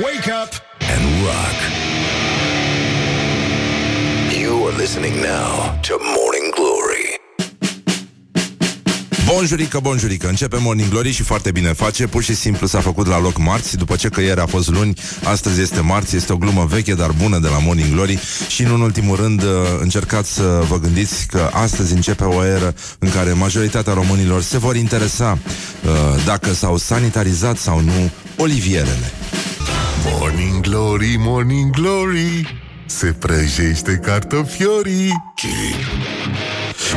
Wake up and rock. You are listening now to Morning Glory. Bonjurică, bonjurică, începe Morning Glory și foarte bine face. Pur și simplu s-a făcut la loc marți După ce că ieri a fost luni, astăzi este marți Este o glumă veche, dar bună de la Morning Glory. Și în ultimul rând uh, încercați să vă gândiți că astăzi începe o eră În care majoritatea românilor se vor interesa uh, Dacă s-au sanitarizat sau nu olivierele Morning Glory, Morning Glory Se prăjește cartofiorii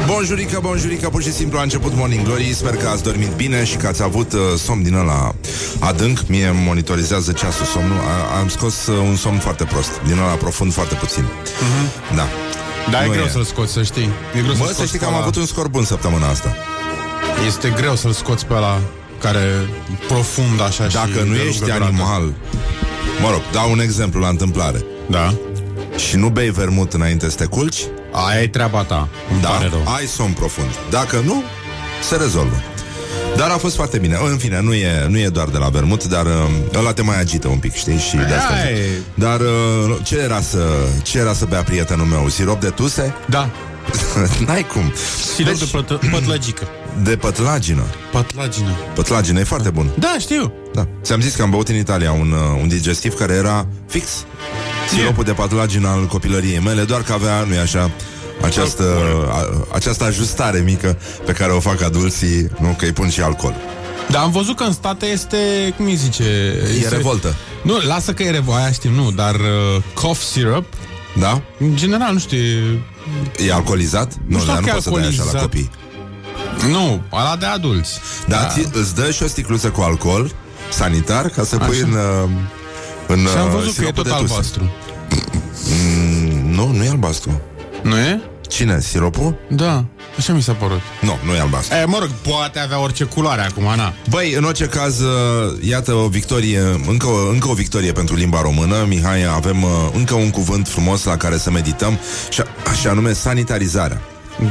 Bonjurică, bonjurică, pur și simplu a început Morning Glory Sper că ați dormit bine și că ați avut uh, somn din ăla adânc Mie îmi monitorizează ceasul somnul a, Am scos uh, un somn foarte prost Din ăla profund foarte puțin uh-huh. Da Da, e Nu greu e. să-l scoți, să știi. E greu Bă, să-l să scoți știi că pe am ăla. avut un scor bun săptămâna asta Este greu să-l scoți pe ăla care profund așa și Dacă nu de ești lungă durată. animal Mă rog, dau un exemplu la întâmplare Da. Și nu bei vermut înainte să te culci Aia e treaba ta. Îmi Da, pare rău. ai somn profund Dacă nu, se rezolvă dar a fost foarte bine. În fine, nu e, nu e doar de la vermut, dar uh, ăla te mai agită un pic, știi? Și de asta. Aia e. Dar uh, ce era să ce era să bea prietenul meu? Sirop de tuse? Da. N-ai cum. Sirop Deci, de pătă- pătlăgică. de pătlagină. Pătlagină. Pătlagină e foarte bun. Da, știu. Da. Ți-am zis că am băut în Italia un, uh, un digestiv care era fix. Siropul de patlagină al copilăriei mele, doar că avea, nu-i așa, această, a, această ajustare mică pe care o fac adulții, nu, că îi pun și alcool. Dar am văzut că în state este, cum îi zice? E revoltă. Nu, lasă că e revoltă, aia știm, nu, dar uh, cough syrup, Da? în general, nu știu, e- E alcoolizat? Nu, știu dar nu dacă e poți să dai așa la alcoolizat. copii. nu, ala de adulți. Da, da. Ți, îți dă și o sticluță cu alcool sanitar ca să pui Așa. în... uh, în Și am uh, văzut că e siropul tot de tuse. albastru. Mm, nu, nu e albastru. Nu e? Cine? Siropul? Da, așa mi s-a părut. Nu, nu e albastru. E, mă rog, poate avea orice culoare acum, na. Băi, în orice caz, uh, iată o victorie, încă o, încă o victorie pentru limba română. Mihai, avem uh, încă un cuvânt frumos la care să medităm, și, a- și anume sanitarizarea.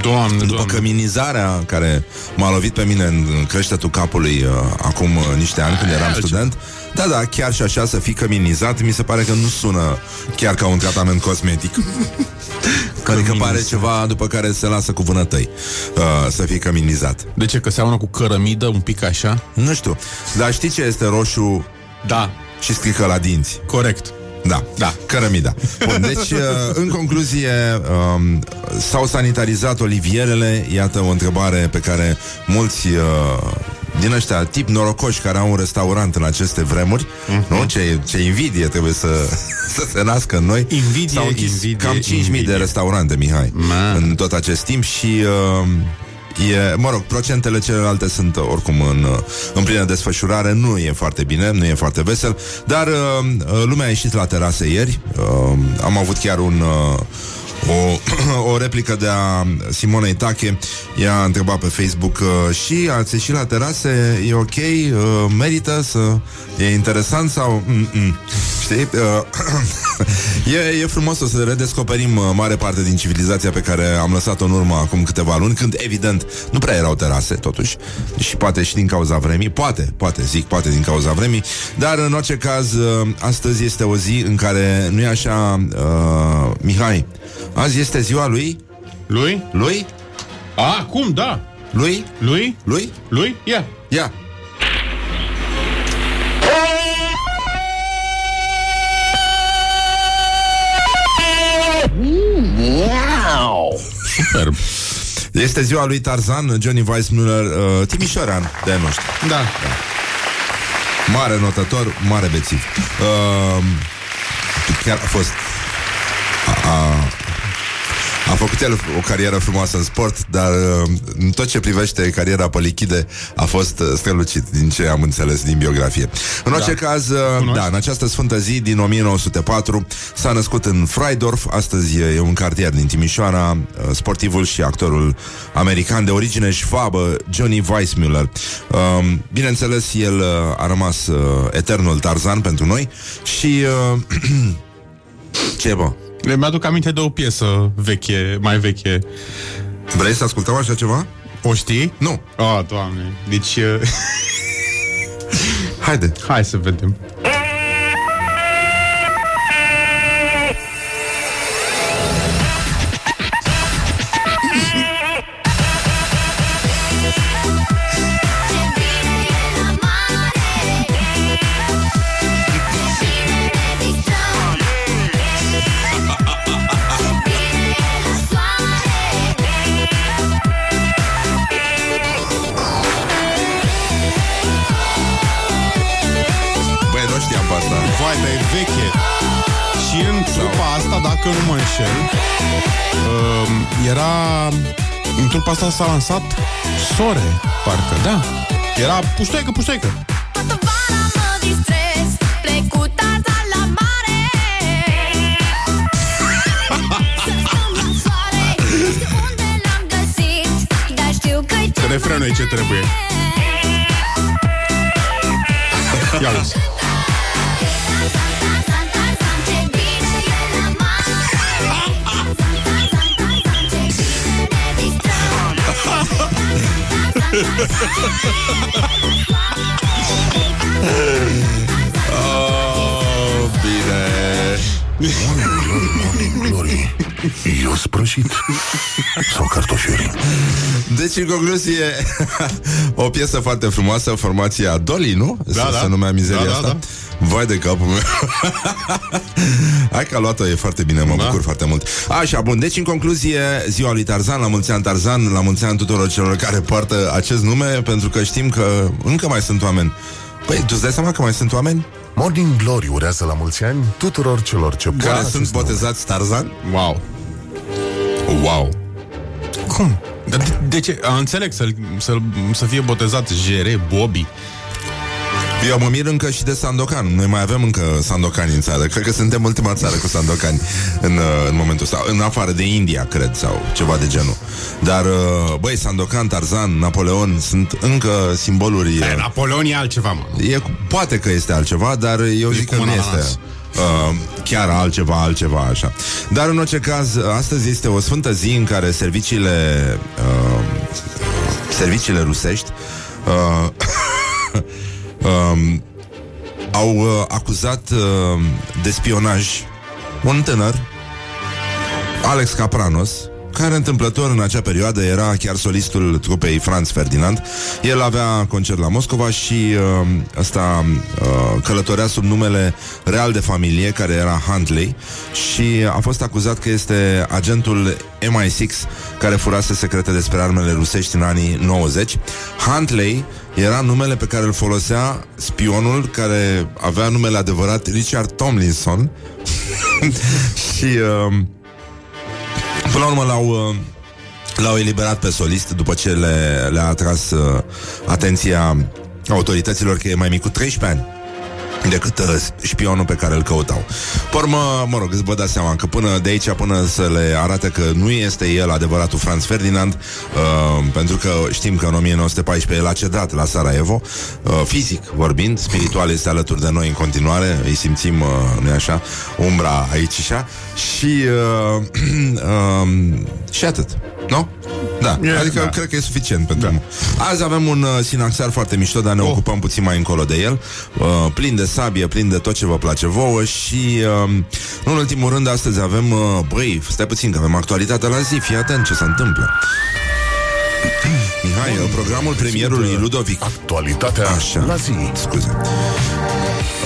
Doamne, După doamne. căminizarea care m-a lovit pe mine în creștetul capului uh, acum uh, niște ani când eram altceva. student, da, da, chiar și așa să fii căminizat, mi se pare că nu sună chiar ca un tratament cosmetic. Adică pare ceva după care se lasă cu vânătăi uh, să fii căminizat. De ce, că seamănă cu cărămidă, un pic așa? Nu știu, dar știi ce este roșu Da, și strică la dinți? corect. Da, Da. cărămida. Bun, deci, uh, în concluzie, um, s-au sanitarizat olivierele. Iată o întrebare pe care mulți uh, din ăștia tip norocoși care au un restaurant în aceste vremuri, Mhm. nu? Ce, ce invidie trebuie să, să se nască în noi. Invidie, S-au închis invidie, cam 5.000 de invidie. restaurante, Mihai, Man. în tot acest timp și... Uh, E, mă rog, procentele celelalte sunt uh, oricum în, uh, în plină desfășurare. Nu e foarte bine, nu e foarte vesel Dar uh, uh, lumea a ieșit la terase ieri. Uh, Am avut chiar un... Uh, o, o replică de a Simonei Tache Ea a întrebat pe Facebook uh, Și ați ieșit la terase E ok? Uh, merită să... E interesant sau... Mm-mm. Știi? Uh, e, e frumos o să redescoperim uh, mare parte din civilizația pe care am lăsat-o în urmă acum câteva luni, când, evident, nu prea erau terase, totuși, și poate și din cauza vremii, poate, poate, zic, poate din cauza vremii, dar, în orice caz, uh, astăzi este o zi în care, nu e așa, uh, Mihai, azi este ziua lui, Lui? lui, A, cum, da. lui, Lui? lui, Lui? Ia. ia, Superb. este ziua lui Tarzan, Johnny Weissmuller, uh, Timișorean, de nu știu. Da. Mare notător, mare bețiv. Uh, chiar a fost... A, a, a făcut el o carieră frumoasă în sport, dar uh, în tot ce privește cariera pe lichide a fost uh, strălucit, din ce am înțeles din biografie. În orice caz, uh, Cunoști? da, în această sfântă zi din 1904 s-a născut în Freidorf, astăzi e un cartier din Timișoara, uh, sportivul și actorul american de origine șvabă, Johnny Weissmuller. Uh, bineînțeles, el uh, a rămas uh, eternul Tarzan pentru noi și... Uh, ce, bă? Le mi-aduc aminte de o piesă veche, mai veche. Vrei să ascultăm așa ceva? O știi? Nu. Oh, doamne. Deci, uh, Haide. hai să vedem. Era... În trupa asta s-a lansat Sore, parcă, da. Era puștoică, puștoică. Toată vara mă distrez Plec cu Oh, bine. Morning glory Eu sprășit Sau cartofiuri Deci, în concluzie, o piesă foarte frumoasă, formația Dolly, nu? Da, se, da. se numea mizeria Da, da, asta. da. Vai de capul meu. Hai că a luat-o, e foarte bine, mă Da. bucur foarte mult. Așa, bun, deci în concluzie, ziua lui Tarzan, la mulți ani Tarzan, la mulți ani tuturor celor care poartă acest nume, pentru că știm că încă mai sunt oameni. Păi, tu îți dai seama că mai sunt oameni Morning glory urează la mulți ani Tuturor celor ce care poartă sunt acest nume. botezați Tarzan? Wow. Wow! Cum? Dar de, de ce? A, înțeleg să, să, să fie botezat Jere, Bobby. Eu mă mir încă și de Sandokan. Noi mai avem încă Sandokani în țară. Cred că suntem ultima țară cu Sandokani în, uh, în momentul ăsta. În afară de India, cred, sau ceva de genul. Dar, uh, băi, Sandokan, Tarzan, Napoleon sunt încă simboluri... E, uh, Napoleon e altceva, mă. E, poate că este altceva, dar eu zic cu că nu mâna la este nas. uh, chiar altceva, altceva așa. Dar în orice caz, astăzi este o sfântă zi în care serviciile uh, serviciile rusești uh, um, au uh, acuzat uh, de spionaj un tânăr, Alex Capranos, care întâmplător în acea perioadă era chiar solistul trupei Franz Ferdinand. El avea concert la Moscova și uh, ăsta uh, călătorea sub numele real de familie, care era Huntley, și a fost acuzat că este agentul MI6 care furase secrete despre armele rusești în anii 90. Huntley era numele pe care îl folosea spionul care avea numele adevărat Richard Tomlinson și uh, Până la urmă l-au, uh, l-au eliberat pe solist după ce le, le-a atras uh, atenția autorităților că e mai mic cu 13 ani decât uh, șpionul pe care îl căutau. Pormă, mă rog, îți vă dați seama că până de aici, până să le arate că nu este el adevăratul Franz Ferdinand, uh, pentru că știm că în 1914 el a cedat la Sarajevo, uh, fizic vorbind, spiritual este alături de noi în continuare, îi simțim, uh, nu așa, umbra aici și așa, și, uh, uh, și atât, nu? Da, E, adică da. cred că e suficient pentru da. Azi avem un uh, sinaxar foarte mișto, dar ne oh. ocupăm puțin mai încolo de el. Uh, plin de sabie, plin de tot ce vă place vouă și, uh, nu în ultimul rând, astăzi avem, uh, băi, stai puțin, că avem actualitatea la zi, fii atent ce se întâmplă. Mihai, uh, programul premierului Ludovic Actualitatea Așa. la zi Scuze.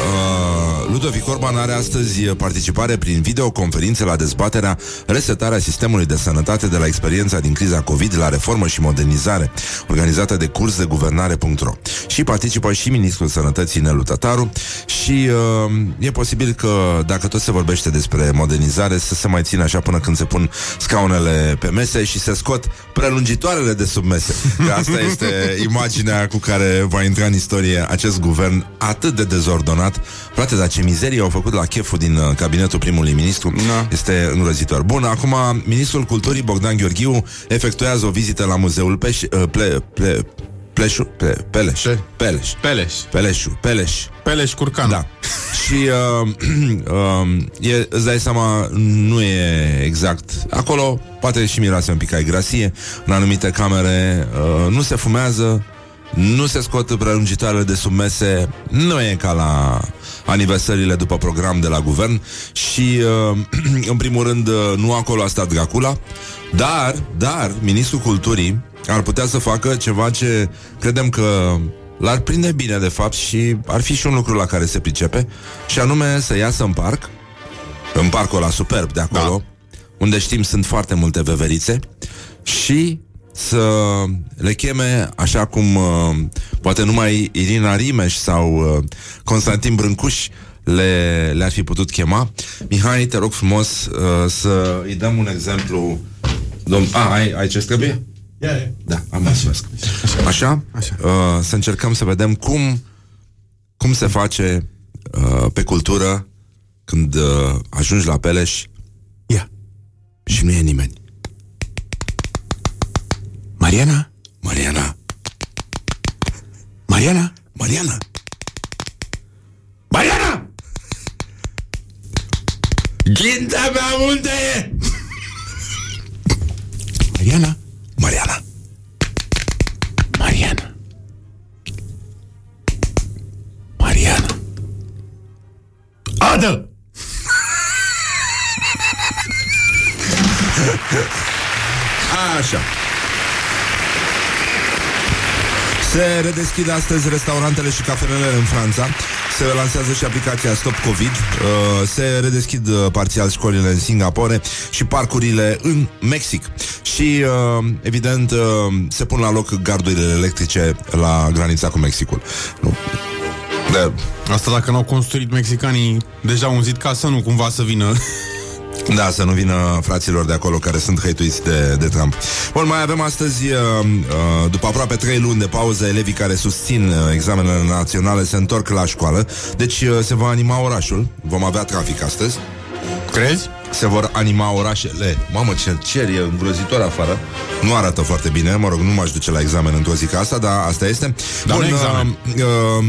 Uh, Ludovic Orban are astăzi participare prin videoconferințe la dezbaterea resetarea sistemului de sănătate de la experiența din criza COVID la reformă și modernizare organizată de curs de guvernare.ro și participă și Ministrul Sănătății Nelu Tătaru și uh, e posibil că dacă tot se vorbește despre modernizare să se mai țină așa până când se pun scaunele pe mese și se scot prelungitoarele de sub mese. Că asta este imaginea cu care va intra în istorie acest guvern atât de dezordonat. Frate, dar ce mizerie au făcut la cheful din uh, cabinetul primului ministru Da. este îngrozitor. Bun, acum ministrul culturii Bogdan Gheorghiu efectuează o vizită la muzeul Peș, uh, ple, ple, Pleșu? Pe, Peleș. Ce? Peleș. Peleș. Peleșu. Peleș. Peleș Curcan. Da. Și uh, uh, e, îți dai seama, nu e exact. Acolo poate și miroase un pic ai grasie. În anumite camere uh, nu se fumează, nu se scot prelungitoarele de sub mese, nu e ca la aniversările după program de la guvern și, uh, în primul rând, uh, nu acolo a stat Dracula, dar, dar, ministrul culturii ar putea să facă ceva ce credem că l-ar prinde bine, de fapt, și ar fi și un lucru la care se pricepe, și anume să iasă în parc, în parcul ăla superb de acolo, da. unde știm sunt foarte multe veverițe, și să le cheme așa cum uh, poate numai Irina Rimeș sau uh, Constantin Brâncuș le, le-ar fi putut chema. Mihai, te rog frumos uh, să îi dăm un exemplu. Dom- a, ai, ai ce trebuie? Da, am mulțumesc. Așa? Așa. Uh, să încercăm să vedem cum, cum se face uh, pe cultură când uh, ajungi la Peleș Ia. și nu e nimeni. Mariana? Mariana, Mariana? Mariana! Mariana! Ghinta mea unde e? Mariana? Mariana! Mariana. Mariana. Adă! Așa. Se redeschid astăzi restaurantele și cafelele în Franța. Se lansează și aplicația Stop Covid. Uh, se redeschid uh, parțial școlile în Singapore și parcurile în Mexic. Și, uh, evident, uh, se pun la loc gardurile electrice la granița cu Mexicul. Nu. De, Asta dacă n-au construit mexicanii deja un zid casă, nu cumva să vină Da, să nu vină fraților de acolo care sunt hăituiți de, de Trump. Bun, mai avem astăzi, uh, uh, după aproape trei luni de pauză, elevii care susțin uh, examenele naționale se întorc la școală. Deci uh, se va anima orașul. Vom avea trafic astăzi. Crezi? Se vor anima orașele. Mamă, ce cer e îngrozitor afară. Nu arată foarte bine, mă rog, nu m-aș duce la examen într-o zi ca asta, dar asta este. Dar nu examen. Uh, uh,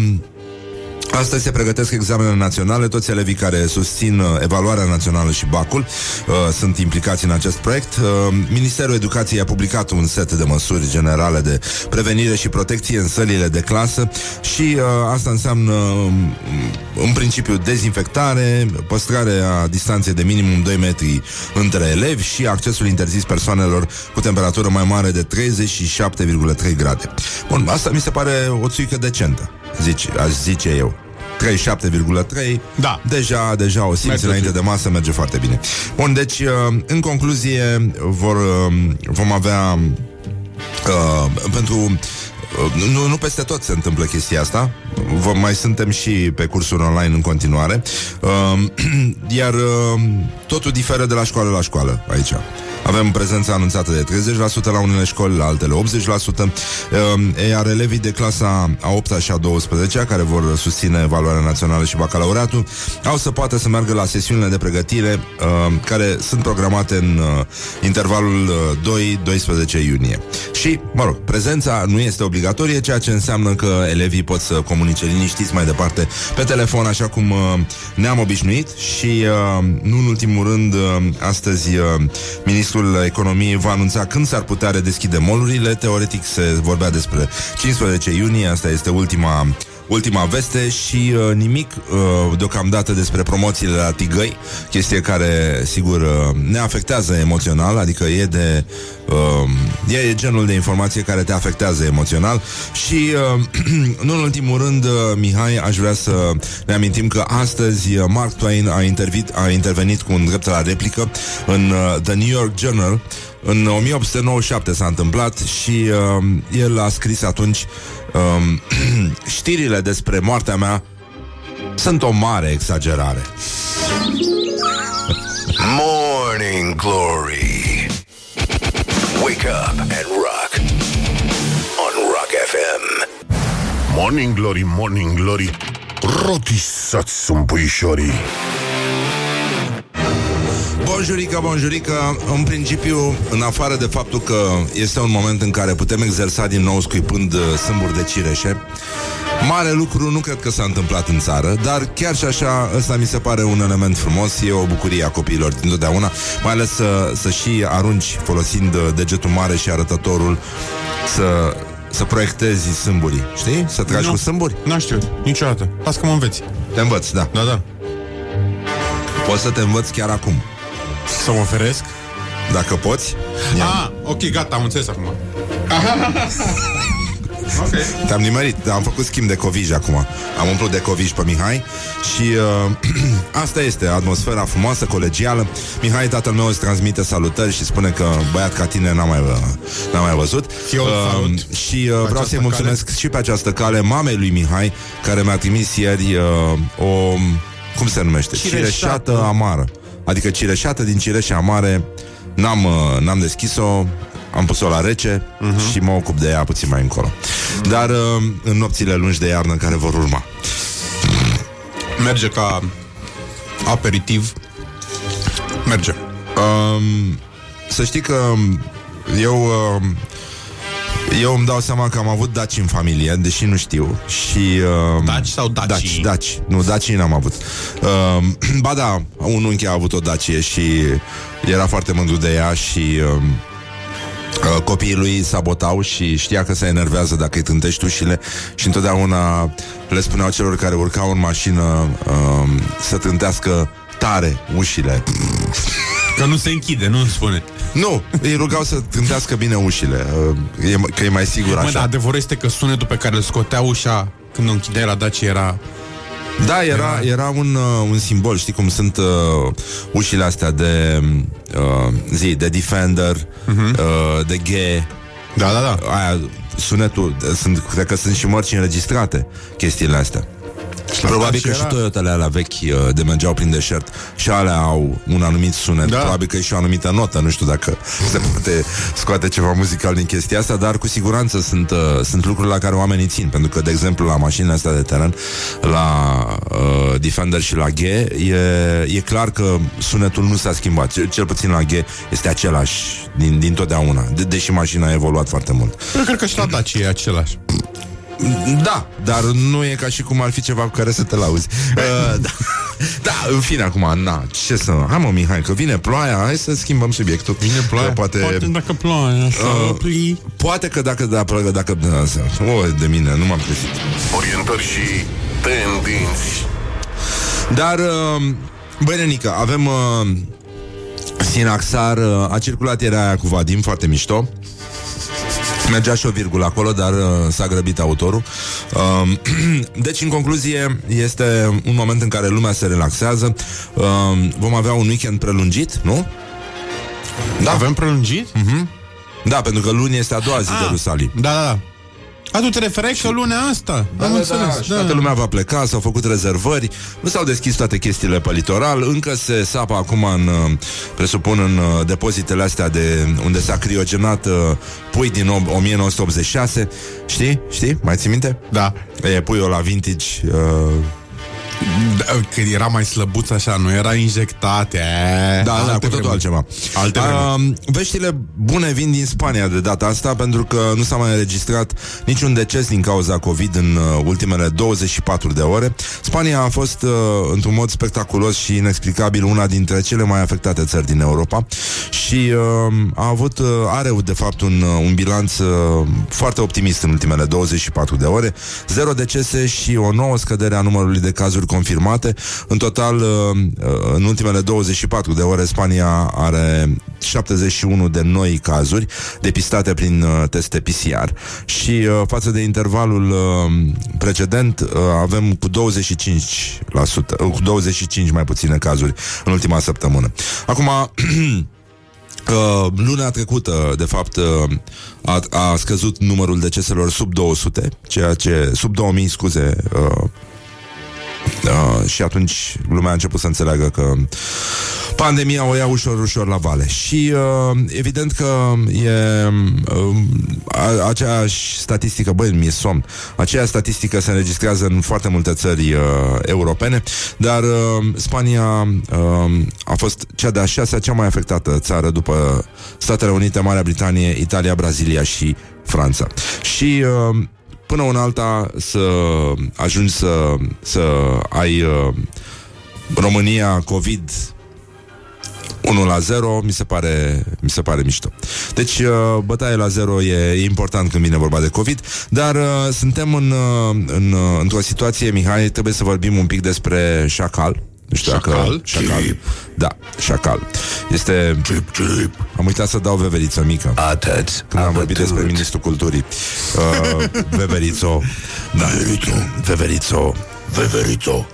Astăzi se pregătesc examenele naționale, toți elevii care susțin uh, evaluarea națională și bacul uh, sunt implicați în acest proiect. Uh, Ministerul Educației a publicat un set de măsuri generale de prevenire și protecție în sălile de clasă și uh, asta înseamnă uh, în principiu dezinfectare, păstrarea distanței de minimum 2 metri între elevi și accesul interzis persoanelor cu temperatură mai mare de 37,3 grade. Bun, asta mi se pare o țuică decentă, zice, aș zice eu. 37,3 Da. Deja, deja o simți Merge înainte bine. de masă, merge foarte bine Bun, deci, uh, în concluzie vor, uh, Vom avea uh, Pentru uh, nu, nu peste tot se întâmplă chestia asta Vă, Mai suntem și pe cursuri online în continuare uh, Iar uh, totul diferă de la școală la școală Aici avem prezența anunțată de 30% la unele școli, la altele 80%, uh, iar elevii de clasa a 8 și a 12 care vor susține evaluarea națională și bacalaureatul au să poată să meargă la sesiunile de pregătire uh, care sunt programate în uh, intervalul uh, 2-12 iunie. Și, mă rog, prezența nu este obligatorie, ceea ce înseamnă că elevii pot să comunice liniștiți mai departe pe telefon, așa cum uh, ne-am obișnuit și, uh, nu în ultimul rând, uh, astăzi uh, ministrul economiei va anunța când s-ar putea redeschide molurile. Teoretic se vorbea despre 15 iunie, asta este ultima Ultima veste și uh, nimic uh, deocamdată despre promoțiile la Tigăi, chestie care, sigur, uh, ne afectează emoțional, adică e de... Uh, e genul de informație care te afectează emoțional. Și, uh, nu în ultimul rând, uh, Mihai, aș vrea să ne amintim că astăzi uh, Mark Twain a, intervit, a intervenit cu un drept la replică în uh, The New York Journal în 1897 s-a întâmplat și uh, el a scris atunci um, știrile despre moartea mea sunt o mare exagerare. Morning Glory. Wake up and rock. On Rock FM. Morning Glory, Morning Glory Rotisați sunt puișorii Bonjurică, bonjurică, în principiu, în afară de faptul că este un moment în care putem exersa din nou scuipând uh, sâmburi de cireșe, mare lucru nu cred că s-a întâmplat în țară, dar chiar și așa, ăsta mi se pare un element frumos, e o bucurie a copiilor dintotdeauna, mai ales să, să și arunci folosind uh, degetul mare și arătătorul să, să proiectezi sâmburii, știi? Să tragi Nu. cu sâmburi. N-am știut, niciodată. Las că mă înveți. Te învăț, da. Da, da. Poți să te învăț chiar acum. Să mă oferesc. Dacă poți, ia. Ah, ok, gata, am înțeles acum. ok. Te-am nimerit, dar am făcut schimb de covij acum. Am umplut de covij pe Mihai și uh, asta este atmosfera frumoasă, colegială. Mihai, tatăl meu, îți transmite salutări și spune că băiat ca tine n-am mai, uh, n-am mai văzut. Eu îl salut. și uh, vreau această să-i mulțumesc și pe această cale mamei lui Mihai, care mi-a trimis ieri uh, o cum se numește? Cireșată. Cireșată amară. Adică cireșată din cireșe amare. N-am, uh, n-am deschis-o, am pus-o la rece uh-huh. și mă ocup de ea puțin mai încolo. Dar uh, în nopțile lungi de iarnă care vor urma. Merge ca aperitiv. Merge. Um, să știi că eu um, eu îmi dau seama că am avut daci în familie, deși nu știu. Și um, Daci sau dacii? Daci, daci. Nu, daci n-am avut. Um, ba da, un unchi a avut o dacie și era foarte mândru de ea și um, uh, copiii lui sabotau și știa că se enervează dacă îi tântești ușile și întotdeauna le spuneau celor care urcau în mașină um, să tântească tare ușile. Că nu se închide, nu spune. Nu, îi rugau să tântească bine ușile, uh, e, că e mai sigur Mă, așa. dar adevărul este că sunetul pe care îl scotea ușa când o închideai la Daci era... Da, era, era un, uh, un simbol, știi cum sunt uh, ușile astea de uh, zi, de Defender, uh-huh. uh, de G. Da, da, da. Aia, sunetul, sunt, cred că sunt și mărci înregistrate chestiile astea. Probabil că era- și Toyotele alea vechi uh, de mergeau prin deșert și alea au un anumit sunet. Da. Probabil că e și o anumită notă, nu știu dacă se poate scoate ceva muzical din chestia asta, dar cu siguranță sunt, uh, sunt lucruri la care oamenii țin, pentru că, de exemplu, la mașinile astea de teren, la uh, Defender și la G, e, e clar că sunetul nu s-a schimbat. Cel, cel puțin la G este același din, din totdeauna, de, deși mașina a evoluat foarte mult. Eu cred că și la Daci e același. Da, dar nu e ca și cum ar fi ceva cu care să te lauzi. Uh, da. da, în fine, acum, na, ce să... Hai mă, Mihai, că vine ploaia, hai să schimbăm subiectul. Vine ploaia? Că poate... Poate dacă ploaia să Uh, opri. Poate că dacă da, dacă, dacă da, să, o, de mine, nu m-am trezit. Orientări și tendinți. Dar, uh, băi, Nenica, avem uh, Sinaxar, uh, a circulat ieri aia cu Vadim, foarte mișto. Mergea și o virgulă acolo, dar uh, s-a grăbit autorul. Uh, deci, în concluzie, este un moment în care lumea se relaxează. Uh, vom avea un weekend prelungit, nu? Da. Avem prelungit? Da, pentru că luni este a doua zi de Rusalii. Da, da, da. A, tu te referai că lunea asta? Am înțeles. Da, și toată lumea va pleca, s-au făcut rezervări, nu s-au deschis toate chestiile pe litoral, încă se sapă acum în, uh, presupun, în uh, depozitele astea de unde s-a criogenat uh, pui din o- 1986, știi? Știi? Mai ții minte? Da. E puiul la vintage, uh, da. Că era mai slăbuț așa, nu era injectat. E, Da, da, alte cu totul vremuri. altceva. Alte vremuri. Uh, veștile bune vin din Spania de data asta pentru că nu s-a mai înregistrat niciun deces din cauza COVID în uh, ultimele 24 de ore. Spania a fost uh, într-un mod spectaculos și inexplicabil una dintre cele mai afectate țări din Europa și uh, a avut, uh, are de fapt un, uh, un bilanț uh, foarte optimist în ultimele 24 de ore. Zero decese și o nouă scădere a numărului de cazuri confirmate. În total, uh, uh, în ultimele 24 de ore, Spania are 71 de noi cazuri depistate prin uh, teste PCR și uh, față de intervalul uh, precedent uh, avem cu 25%, uh, cu 25 mai puține cazuri în ultima săptămână. Acum, Uh, luna trecută, de fapt, uh, a, a scăzut numărul deceselor sub 200, ceea ce, sub 2000, scuze, uh, uh, și atunci lumea a început să înțeleagă că pandemia o ia ușor, ușor la vale. Și uh, evident că e uh, a, aceeași statistică, băi, mi-e somn, aceeași statistică se înregistrează în foarte multe țări uh, europene, dar uh, Spania uh, a fost cea de-a șasea cea mai afectată țară după Statele Unite, Marea Britanie, Italia, Brazilia și Franța. Și uh, până una alta să ajungi să, să ai uh, România COVID 1 la 0 mi se pare, mi se pare mișto. Deci uh, bătaie la 0 e, e important când vine vorba de COVID, dar uh, suntem în, uh, în, uh, într-o situație, Mihai, trebuie să vorbim un pic despre șacal. Nu știu dacă... Șacal? Șacal. Da, șacal. Este... Cip, cip. Am uitat să dau veveriță mică. Atât. Când am vorbit despre Ministrul Culturii. Uh, Veverițo. Da. Veverițo. Veverițo.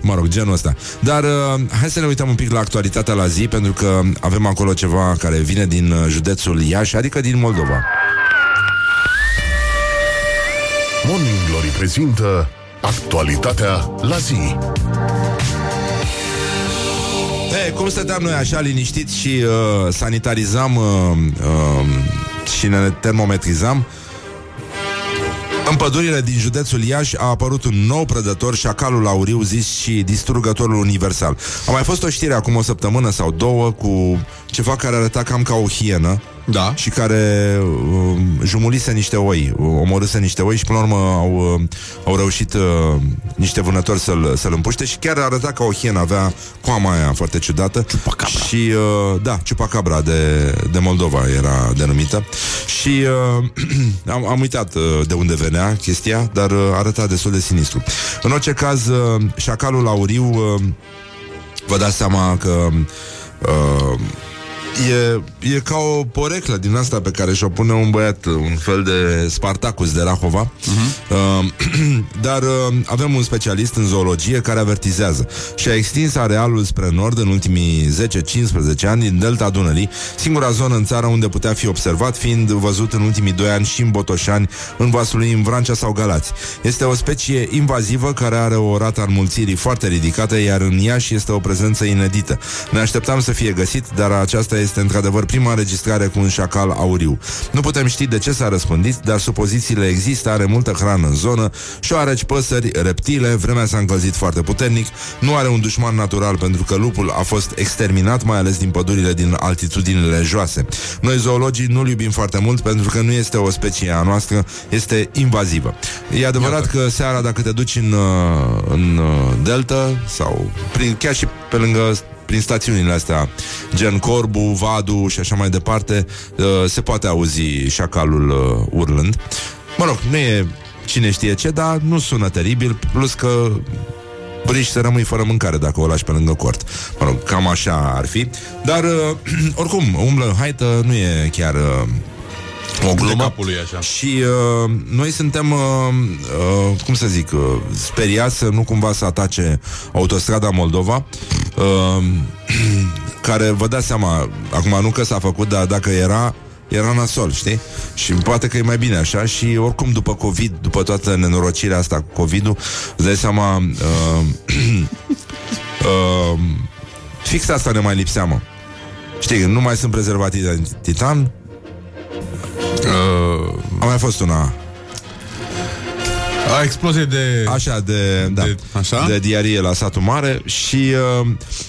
Mă rog, genul ăsta. Dar uh, hai să ne uităm un pic la actualitatea la zi, pentru că avem acolo ceva care vine din uh, județul Iași, adică din Moldova. Morning Glory prezintă actualitatea la zi. Hey, cum stăteam noi așa liniștiți și uh, sanitarizam uh, uh, și ne termometrizam, în pădurile din județul Iași a apărut un nou prădător, șacalul auriu zis și distrugătorul universal. A mai fost o știre acum o săptămână sau două cu ceva care arăta cam ca o hienă Da. și care uh, jumulise niște oi, uh, omorâse niște oi și până la urmă au, uh, au reușit uh, niște vânători să-l, să-l împuște și chiar arăta ca o hienă, avea coama aia foarte ciudată. Chupacabra. Și, uh, da, Chupacabra de, de Moldova era denumită. Și uh, am, am uitat uh, de unde venea chestia, dar uh, arăta destul de sinistru. În orice caz, uh, șacalul auriu, uh, vă dați seama că uh, E, e ca o poreclă din asta pe care și-o pune un băiat, un fel de Spartacus de Rahova. Uh-huh. Uh, dar uh, avem un specialist în zoologie care avertizează și a extins arealul spre nord în ultimii 10-15 ani din delta Dunării, singura zonă în țară unde putea fi observat, fiind văzut în ultimii 2 ani și în Botoșani, în Vaslui, în Vrancea sau Galați. Este o specie invazivă care are o rată a înmulțirii foarte ridicată, iar în Iași este o prezență inedită. Ne așteptam să fie găsit, dar aceasta este într-adevăr prima înregistrare cu un șacal auriu. Nu putem ști de ce s-a răspândit, dar supozițiile există, are multă hrană în zonă, șoareci, păsări, reptile, vremea s-a încălzit foarte puternic, nu are un dușman natural pentru că lupul a fost exterminat, mai ales din pădurile din altitudinile joase. Noi zoologii nu-l iubim foarte mult pentru că nu este o specie a noastră, este invazivă. E adevărat că seara dacă te duci în, uh, în uh, delta sau prin, chiar și pe lângă prin stațiunile astea, gen Corbu, Vadu și așa mai departe, uh, se poate auzi șacalul uh, urlând. Mă rog, nu e cine știe ce, dar nu sună teribil, plus că riști să rămâi fără mâncare dacă o lași pe lângă cort. Mă rog, cam așa ar fi. Dar, uh, oricum, umblă în haită nu e chiar... Uh, o glumă. capului așa. Și uh, noi suntem, uh, uh, cum să zic, uh, speriați să nu cumva să atace autostrada Moldova, uh, care, vă dați seama, acum nu că s-a făcut, dar dacă era, era nasol, știi? Și poate că e mai bine așa și oricum după COVID, după toată nenorocirea asta cu COVID-ul, îți dați seama, uh, uh, fix asta ne mai lipsea, mă. Știi, nu mai sunt prezervative de titan, Uh, a mai fost una a explozie de... Așa, de, da, De- așa? de diarie la satul mare și uh,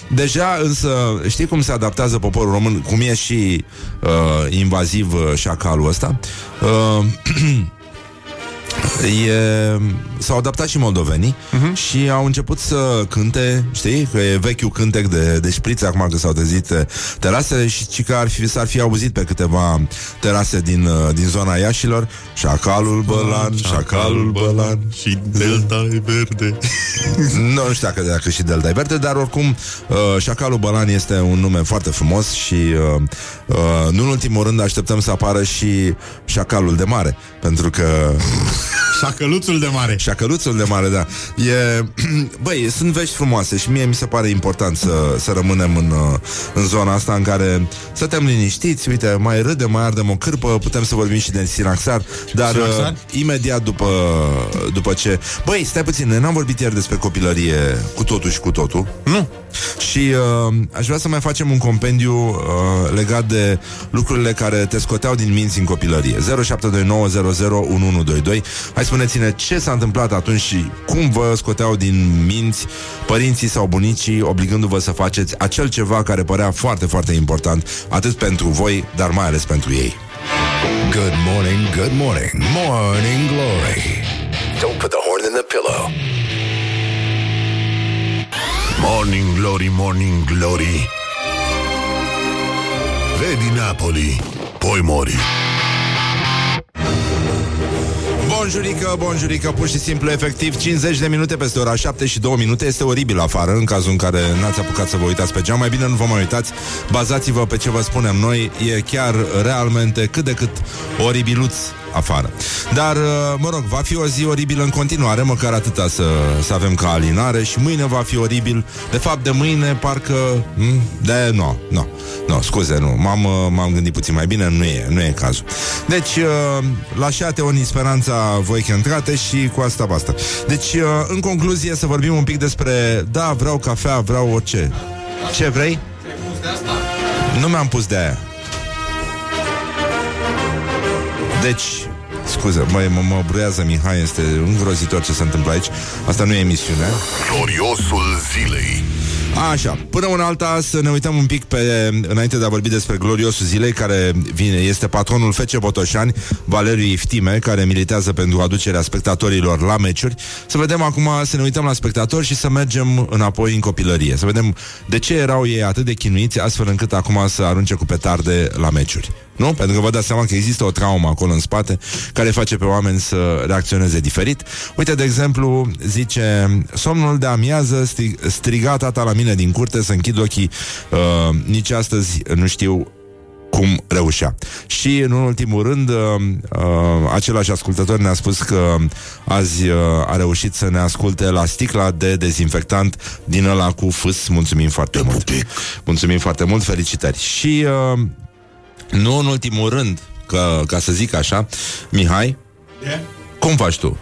deja însă știi cum se adaptează poporul român, cum e și uh, invaziv uh, șacalul ăsta. Uh, E, s-au adaptat și moldovenii uh-huh. și au început să cânte, știi, că e vechiul cântec de, de șprițe acum că s-au trezit eh, terasele și ci că ar fi, s-ar fi auzit pe câteva terase din, uh, din zona Iașilor Șacalul Bălan, Șacalul Bălan Și delta e verde. nu, nu știu dacă, dacă și Delta e verde, dar oricum uh, Șacalul Bălan este un nume foarte frumos și uh, uh, nu în ultimul rând așteptăm să apară și Șacalul de Mare, pentru că Șacăluțul de mare. Șacăluțul de mare, da. E, băi, sunt vești frumoase și mie mi se pare important să, să rămânem în, uh, în zona asta în care suntem liniștiți, uite, mai râdem, mai ardem o cârpă, putem să vorbim și de Sinaxar, dar Sinaxar? uh, imediat după, după ce... Băi, stai puțin, noi n-am vorbit ieri despre copilărie cu totul și cu totul. Nu. Și uh, aș vrea să mai facem un compendiu uh, legat de lucrurile care te scoteau din minți în copilărie. 0729001122. Hai spuneți-ne ce s-a întâmplat atunci și cum vă scoteau din minți părinții sau bunicii, obligându-vă să faceți acel ceva care părea foarte, foarte important, atât pentru voi, dar mai ales pentru ei. Good morning, good morning, morning glory. Don't put the horn in the pillow. Morning Glory, Morning Glory. Vedi Napoli, poi mori. Bonjurică, bonjurică, pur și simplu, efectiv 50 de minute peste ora 7 și 2 minute. Este oribil afară, în cazul în care n-ați apucat să vă uitați pe geam. Mai bine nu vă mai uitați, bazați-vă pe ce vă spunem noi. E chiar realmente cât de cât oribiluț afară. Dar, uh, mă rog, va fi o zi oribilă în continuare Măcar atâta să, să avem ca alinare Și mâine va fi oribil. De fapt, de mâine, parcă... m, De, nu, nu, nu, scuze, nu. M-am, uh, m-am gândit puțin mai bine, nu e, nu e cazul. Deci, uh, lașate oni speranța voi că intrate Și cu asta basta. Deci, uh, în concluzie, să vorbim un pic despre Da, vreau cafea, vreau orice. Ce vrei? Nu mi-am pus de aia. Deci, scuze, mă, mă, mă bruiază Mihai, este îngrozitor ce se întâmplă aici. Asta nu e emisiune. Gloriosul zilei. Așa, până una alta să ne uităm un pic pe, înainte de a vorbi despre gloriosul zilei, care vine, este patronul FC Botoșani, Valeriu Iftime, care militează pentru aducerea spectatorilor la meciuri. Să vedem acum, să ne uităm la spectatori și să mergem înapoi în copilărie. Să vedem de ce erau ei atât de chinuiți, astfel încât acum să arunce cu petarde la meciuri. Nu? Pentru că vă dați seama că există o traumă acolo în spate care face pe oameni să reacționeze diferit. Uite, de exemplu, zice Somnul de amiază strig- striga tata la mine din curte să închid ochii uh, Nici astăzi nu știu cum reușea. Și, în ultimul rând, uh, uh, același ascultător ne-a spus că azi uh, a reușit să ne asculte la sticla de dezinfectant din ăla cu fâs. Mulțumim foarte mult. Mulțumim foarte mult, felicitări. Și, uh, nu în ultimul rând, că, ca să zic așa, Mihai, cum faci tu?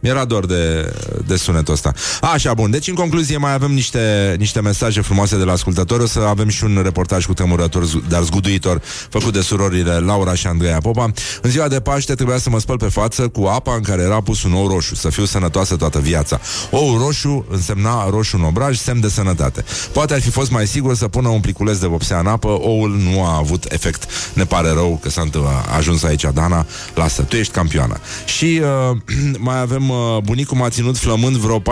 Mi-era dor de, de sunetul ăsta. Așa, bun. Deci, în concluzie, mai avem niște, niște mesaje frumoase de la ascultători. O să avem și un reportaj cu tremurător, zu- dar zguduitor, făcut de surorile Laura și Andreea Popa. În ziua de Paște trebuia să mă spăl pe față cu apa în care era pus un ou roșu, să fiu sănătoasă toată viața. Ou roșu însemna roșu în obraj, semn de sănătate. Poate ar fi fost mai sigur să pună un pliculeț de vopsea în apă, oul nu a avut efect. Ne pare rău că s-a întâ- a ajuns aici, Dana. Lasă, tu ești campioană. Și uh, mai avem uh, bunicul m-a ținut flămând vreo 14-16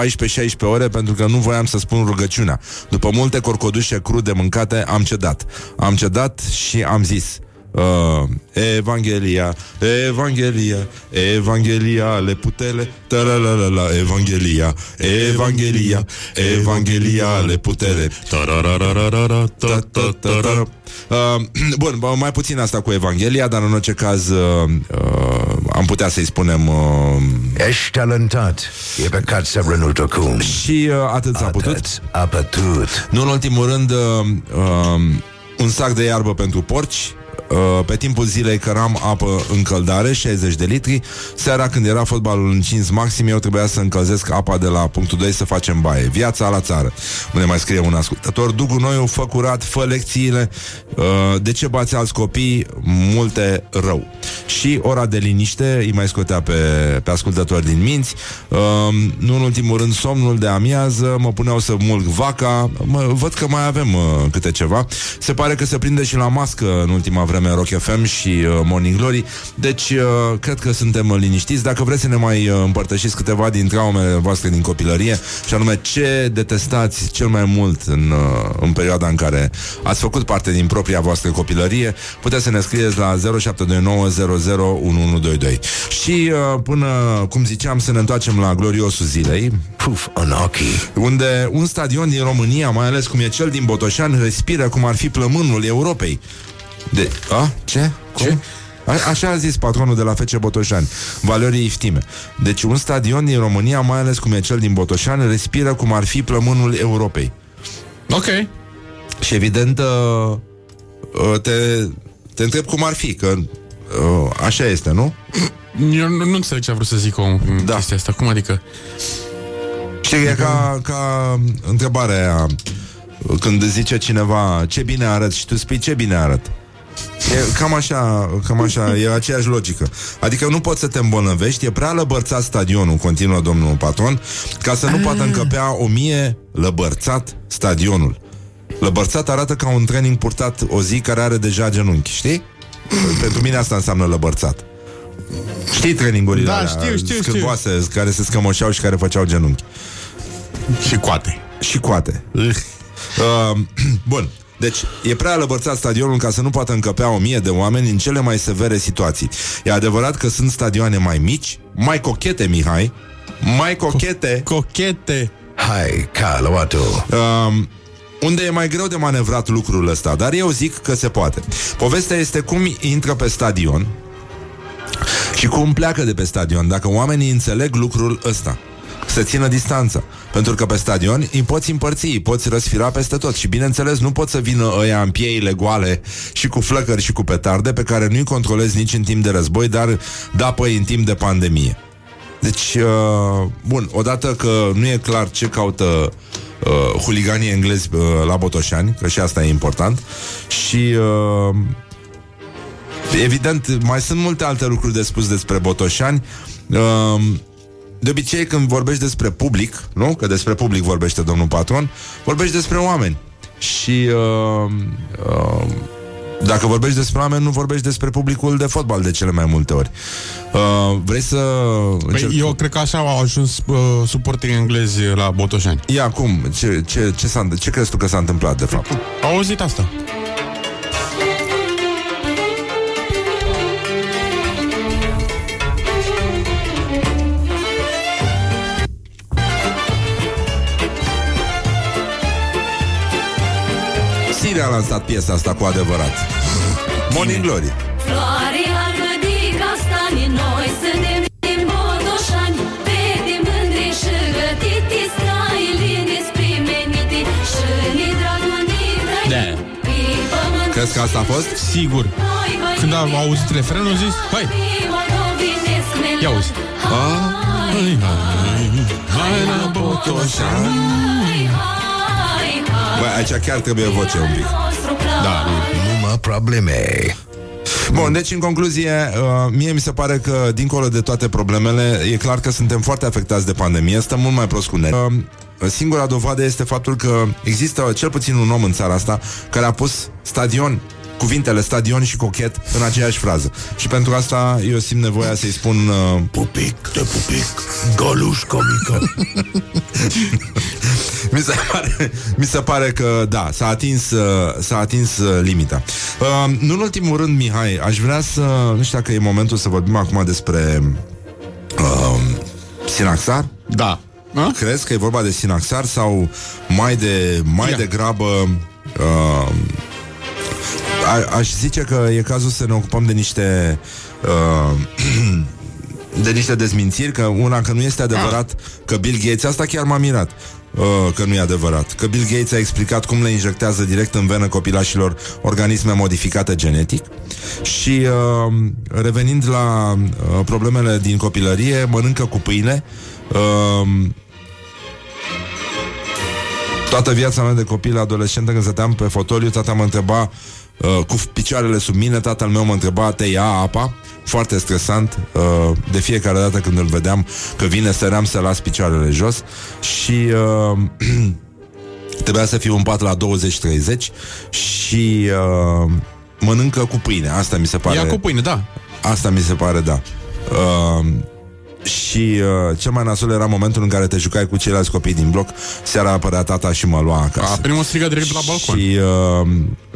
ore pentru că nu voiam să spun rugăciunea. După multe corcodușe crude mâncate, am cedat. Am cedat și am zis Uh, Evanghelia, Evanghelia, Evanghelia, le putele, la Evanghelia, Evanghelia, Evanghelia, le putele, Ta-ta-ta-ta-ta. Uh, bun, bă, mai puțin asta cu Evanghelia, dar în orice caz uh, uh, am putea să-i spunem uh, Ești talentat. E păcat să renunți acum. și uh, atât s-a putut. Atât a putut. Nu în ultimul rând, uh, uh, un sac de iarbă pentru porci. Uh, pe timpul zilei căram apă în căldare, 60 de litri. Seara, când era fotbalul încins maxim, eu trebuia să încălzesc apa de la punctul 2 să facem baie. Viața la țară. Ne mai scrie un ascultător. Dugu Noiu, fă curat, fă lecțiile. Uh, de ce bați alți copii? Multe rău. Și ora de liniște îi mai scotea pe, pe ascultători din minți. Uh, nu în ultimul rând, somnul de amiază. Mă puneau să mulg vaca. Mă, văd că mai avem uh, câte ceva. Se pare că se prinde și la mască în ultima vreme Rock FM și uh, Morning Glory. Deci, uh, cred că suntem uh, liniștiți. Dacă vreți să ne mai uh, împărtășiți câteva din traumele voastre din copilărie, și anume ce detestați cel mai mult în, uh, în perioada în care ați făcut parte din propria voastră copilărie, puteți să ne scrieți la 0729001122. Și uh, până, cum ziceam, să ne întoarcem la gloriosul zilei, Puf în ochii. unde un stadion din România, mai ales cum e cel din Botoșani, respiră cum ar fi plămânul Europei. De... A? Ce? Ce? A, așa a zis patronul de la FC Botoșani, Valorii Iftime. Deci un stadion din România, mai ales cum e cel din Botoșani, respiră cum ar fi plămânul Europei. Ok. Și evident, uh, uh, te, te întreb cum ar fi, că uh, așa este, nu? Eu nu, nu înțeleg ce a vrut să zic om în Da. chestia asta. Cum adică? Știi, e ca, ca întrebarea aia când zice cineva ce bine arăt și tu spui ce bine arăt. E cam așa, cam așa, e aceeași logică. Adică nu poți să te îmbolnăvești, e prea lăbărțat stadionul, continuă domnul patron, ca să nu poată încăpea o mie lăbărțat stadionul. Lăbărțat arată ca un training purtat o zi care are deja genunchi, știi? Pentru mine asta înseamnă lăbărțat. Știi trainingurile Da, alea știu, știu, știu. scârboase, care se scămoșeau și care făceau genunchi. Și coate. Și coate. Uh, bun. Deci, e prea lăbărțat stadionul ca să nu poată încăpea o mie de oameni în cele mai severe situații. E adevărat că sunt stadioane mai mici, mai cochete, Mihai, mai cochete, Cochete. Hai, Carloatu. um, unde e mai greu de manevrat lucrul ăsta, dar eu zic că se poate. Povestea este cum intră pe stadion și cum pleacă de pe stadion, dacă oamenii înțeleg lucrul ăsta. Să țină distanța. Pentru că pe stadion îi poți împărți, îi poți răsfira peste tot. Și bineînțeles, nu pot să vină ăia în pieile goale și cu flăcări și cu petarde pe care nu-i controlezi nici în timp de război, dar da păi în timp de pandemie. Deci, uh, bun, odată că nu e clar ce caută uh, huliganii englezi uh, la Botoșani, că și asta e important. Și uh, evident, mai sunt multe alte lucruri de spus despre Botoșani. Uh, de obicei, când vorbești despre public, nu? Că despre public vorbește domnul patron, vorbești despre oameni. Și uh, uh, dacă vorbești despre oameni, nu vorbești despre publicul de fotbal de cele mai multe ori. Uh, vrei să... încerc- Păi eu cred că așa au ajuns uh, suporterii englezi la Botoșani. Ia, cum? Ce, ce, ce, s-a, ce crezi tu că s-a întâmplat, de fapt? Au auzit asta. Siri a lansat piesa asta cu adevărat. Morning Glory. Floare albă de castani, noi suntem din Botoșani Fete mândre și gătite, străilini sprimenite Și ni dragul ni Da. Pe pământ Crezi că asta a fost? Sigur. noi vă Când au auzit refrenul, au zis, hai, Ia uzi. hai, hai, hai la Botoșani. Băi, aici chiar trebuie voce un pic. Da, Numai probleme. Bun, deci în concluzie, uh, mie mi se pare că dincolo de toate problemele, e clar că suntem foarte afectați de pandemie, stăm mult mai prost cu noi. Uh, Singura dovadă este faptul că există cel puțin un om în țara asta care a pus stadion cuvintele stadion și cochet în aceeași frază. Și pentru asta eu simt nevoia să-i spun uh, Pupic de pupic, găluș comică. mi, se pare, mi se pare că da, s-a atins, uh, s-a atins uh, limita. Uh, nu în ultimul rând, Mihai, aș vrea să, nu știu dacă e momentul să vorbim acum despre uh, Sinaxar. Da. A? Crezi că e vorba de Sinaxar sau mai de mai Ia. degrabă uh, a, aș zice că e cazul să ne ocupăm de niște uh, de niște dezmințiri, că una că nu este adevărat că Bill Gates, asta chiar m-a mirat uh, că nu e adevărat, că Bill Gates a explicat cum le injectează direct în venă copilașilor organisme modificate genetic. Și uh, revenind la uh, problemele din copilărie, mănâncă cu pâine uh, Toată viața mea de copil, adolescentă, când stăteam pe fotoliu, tata mă întreba uh, cu picioarele sub mine, tatăl meu mă întreba, te ia apa? Foarte stresant. Uh, de fiecare dată când îl vedeam că vine, săream să las picioarele jos și uh, trebuia să fiu în pat la 20-30 și uh, mănâncă cu pâine. Asta mi se pare... Ia cu pâine, da. Asta mi se pare, da. Uh, și uh, cel mai nasol era momentul în care te jucai cu ceilalți copii din bloc, seara apărea tata și mă lua acasă. A primul strigă direct la balcon. Și uh,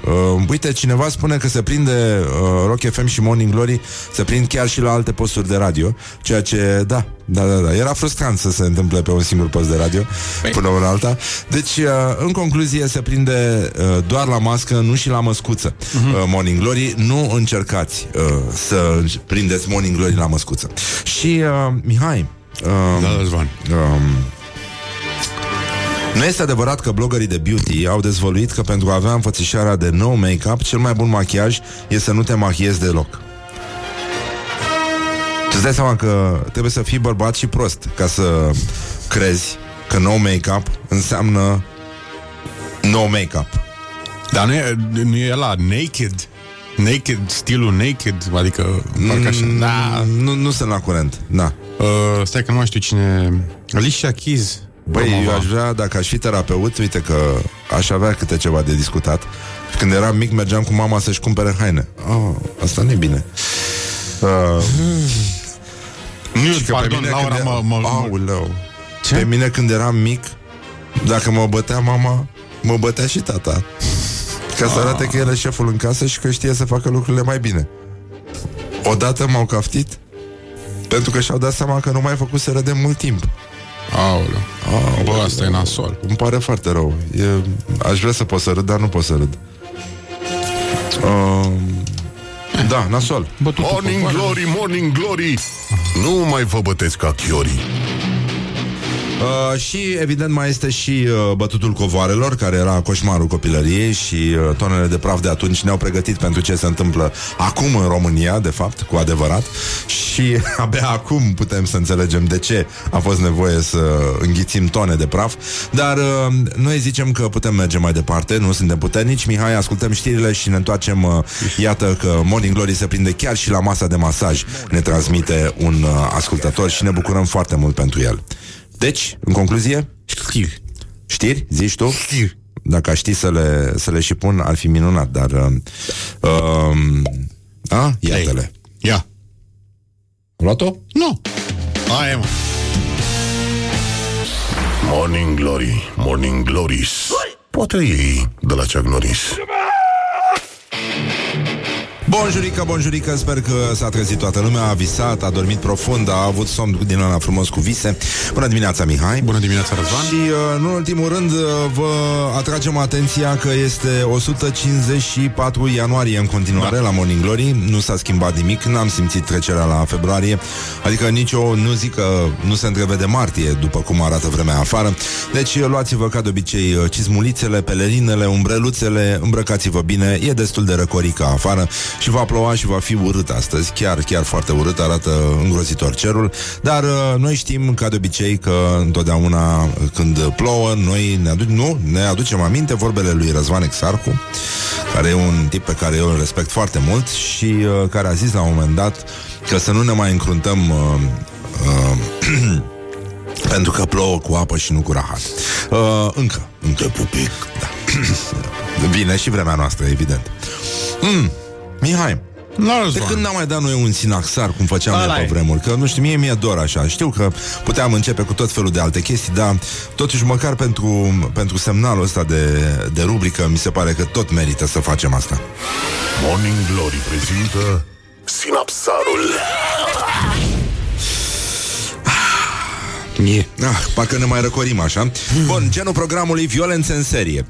uh, uite, cineva spune că se prinde uh, Rock FM și Morning Glory se prind chiar și la alte posturi de radio, ceea ce, da, da, da, da. Era frustrant să se întâmple pe un singur post de radio Păi. până una alta. Deci, uh, în concluzie, se prinde uh, doar la mască, nu și la măscuță. Mhm. Uh, Morning Glory, nu încercați uh, să prindeți Morning Glory la măscuță. Și, uh, Mihai, uh, Da, Răzvan. Um, nu este adevărat că bloggerii de beauty au dezvăluit că pentru a avea înfățișarea de no make-up, cel mai bun machiaj e să nu te machiezi deloc. Tu îți dai seama că trebuie să fii bărbat și prost ca să crezi că no make-up înseamnă no make-up. Dar nu e, nu e la naked. Naked, stilul naked, adică parcă așa. Da. Nu, nu sunt la curent, da. Uh, stai că nu mai știu cine... Alicia Keys. Băi, Promova. eu aș vrea, dacă aș fi terapeut, uite că aș avea câte ceva de discutat. Când eram mic, mergeam cu mama să-și cumpere haine. Oh, asta nu e bine. Uh, Nu, și că pardon, pe mine Laura, când mă, mă, mă, Aoleu. Ce? Pe mine când eram mic, dacă mă bătea mama, mă bătea și tata. Ca să arate că el e șeful în casă și că știe să facă lucrurile mai bine. Odată m-au caftit pentru că și-au dat seama că nu mai făcuseră de mult timp. Aoleu. Bă, asta e nasol. Îmi pare foarte rău. E, aș vrea să pot să râd, dar nu pot să râd. Uh, da, nasol. Bătut Morning glory, morning glory Nu mai vă bătesc ca chiorii Uh, și evident mai este și uh, bătutul covoarelor, care era coșmarul copilăriei și uh, tonele de praf de atunci ne-au pregătit pentru ce se întâmplă acum în România, de fapt, cu adevărat. Și abia acum putem să înțelegem de ce a fost nevoie să înghițim tone de praf. Dar uh, noi zicem că putem merge mai departe, nu suntem puternici. Mihai, ascultăm știrile și ne întoarcem. Uh, iată că Morning Glory se prinde chiar și la masa de masaj. Ne transmite un uh, ascultător și ne bucurăm foarte mult pentru el. Deci, în concluzie, Știri. știri, zici tu? Știri. Dacă aș ști să le, să le și pun, ar fi minunat, dar... Uh, uh, a, iată-le. Ia. Luat-o? Nu. Aia, mă. Morning Glory, Morning Glories Poate ei de la Chuck Norris Bonjurică, bonjurică, sper că s-a trezit toată lumea, a visat, a dormit profund, a avut somn din ăla frumos cu vise. Bună dimineața, Mihai! Bună dimineața, Răzvan. Și, uh, nu în ultimul rând, uh, vă atragem atenția că este 154 ianuarie în continuare Da. la Morning Glory. Nu s-a schimbat nimic, n-am simțit trecerea la februarie. Adică nici o, nu zic că nu se întrevede martie, după cum arată vremea afară. Deci uh, luați-vă ca de obicei uh, cizmulițele, pelerinele, umbreluțele, îmbrăcați-vă bine, e destul de răcorică afară și va ploua și va fi urât astăzi, chiar, chiar foarte urât, arată îngrozitor cerul, dar uh, noi știm ca de obicei că întotdeauna când plouă, noi ne, adu- nu, ne aducem aminte vorbele lui Răzvan Exarcu, care e un tip pe care eu îl respect foarte mult și uh, care a zis la un moment dat că să nu ne mai încruntăm uh, uh, pentru că plouă cu apă și nu cu rahat. Uh, încă, încă. pupic. Da. Vine și vremea noastră, evident. Mm. Mihai, La de Răzvan. când n-am mai dat noi un sinaxar, cum făceam Ăla noi pe e. vremuri? Că, nu știu, mie mi-e dor așa. Știu că puteam începe cu tot felul de alte chestii, dar totuși măcar pentru, pentru semnalul ăsta de, de rubrică, mi se pare că tot merită să facem asta. Morning Glory prezintă Sinapsarul E. Ah, parcă ne mai răcorim așa. Bun, genul programului Violențe în serie.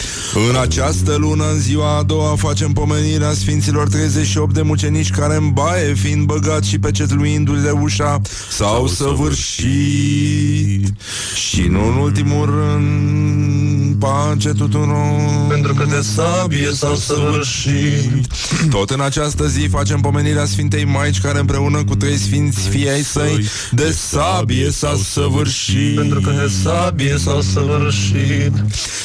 În această lună, în ziua a doua Facem pomenirea Sfinților 38 de mucenici Care în baie fiind băgați și pecetluindu-le ușa S-au săvârșit. Și nu în ultimul rând Pace tuturor. Pentru că de sabie s-au săvârșit. Tot în această zi facem pomenirea Sfintei Maici Care împreună cu trei sfinți fii ai săi De sabie s-au săvârșit. Pentru că de sabie s-au săvârșit.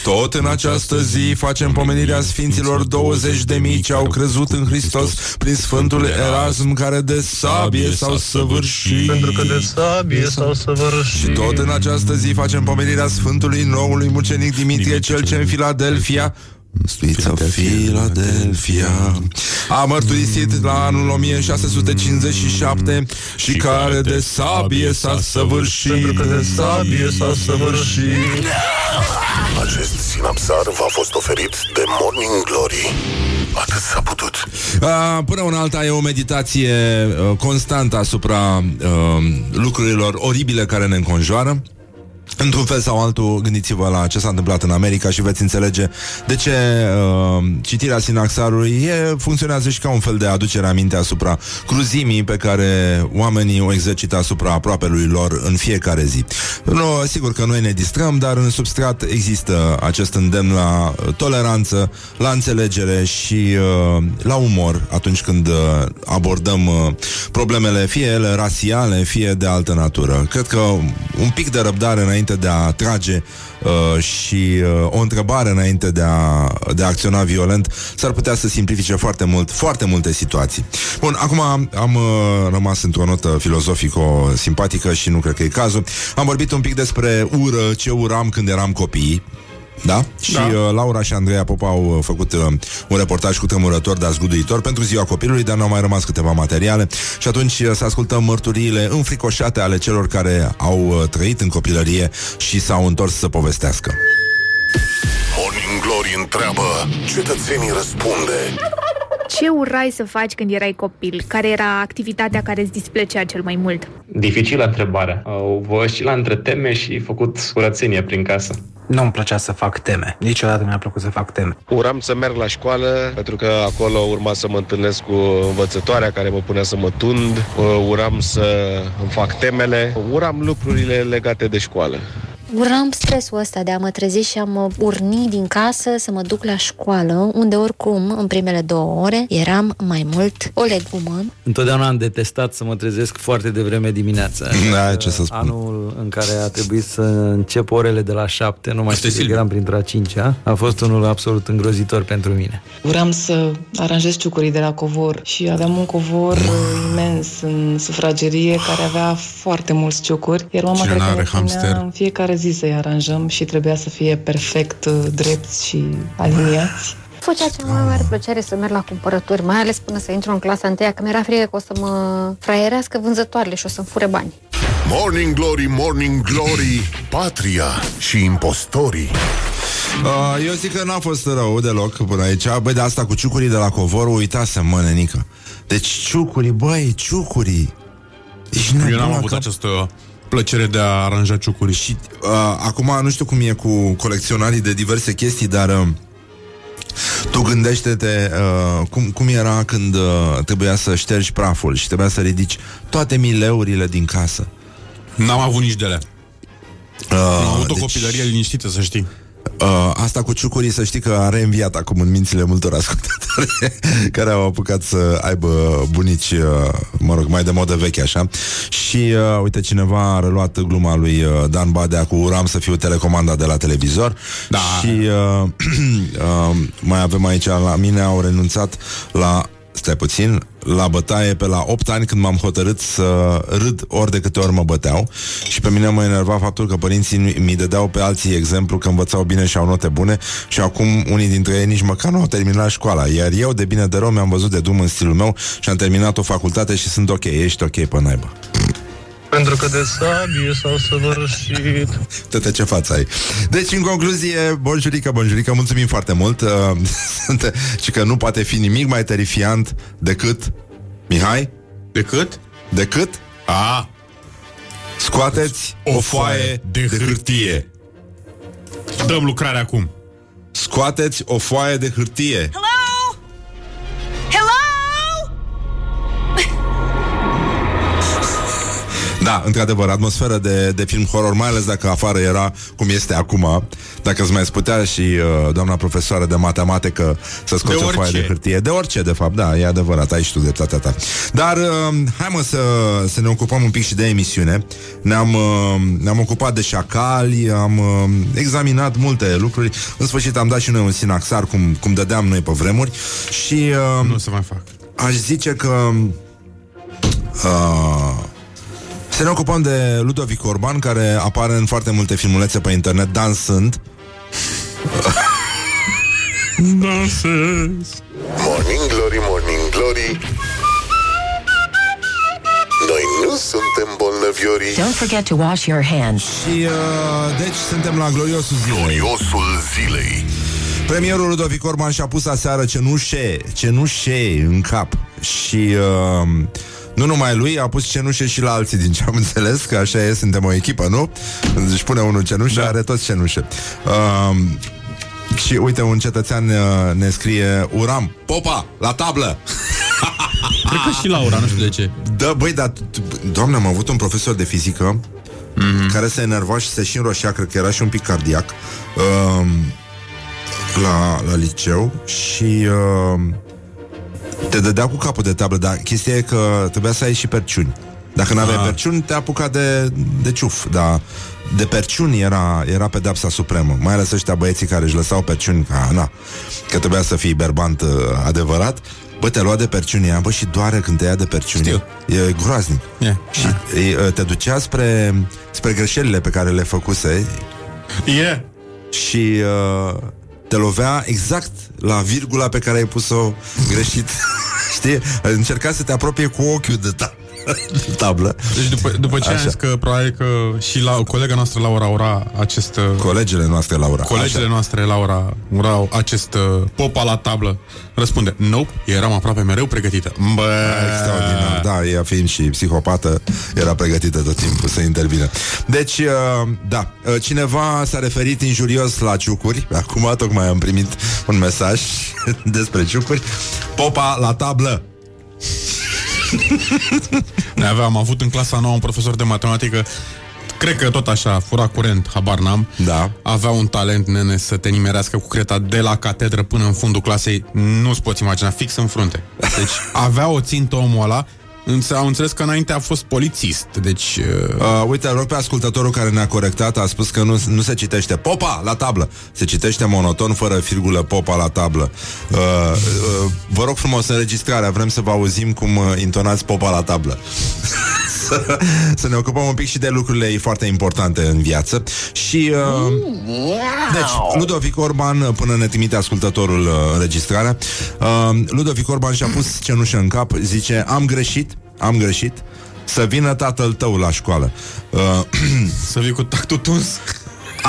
Tot în această zi facem pomenirea Sfinților 20 de mii Ce au crezut în Hristos Prin Sfântul Erasm Care de sabie s-au săvârșit. Pentru că de sabie s-au săvârșit. Și tot în această zi facem pomenirea Sfântului Noului Mucenic Dimitrie Cel ce în Filadelfia. Stuița Filadelfia. A mărturisit la anul 1657 Și care de sabie s-a săvârșit. Pentru că de sabie s-a săvârșit. Acest sinapsar v-a fost oferit de Morning Glory. Atât s-a putut. Uh, până una alta e o meditație uh, constantă asupra uh, lucrurilor oribile care ne înconjoară. Într-un fel sau altul, gândiți-vă la ce s-a întâmplat în America și veți înțelege de ce uh, citirea sinaxarului e, funcționează și ca un fel de aducere aminte asupra cruzimii pe care oamenii o exercită asupra aproapelui lor în fiecare zi. Nu, sigur că noi ne distrăm, dar în substrat există acest îndemn la uh, toleranță, la înțelegere și uh, la umor atunci când uh, abordăm uh, problemele, fie ele rasiale, fie de altă natură. Cred că un pic de răbdare înainte de a trage uh, și uh, o întrebare înainte de a, de a acționa violent s-ar putea să simplifice foarte mult, foarte multe situații. Bun, acum am, am uh, rămas într-o notă filozofico-simpatică și nu cred că e cazul. Am vorbit un pic despre ură, ce uram când eram copii. Da? Și Da. uh, Laura și Andreea Popa au uh, făcut uh, un reportaj cu tremurător, dar zguduitor pentru ziua copilului, dar ne-au mai rămas câteva materiale și atunci uh, să ascultăm mărturiile înfricoșate ale celor care au uh, trăit în copilărie și s-au întors să povestească. Morning Glory întreabă Cetățenii răspunde Ce urai să faci când erai copil? Care era activitatea care îți displăcea cel mai mult? Dificilă întrebare. Uh, Vă oscila între teme și făcut curățenie prin casă. Nu îmi plăcea să fac teme. Niciodată mi-a plăcut să fac teme. Uram să merg la școală, pentru că acolo urma să mă întâlnesc cu învățătoarea care mă punea să mă tund. Uh, Uram să îmi fac temele. Uram lucrurile legate de școală. Uram stresul ăsta de a mă trezi și a mă urni din casă să mă duc la școală, unde oricum, în primele două ore, eram mai mult o legumă. Întotdeauna am detestat să mă trezesc foarte devreme dimineața. Da, ce să spun. Anul în care a trebuit să încep orele de la șapte, nu mai știu că eram printre a cincea, a fost unul absolut îngrozitor pentru mine. Vreau să aranjez ciucurii de la covor și aveam un covor uh, imens în sufragerie care avea foarte mulți ciucuri, iar mama Cine cred că n-are ne punea hamster? în fiecare zi să-i aranjăm și trebuia să fie perfect uh, drepți și aliniați. Făcea cea mai mare plăcere să merg la cumpărături, mai ales până să intru în clasa întâia, că mi-era frică că o să mă fraierească vânzătoarele și o să-mi fure bani. Morning Glory, Morning Glory, Patria și impostorii. Uh, eu zic că n-a fost rău deloc până aici. Băi, de asta cu ciucurii de la covor, uitasem, mă, nenică. Deci ciucurii, băi, ciucurii. Ești Eu nebun n-am la avut cap. această plăcere de a aranja ciucurii. Și uh, acum nu știu cum e cu colecționarii de diverse chestii, dar uh, tu gândește-te uh, cum, cum era când uh, trebuia să ștergi praful și trebuia să ridici toate mileurile din casă. N-am avut nici de alea. Uh, Am avut o deci- copilărie liniștită, să știi. Uh, asta cu ciucurii să știi că a reînviat acum în mințile multor ascultători care au apucat să aibă bunici, uh, mă rog, mai de modă veche așa. Și uh, uite, cineva a reluat gluma lui uh, Dan Badea cu uram să fiu telecomandat de la televizor. Da. Și uh, uh, mai avem aici, la mine au renunțat la Stai puțin, la bătaie pe la 8 ani când m-am hotărât să râd ori de câte ori mă băteau și pe mine mă enerva faptul că părinții nu- mi dădeau pe alții exemplu că învățau bine și au note bune și acum unii dintre ei nici măcar nu au terminat școala, iar eu de bine de rău mi-am văzut de drum în stilul meu și am terminat o facultate și sunt ok, ești ok pe naiba. Pentru că de sabie s-au săvârșit Tăte ce față ai. Deci, în concluzie, bonjurică, bonjurică, mulțumim foarte mult. Uh, sunt- și că nu poate fi nimic mai terifiant decât... Mihai? Decât? Decât? A, Scoateți o foaie de hârtie. dăm lucrarea acum. Scoateți o foaie de hârtie. Hello? Hello? Da, într-adevăr, atmosferă de, de film horror, mai ales dacă afară era cum este acum. Dacă îți mai sputea și uh, doamna profesoară de matematică să scoți De o foaie orice. de hârtie. De orice, de fapt, da, e adevărat, ai și tu dreptatea ta. Dar uh, hai mă să, să ne ocupăm un pic și de emisiune. Ne-am, uh, ne-am ocupat de șacali, am uh, examinat multe lucruri. În sfârșit am dat și noi un sinaxar, cum, cum dădeam noi pe vremuri. Și... Uh, Nu o să mai fac. aș zice că uh, să ne ocupăm de Ludovic Orban, care apare în foarte multe filmulețe pe internet dansând. Dansez. Morning Glory, Morning Glory Noi nu suntem bolnăviorii Don't forget to wash your hands. Și, uh, deci, suntem la gloriosul zilei. Gloriosul zilei Premierul Ludovic Orban și-a pus aseară cenușe, cenușe în cap. Și... Uh, nu numai lui, a pus cenușe și la alții din ce am înțeles, că așa e, suntem o echipă, nu? Când își pune unul cenușe, da. are toți cenușe. Uh, și uite, un cetățean uh, ne scrie Uram, popa, la tablă! Cred că și Laura, nu știu de ce. Da, băi, dar, doamne, am avut un profesor de fizică mm-hmm. care se enerva și se și înroșea, cred că era și un pic cardiac, uh, la, la liceu și uh, te dădea cu capul de tablă, dar chestia e că trebuia să ai și perciuni. Dacă nu aveai Ah. perciuni, te apuca de, de ciuf, dar de perciuni era, era pedepsa supremă. Mai ales ăștia băieții care își lăsau perciuni, ca, na, că trebuia să fii berbant uh, adevărat. Bă, te lua de perciuni ea, bă, și doare când te ia de perciuni. Știu. E groaznic. E. Și e, te ducea spre, spre greșelile pe care le făcuse E. și uh, te lovea exact la virgula pe care ai pus-o greșit. Știi? Încerca să te apropie cu ochiul de, ta- de tablă. Deci după, după ce am Așa. zis că probabil că și la colega noastră Laura ura acest... uh, Colegele noastre, Laura. Colegele Așa. noastre, Laura, urau acest uh, popa la tablă. Răspunde, nope, eram aproape mereu pregătită. Bă, Extraordinar, da, ea fiind și psihopată, era pregătită tot timpul să intervină. Deci, uh, da, uh, cineva s-a referit injurios la ciucuri, acum tocmai am primit un mesaj despre ciucuri. Popa la tablă. Noi aveam avut în clasa nouă un profesor de matematică Cred că tot așa, fura curent, habar n-am. Da. Avea un talent, nene, să te nimerească cu creta de la catedră până în fundul clasei. Nu-ți poți imagina, fix în frunte. Deci avea o țintă omul ăla, Însă am înțeles că înainte a fost polițist, deci... Uh... Uh, uite, rog pe ascultătorul care ne-a corectat, a spus că nu, nu se citește popa la tablă, se citește monoton, fără virgulă, popa la tablă. Uh, uh, vă rog frumos, înregistrarea, vrem să vă auzim cum uh, intonați popa la tablă. să, să ne ocupăm un pic și de lucrurile foarte importante în viață. Și, uh, deci, Ludovic Orban, uh, până ne trimite ascultătorul uh, înregistrarea, uh, Ludovic Orban și-a pus cenușă în cap, zice, am greșit, am greșit, să vină tatăl tău la școală. Uh, să vii cu tactul tuns.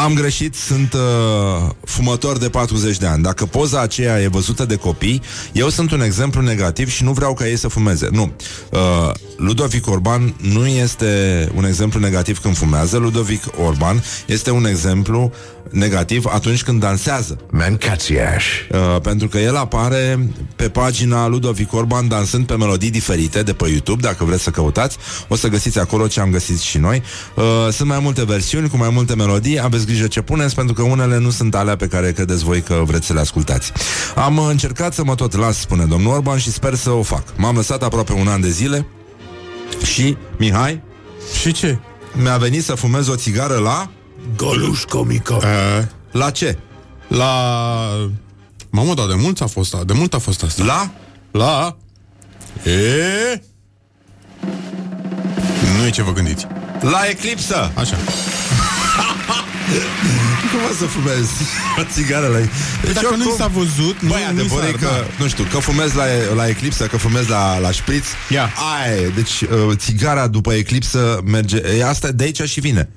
Am greșit, sunt uh, fumător de 40 de ani. Dacă poza aceea e văzută de copii, eu sunt un exemplu negativ și nu vreau ca ei să fumeze. Nu. Uh, Ludovic Orban nu este un exemplu negativ când fumează. Ludovic Orban este un exemplu negativ atunci când dansează. Mancațiaș. Uh, pentru că el apare pe pagina Ludovic Orban dansând pe melodii diferite de pe YouTube, dacă vreți să căutați. O să găsiți acolo ce am găsit și noi. Uh, sunt mai multe versiuni cu mai multe melodii. Aveți grijă ce puneți, pentru că unele nu sunt alea pe care credeți voi că vreți să le ascultați. Am încercat să mă tot las, spune domnul Orban, și sper să o fac. M-am lăsat aproape un an de zile și, Mihai, și ce? Mi-a venit să fumez o țigară la... Goluș comico. Uh, La ce? la... Mamă, dar de mult a fost, de mult a fost asta. La? La... E... Nu e ce vă gândiți. La eclipsă! Așa. Cum o să fumezi o țigară la deci Dacă nu i s-a văzut, nu, Băi, nu i adevărul s-a e că, arătat. nu știu, că fumezi la, la eclipsă, că fumezi la, la șpriț Ia. Aia e, deci uh, țigara după eclipsă merge e, Asta de aici și vine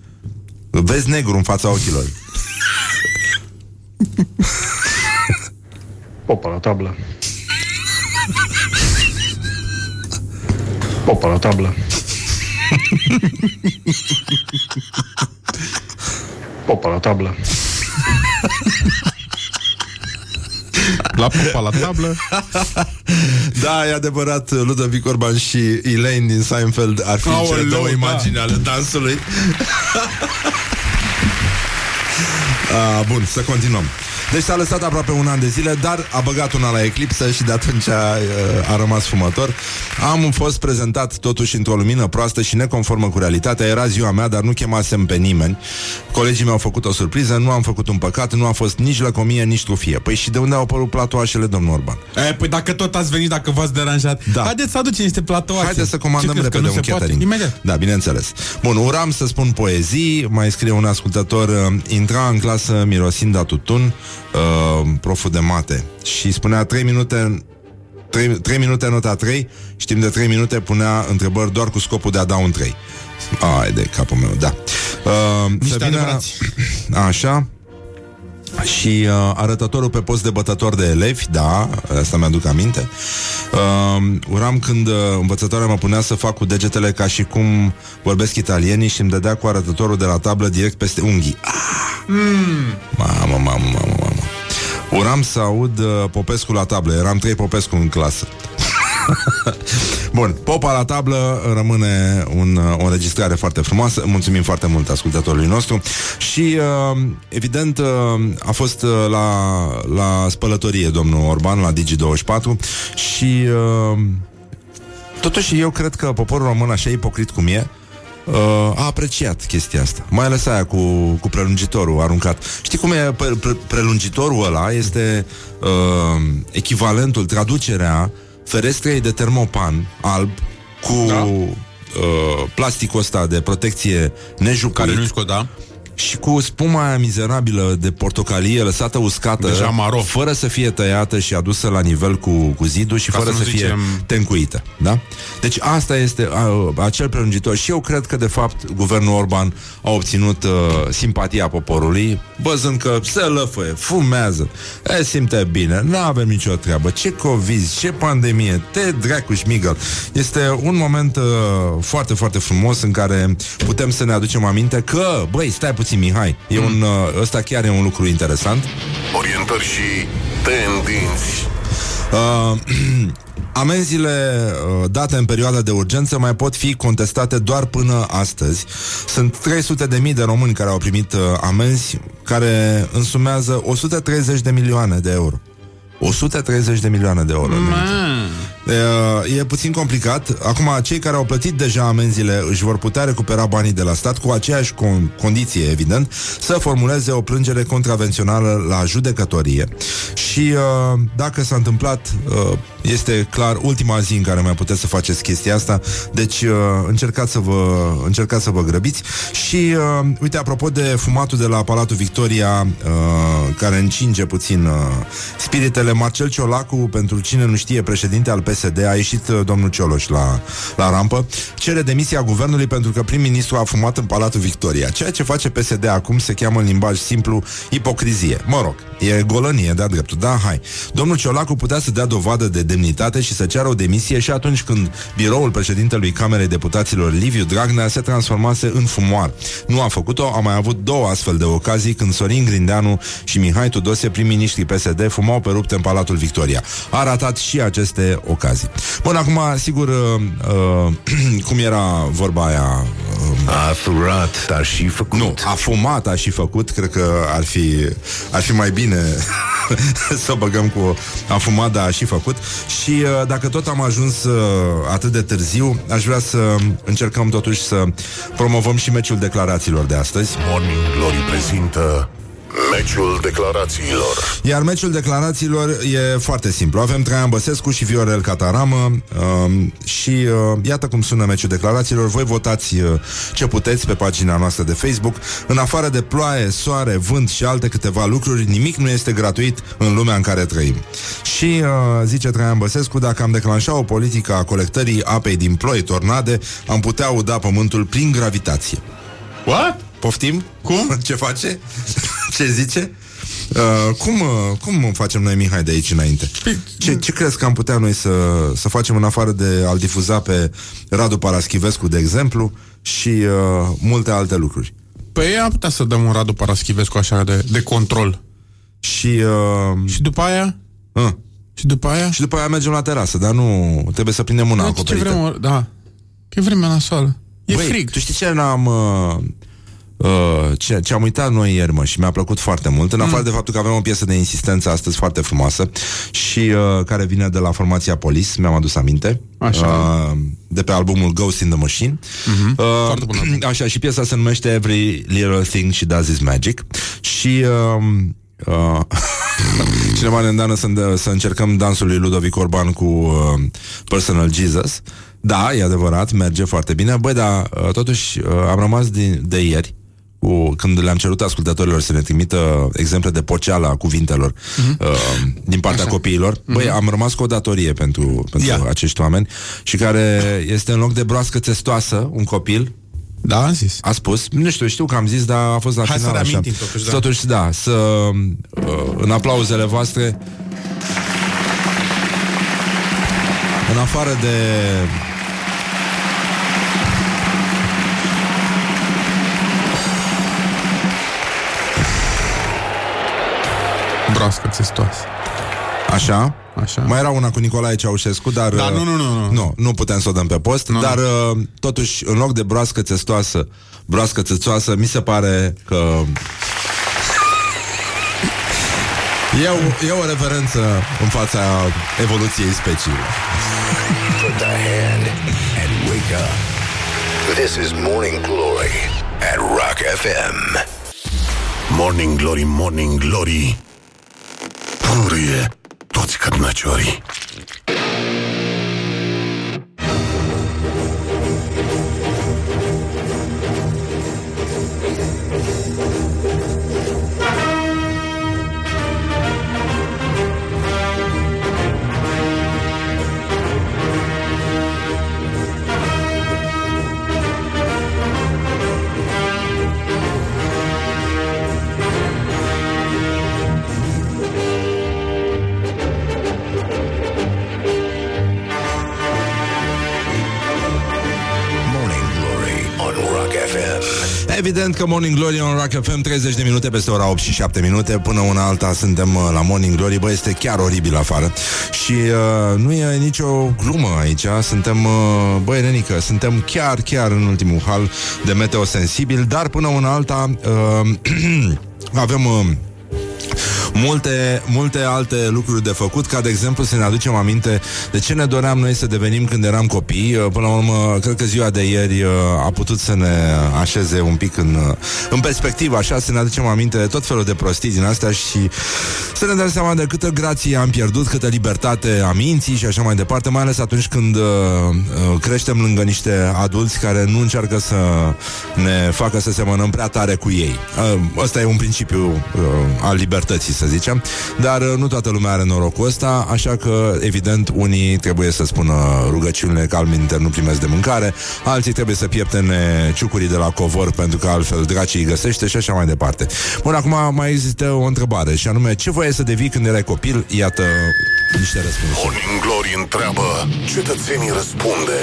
Vezi negru în fața ochilor Popa la tablă. Popa la tablă. Popa la tablă. La popa la tablă. Da, e adevărat, Ludovic Orban și Elaine din Seinfeld Ar fi cele Aoleu, două da. imagini ale dansului A, Bun, să continuăm deci s-a lăsat aproape un an de zile Dar a băgat una la eclipsă Și de atunci a, a rămas fumător Am fost prezentat totuși într-o lumină proastă Și neconformă cu realitatea Era ziua mea, dar nu chemasem pe nimeni Colegii mi-au făcut o surpriză Nu am făcut un păcat, nu a fost nici lăcomie, nici trufie Păi și de unde au apărut platoașele, domnul Orban? E, păi dacă tot ați venit, dacă v-ați deranjat, Da. haideți să aducem niște platoace. Haideți să comandăm Ce crezi, repede că nu un se poate? catering. Imediat. Da, bineînțeles. Bun, uram să spun poezii, mai scrie un ascultător, uh, intra în clasă mirosind a tutun, uh, proful de mate, și spunea 3 minute 3, 3 minute nota 3 și timp de 3 minute punea întrebări doar cu scopul de a da un 3. Ai de capul meu, da. Uh, Niște să vină, adevărați. așa, și uh, arătătorul pe post de bătător de elevi, da, asta mi-aduc aminte. Uh, uram când uh, învățătoarea mă punea să fac cu degetele ca și cum vorbesc italienii și îmi dădea cu arătătorul de la tablă direct peste unghii. Ah, Mm. mamă, mamă, mamă, mamă. Uram să aud uh, Popescu la tablă. Eram trei Popescu în clasă. Bun, popa la tablă rămâne un, uh, o înregistrare foarte frumoasă. Mulțumim foarte mult ascultătorului nostru. Și, uh, evident, uh, a fost uh, la, la spălătorie domnul Orban, la Digi24 și uh, totuși eu cred că poporul român, așa ipocrit cum e, uh, a apreciat chestia asta. Mai ales aia cu, cu prelungitorul aruncat. Știi cum e pre, pre, prelungitorul ăla? Este uh, echivalentul, traducerea ferestrei de termopan alb cu da. uh, plasticul ăsta de protecție nejupuit. Care nu scoda. Și cu spuma aia mizerabilă de portocalie lăsată uscată Deja maro. Fără să fie tăiată și adusă la nivel cu, cu zidul Și Ca fără să să, nu fie zicem- tencuită da? Deci asta este a, acel prelungitor Și eu cred că de fapt Guvernul Orban a obținut uh, simpatia poporului Văzând că se lăfăie, fumează e, Simte bine, nu avem nicio treabă Ce COVID, ce pandemie Te dracu șmigăl Este un moment uh, foarte, foarte frumos În care putem să ne aducem aminte Că, băi, stai puțin Mihai e un, uh, Ăsta chiar e un lucru interesant Orientări și tendinți. Uh, amenziile uh, date în perioada de urgență mai pot fi contestate doar până astăzi. Sunt 300 de mii de români care au primit uh, amenzi care însumează 130 de milioane de euro. 130 de milioane de euro. E, e puțin complicat. Acum, cei care au plătit deja amenziile își vor putea recupera banii de la stat cu aceeași con- condiție, evident, să formuleze o plângere contravențională la judecătorie. Și uh, dacă s-a întâmplat, uh, este clar ultima zi în care mai puteți să faceți chestia asta, deci uh, încercați să vă, încercați să vă grăbiți. Și, uh, uite, apropo de fumatul de la Palatul Victoria, uh, care încinge puțin uh, spiritele, Marcel Ciolacu, pentru cine nu știe, președinte al PSD, a ieșit uh, domnul Cioloș la, la rampă, cere demisia guvernului pentru că prim-ministru a fumat în Palatul Victoria. Ceea ce face PSD acum se cheamă în limbaj simplu ipocrizie. Mă rog, e golănie, de dreptul. Da, hai. Domnul Ciolacu putea să dea dovadă de demnitate și să ceară o demisie și atunci când biroul președintelui Camerei Deputaților Liviu Dragnea se transformase în fumoar. Nu a făcut-o, a mai avut două astfel de ocazii când Sorin Grindeanu și Mihai Tudose, prim-ministrii PSD, fumau pe rupte în Palatul Victoria. A ratat și aceste ocazii. Bun, acum, sigur, uh, uh, cum era vorba aia... Uh, A furat, dar și făcut. Nu, a fumat, a și făcut, cred că ar fi, ar fi mai bine să o băgăm cu a fumat, dar a și făcut. Și uh, dacă tot am ajuns uh, atât de târziu, aș vrea să încercăm totuși să promovăm și meciul declarațiilor de astăzi. Morning Glory prezintă Meciul declarațiilor Iar meciul declarațiilor e foarte simplu. Avem Traian Băsescu și Viorel Cataramă um, și uh, iată cum sună meciul declarațiilor. Voi votați uh, ce puteți pe pagina noastră de Facebook. În afară de ploaie, soare, vânt și alte câteva lucruri, nimic nu este gratuit în lumea în care trăim. Și, uh, zice Traian Băsescu, dacă am declanșat o politică a colectării apei din ploi, tornade, am putea uda pământul prin gravitație. What? Poftim? Cum? Ce face? Ce zice? Uh, cum, uh, cum facem noi, Mihai, de aici înainte? Ce, ce crezi că am putea noi să, să facem în afară de a-l difuza pe Radu Paraschivescu, de exemplu, și uh, multe alte lucruri? Păi am putea să dăm un Radu Paraschivescu așa de, de control. Și... Uh, Și după aia? uh, Și după aia? și după aia mergem la terasă, dar nu trebuie să prindem una Uite ce acoperită. vreme, da. Că e vremea nasoală. E Băi, frig. Tu știi ce n-am... Uh, Uh, ce, ce am uitat noi ieri, mă, și mi-a plăcut foarte mult, în afară de faptul că avem o piesă de insistență astăzi foarte frumoasă și uh, care vine de la formația Polis, mi-am adus aminte, Așa. Uh, de pe albumul Ghost in the Machine. Mhm. Uh, Foarte bun album. Așa, și piesa se numește Every Little Thing She Does Is Magic și... Uh, uh, cineva ne îndeamnă să, să încercăm dansul lui Ludovic Orban cu uh, Personal Jesus. Da, e adevărat, merge foarte bine. Băi, dar uh, totuși uh, am rămas din, de ieri cu, când le-am cerut ascultătorilor să ne trimită exemple de poceală a cuvintelor uh, din partea Așa. copiilor. Băi, am rămas cu o datorie pentru, pentru Ia. acești oameni și care este în loc de broască testoasă, un copil, Da, am zis. a spus, nu știu, știu că am zis, dar a fost la Hai să final așa. reamintim totuși, da. Totuși, da, să uh, în aplauzele voastre în afară de Broască țestoasă. Așa, Așa. Mai era una cu Nicolae Ceaușescu, dar... Da, uh, nu, nu, nu, nu. Nu, nu putem să o dăm pe post, Nu, dar uh, totuși, în loc de broască țestoasă, broască țețoasă, mi se pare că... E o, e o reverență în fața evoluției speciei. Put the hand and wake up. This is Morning Glory at Rock FM. Morning Glory, Morning Glory Purie toți cărnăciorii că Morning Glory on Rock FM 30 de minute peste ora 8 și 7 minute. Până una alta suntem uh, la Morning Glory. Bă, este chiar oribil afară. Și uh, nu e nicio glumă aici. Suntem, uh, băi, Renică Suntem chiar, chiar în ultimul hal De meteo sensibil Dar până una alta uh, Avem... Uh, multe, multe alte lucruri de făcut, ca de exemplu să ne aducem aminte de ce ne doream noi să devenim când eram copii. Uh, Până la urmă, cred că ziua de ieri uh, a putut să ne așeze un pic în, uh, în perspectivă, așa, să ne aducem aminte de tot felul de prostii din astea și să ne dăm seama de câtă grație am pierdut, câtă libertate a minții și așa mai departe, mai ales atunci când uh, uh, creștem lângă niște adulți care nu încearcă să ne facă să semănăm prea tare cu ei. Uh, ăsta e un principiu uh, al libertății, să zicem, dar uh, nu toată lumea are norocul ăsta, așa că, evident, unii trebuie să spună rugăciunile că alminter nu primesc de mâncare, alții trebuie să pieptene ciucurii de la covor pentru că altfel dracii îi găsește și așa mai departe. Bun, acum mai există o întrebare și anume, ce voie să devii când erai copil? Iată niște răspunsuri. Morning Glory întreabă, cetățenii răspunde.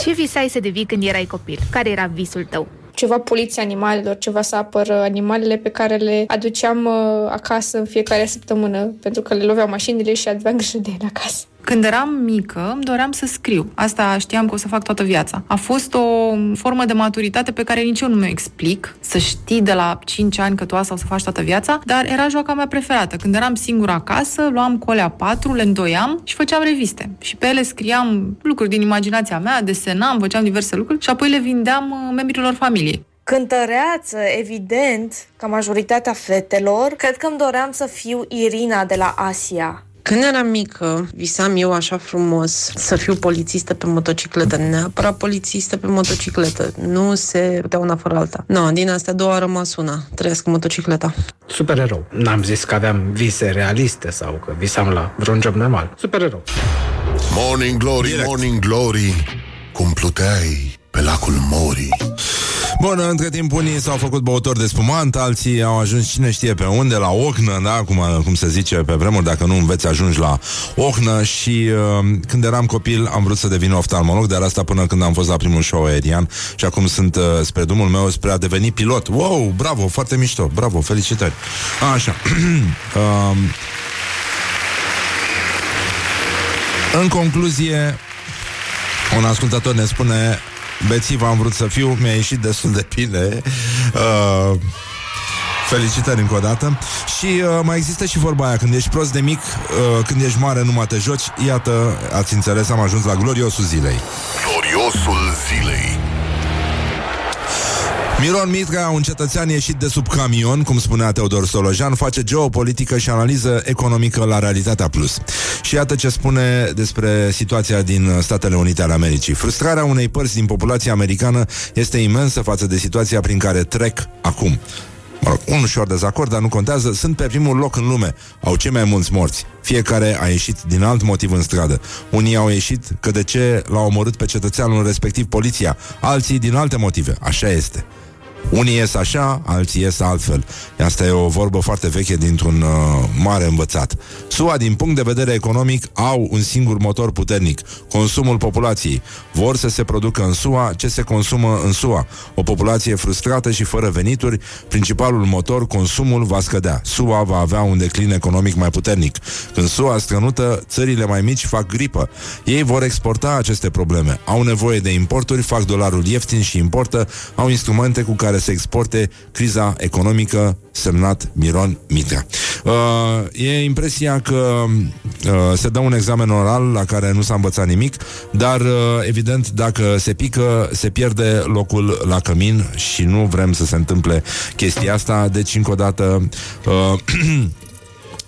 Ce visai să devii când erai copil? Care era visul tău? Ceva poliție animalelor, ceva să apăr animalele pe care le aduceam uh, acasă în fiecare săptămână, pentru că le loveau mașinile și aveam grijă de ele acasă. Când eram mică, îmi doream să scriu. Asta știam că o să fac toată viața. A fost o formă de maturitate pe care nici eu nu mi-o explic. Să știi de la 5 ani că tu asta o să faci toată viața, dar era joaca mea preferată. Când eram singură acasă, luam colea 4, le îndoiam și făceam reviste. Și pe ele scriam lucruri din imaginația mea, desenam, făceam diverse lucruri și apoi le vindeam uh, membrilor familiei. Cântăreață, evident, ca majoritatea fetelor, cred că îmi doream să fiu Irina de la Asia. Când eram mică, visam eu așa frumos să fiu polițistă pe motocicletă, neapărat polițistă pe motocicletă. Nu se putea una fără alta. No, din astea două a rămas una. Trăiesc motocicleta. Supererou. N-am zis că aveam vise realiste sau că visam la vreun job normal. Supererou. Morning Glory, Direct. Morning Glory, cum pluteai pe lacul Mori. Bun, între timp unii s-au făcut băutori de spumant, alții au ajuns cine știe pe unde, la Ochnă, da, cum, cum se zice pe vremuri, dacă nu înveți ajungi la Ochnă și uh, când eram copil am vrut să devin oftalmolog, dar asta până când am fost la primul show aerian și acum sunt uh, spre drumul meu spre a deveni pilot. Wow, bravo, foarte mișto, bravo, felicitări. Așa. uh, în concluzie, un ascultător ne spune Bețiv am vrut să fiu, mi-a ieșit destul de bine. Uh, Felicitări încă o dată Și uh, mai există și vorba aia Când ești prost de mic, uh, când ești mare Nu mă te joci, iată, ați înțeles Am ajuns la gloriosul zilei Gloriosul zilei Miron Mitra, un cetățean ieșit de sub camion, cum spunea Teodor Solojan, face geopolitică și analiză economică la Realitatea Plus. Și iată ce spune despre situația din Statele Unite ale Americii. Frustrarea unei părți din populația americană este imensă față de situația prin care trec acum. Mă rog, un ușor dezacord, dar nu contează, sunt pe primul loc în lume. Au cei mai mulți morți. Fiecare a ieșit din alt motiv în stradă. Unii au ieșit că de ce l-a omorât pe cetățeanul respectiv poliția, alții din alte motive. Așa este. Unii ies așa, alții ies altfel. Asta e o vorbă foarte veche dintr-un uh, mare învățat. SUA, din punct de vedere economic, au un singur motor puternic, consumul populației. Vor să se producă în SUA ce se consumă în SUA. O populație frustrată și fără venituri, principalul motor, consumul, va scădea. SUA va avea un declin economic mai puternic. Când SUA strănută, țările mai mici fac gripă. Ei vor exporta aceste probleme. Au nevoie de importuri, fac dolarul ieftin și importă, au instrumente cu care să exporte criza economică semnat Miron Mitra. Uh, e impresia că uh, se dă un examen oral la care nu s-a învățat nimic, dar uh, evident dacă se pică, se pierde locul la cămin și nu vrem să se întâmple chestia asta, deci încă o dată uh,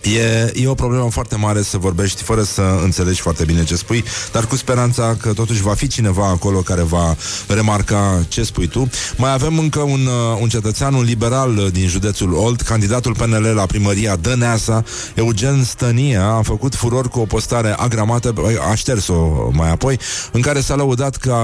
E, e o problemă foarte mare să vorbești fără să înțelegi foarte bine ce spui, dar cu speranța că totuși va fi cineva acolo care va remarca ce spui tu. Mai avem încă un, uh, un cetățean, un liberal din județul Olt, candidatul PNL la primăria Dăneasa, Eugen Stănia, a făcut furor cu o postare agramată, a șters-o mai apoi, în care s-a lăudat ca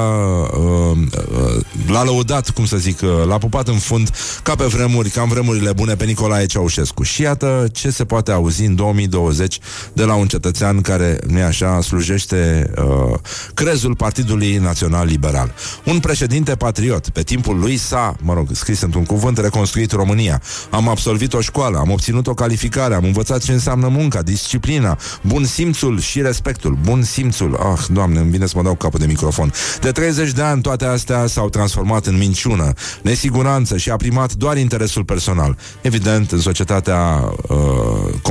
uh, uh, l-a lăudat, cum să zic, uh, l-a pupat în fund ca pe vremuri, ca în vremurile bune pe Nicolae Ceaușescu. Și iată ce se poate auzi auzi în 2020 de la un cetățean care, nu așa, slujește uh, crezul Partidului Național Liberal. Un președinte patriot. Pe timpul lui s-a, mă rog, scris într-un cuvânt, reconstruit România. Am absolvit o școală, am obținut o calificare, am învățat ce înseamnă munca, disciplina, bun simțul și respectul. Bun simțul. Ah, doamne, îmi vine să mă dau capul de microfon. De 30 de ani toate astea s-au transformat în minciună, nesiguranță și a primat doar interesul personal. Evident, în societatea uh,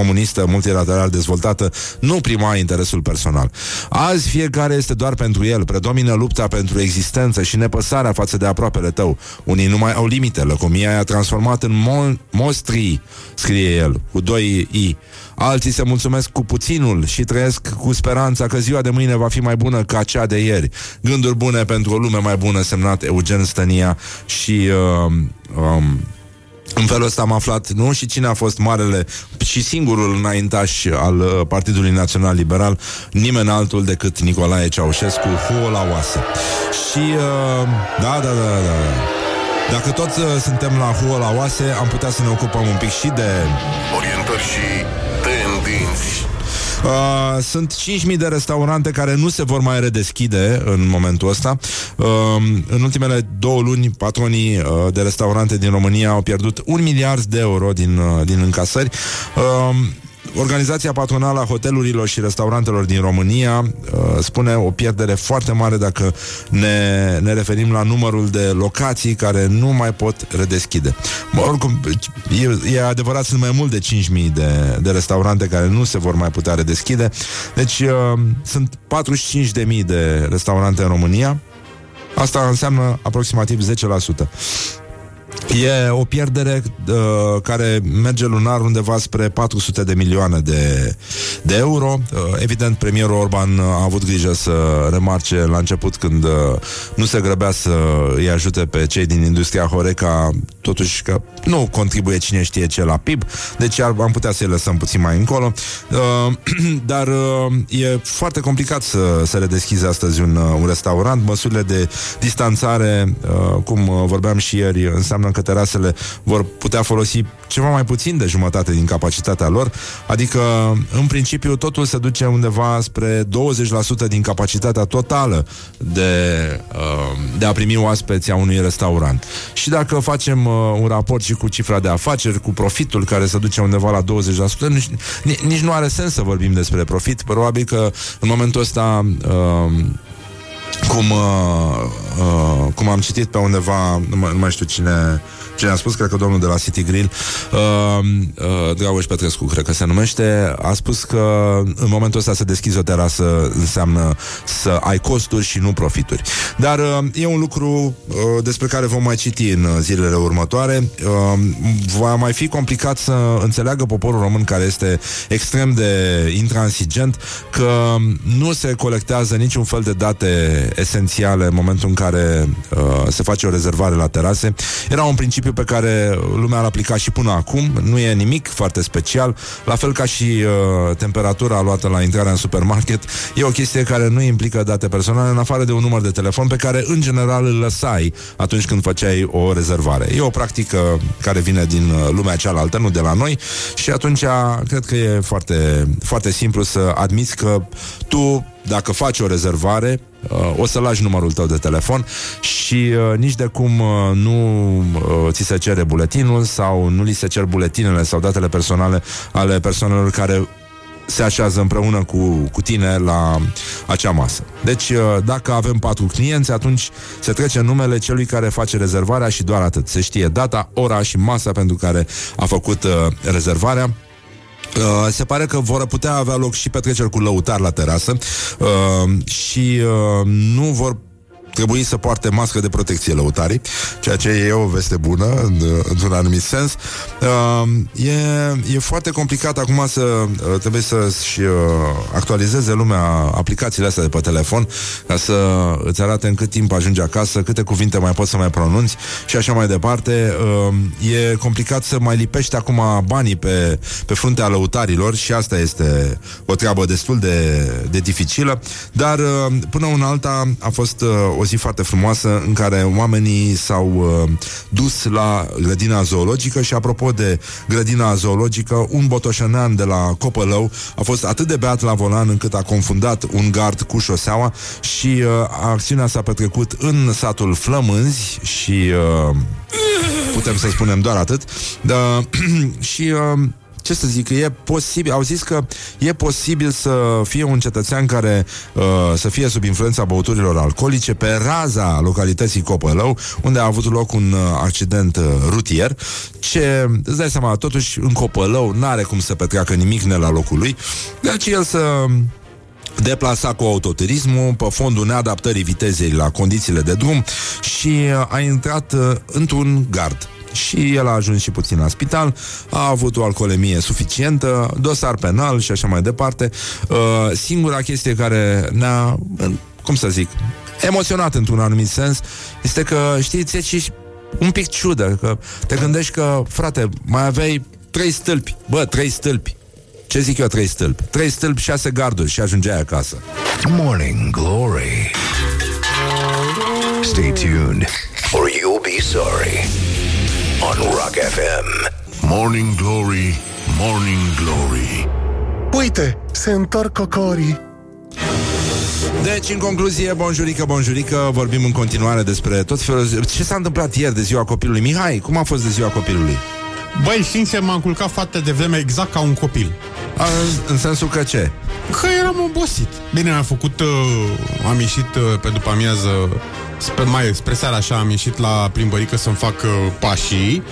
comunistă multilateral dezvoltată nu prima interesul personal. Azi fiecare este doar pentru el, predomină lupta pentru existență și nepăsarea față de aproapele tău. Unii nu mai au limite, lăcomia a transformat în mon- mostrii, scrie el, cu doi i. Alții se mulțumesc cu puținul și trăiesc cu speranța că ziua de mâine va fi mai bună ca cea de ieri. Gânduri bune pentru o lume mai bună, semnat Eugen Stănia și... Uh, um, în felul ăsta am aflat, nu? Și cine a fost marele și singurul înaintaș al uh, Partidului Național Liberal, nimeni altul decât Nicolae Ceaușescu, huo la oase. Și, uh, da, da, da, da, da. Dacă toți uh, suntem la huo la oase, am putea să ne ocupăm un pic și de... Orientări și tendinți. Uh, sunt 5.000 de restaurante care nu se vor mai redeschide în momentul ăsta. Uh, în ultimele două luni, patronii uh, de restaurante din România au pierdut un miliard de euro din, uh, din încasări. Uh, Organizația patronală a hotelurilor și restaurantelor din România uh, spune o pierdere foarte mare dacă ne, ne referim la numărul de locații care nu mai pot redeschide. Mă, oricum, e, e adevărat, sunt mai mult de 5.000 de, de restaurante care nu se vor mai putea redeschide. Deci uh, sunt 45.000 de restaurante în România. Asta înseamnă aproximativ 10%. E o pierdere uh, care merge lunar undeva spre 400 de milioane de, de euro. Uh, evident, premierul Orban a avut grijă să remarce la început când uh, nu se grăbea să îi ajute pe cei din industria Horeca, totuși că nu contribuie cine știe ce la PIB, deci ar, am putea să-i lăsăm puțin mai încolo. Uh, dar uh, e foarte complicat să, să redeschizi astăzi un, uh, un restaurant. Măsurile de distanțare, uh, cum uh, vorbeam și ieri, înseamnă că terasele vor putea folosi ceva mai puțin de jumătate din capacitatea lor, adică în principiu totul se duce undeva spre 20% din capacitatea totală de, uh, de a primi oaspeți a unui restaurant. Și dacă facem uh, un raport și cu cifra de afaceri, cu profitul care se duce undeva la 20%, nici, nici nu are sens să vorbim despre profit. Probabil că în momentul ăsta uh, cum, uh, uh, cum am citit pe undeva, nu mai, nu mai știu cine, cine a spus, cred că domnul de la City Grill, uh, uh, Dragoș Petrescu, cred că se numește, a spus că în momentul ăsta să deschizi o terasă înseamnă să ai costuri și nu profituri. Dar uh, e un lucru uh, despre care vom mai citi în uh, zilele următoare. Uh, va mai fi complicat să înțeleagă poporul român care este extrem de intransigent că nu se colectează niciun fel de date esențiale în momentul în care uh, se face o rezervare la terase. Era un principiu pe care lumea l-a aplicat și până acum. Nu e nimic foarte special. La fel ca și uh, temperatura luată la intrarea în supermarket. E o chestie care nu implică date personale în afară de un număr de telefon pe care în general îl lăsai atunci când făceai o rezervare. E o practică care vine din uh, lumea cealaltă, nu de la noi și atunci cred că e foarte, foarte simplu să admiți că tu dacă faci o rezervare, uh, o să lași numărul tău de telefon și uh, nici de cum uh, nu uh, ți se cere buletinul sau nu li se cer buletinele sau datele personale ale persoanelor care se așează împreună cu, cu tine la acea masă. Deci, uh, dacă avem patru clienți, atunci se trece numele celui care face rezervarea și doar atât. Se știe data, ora și masa pentru care a făcut uh, rezervarea. Uh, se pare că vor putea avea loc și petreceri cu lăutar la terasă. Uh, și uh, nu vor trebui să poarte mască de protecție lăutarii, ceea ce e o veste bună, în, într-un anumit sens. Uh, e, e foarte complicat acum să uh, trebuie să-și uh, actualizeze lumea aplicațiile astea de pe telefon ca să îți arate în cât timp ajungi acasă, câte cuvinte mai poți să mai pronunți și așa mai departe. Uh, e complicat să mai lipești acum banii pe, pe fruntea lăutarilor și asta este o treabă destul de, de dificilă, dar uh, până una alta a fost uh, o zi foarte frumoasă în care oamenii s-au uh, dus la grădina zoologică și apropo de grădina zoologică, un botoșănean de la Copălău a fost atât de beat la volan încât a confundat un gard cu șoseaua și uh, acțiunea s-a petrecut în satul Flămânzi și uh, putem să spunem doar atât. Da, și uh, ce să zic, e posibil, au zis că e posibil să fie un cetățean care uh, să fie sub influența băuturilor alcoolice pe raza localității Copălău, unde a avut loc un uh, accident uh, rutier, ce, îți dai seama, totuși în Copălău n-are cum să petreacă nimic ne la locul lui, deci el să deplasa cu autoturismul pe fondul neadaptării vitezei la condițiile de drum și uh, a intrat uh, într-un gard și el a ajuns și puțin la spital, a avut o alcoolemie suficientă, dosar penal și așa mai departe. Uh, singura chestie care ne-a, cum să zic, emoționat într-un anumit sens este că, știți, e și un pic ciudă, că te gândești că, frate, mai aveai trei stâlpi, bă, trei stâlpi. Ce zic eu, trei stâlpi? Trei stâlpi, șase garduri și ajungeai acasă. Morning Glory. Stay tuned or you'll be sorry on Rock FM. Morning Glory, Morning Glory. Uite, se întorc cocorii. Deci, în concluzie, bonjurică, bonjurică, vorbim în continuare despre tot felul... Ce s-a întâmplat ieri de ziua copilului? Mihai, cum a fost de ziua copilului? Băi, sincer, m-am culcat foarte devreme exact ca un copil. A, în sensul că ce? Că eram obosit. Bine, am făcut, uh, am ieșit uh, pe după amiază, spre, mai spre seara așa, am ieșit la plimbărică să-mi fac uh, pașii,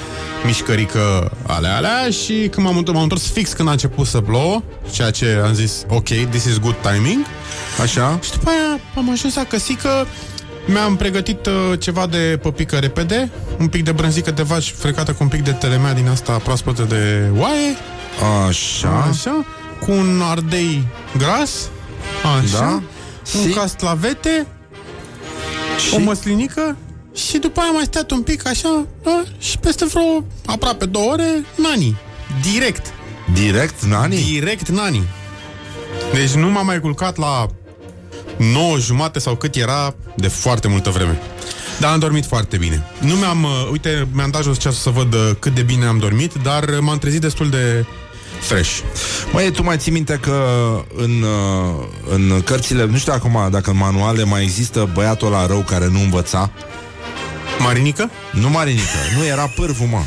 mișcărică alea, alea și când m-am, întors- m-am întors fix când a început să plouă, ceea ce am zis, ok, this is good timing. Așa. Și după aia am ajuns acasă că mi-am pregătit uh, ceva de păpică repede, un pic de brânzică de vaci frecată cu un pic de telemea din asta proaspătă de oaie. Așa. Așa. Cu un ardei gras. Așa. Da. Un Si. Castravete. O măslinică. Și după aia am mai stat un pic așa da? și peste vreo aproape două ore, nani. Direct. Direct, nani? Direct, nani. Deci nu m-am mai culcat la 9 jumate sau cât era de foarte multă vreme. Dar am dormit foarte bine. Nu mi-am, uh, uite, mi-am dat jos ceasul să văd uh, cât de bine am dormit, dar uh, m-am trezit destul de fresh. Măi, tu mai ții minte că în, uh, în cărțile, nu știu acum dacă în manuale mai există băiatul la rău care nu învăța? Marinică? Nu Marinică, nu era pârvul, mă.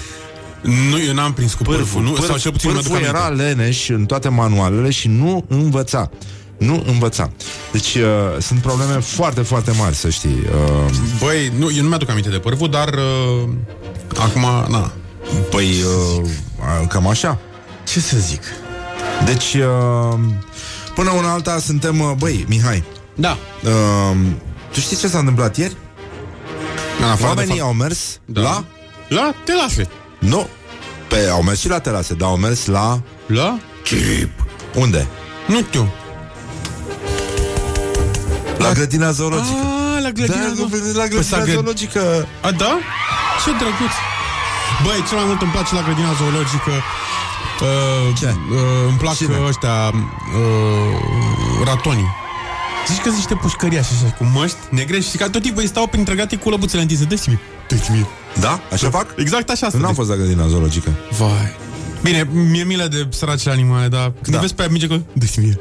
Nu, eu n-am prins cu pârful, nu, sau cel puțin nu mi-aduc pârful aminte. era leneș în toate manualele și nu învăța. Nu învăța. Deci uh, sunt probleme foarte, foarte mari, să știi. Uh, Băi, nu, eu nu mi-aduc aminte de pârful, dar uh, acum, na. Păi, uh, cam așa. Ce să zic? Deci, uh, până una alta suntem... Uh, băi, Mihai. Da. Uh, tu știi ce s-a întâmplat ieri? În afară de Oamenii fapt- au mers Da. la... La terase. Nu. Pe, au mers și la terase, dar au mers la... La? Chirip. Unde? Nu știu. La grădina zoologică. Ah, la grădina, Da, zo- la Păi grădina s-a gând- zoologică. A, da? Ce drăguț. Băi, cel mai mult îmi place la grădina zoologică uh, Ce? Uh, îmi plac Cine? ăștia uh, ratonii. Zici că sunt niște pușcăriași așa, cu măști negre și ca tot timpul îi stau printre gate cu lăbuțele întinse. Dă-ți mie, dă-ți mie. Da? Așa fac? Exact așa Nu am fost la grădina zoologică. Vai. Bine, mi-e milă de săracele animale, dar când Da. da. vezi pe aia mici, că dă-ți mie.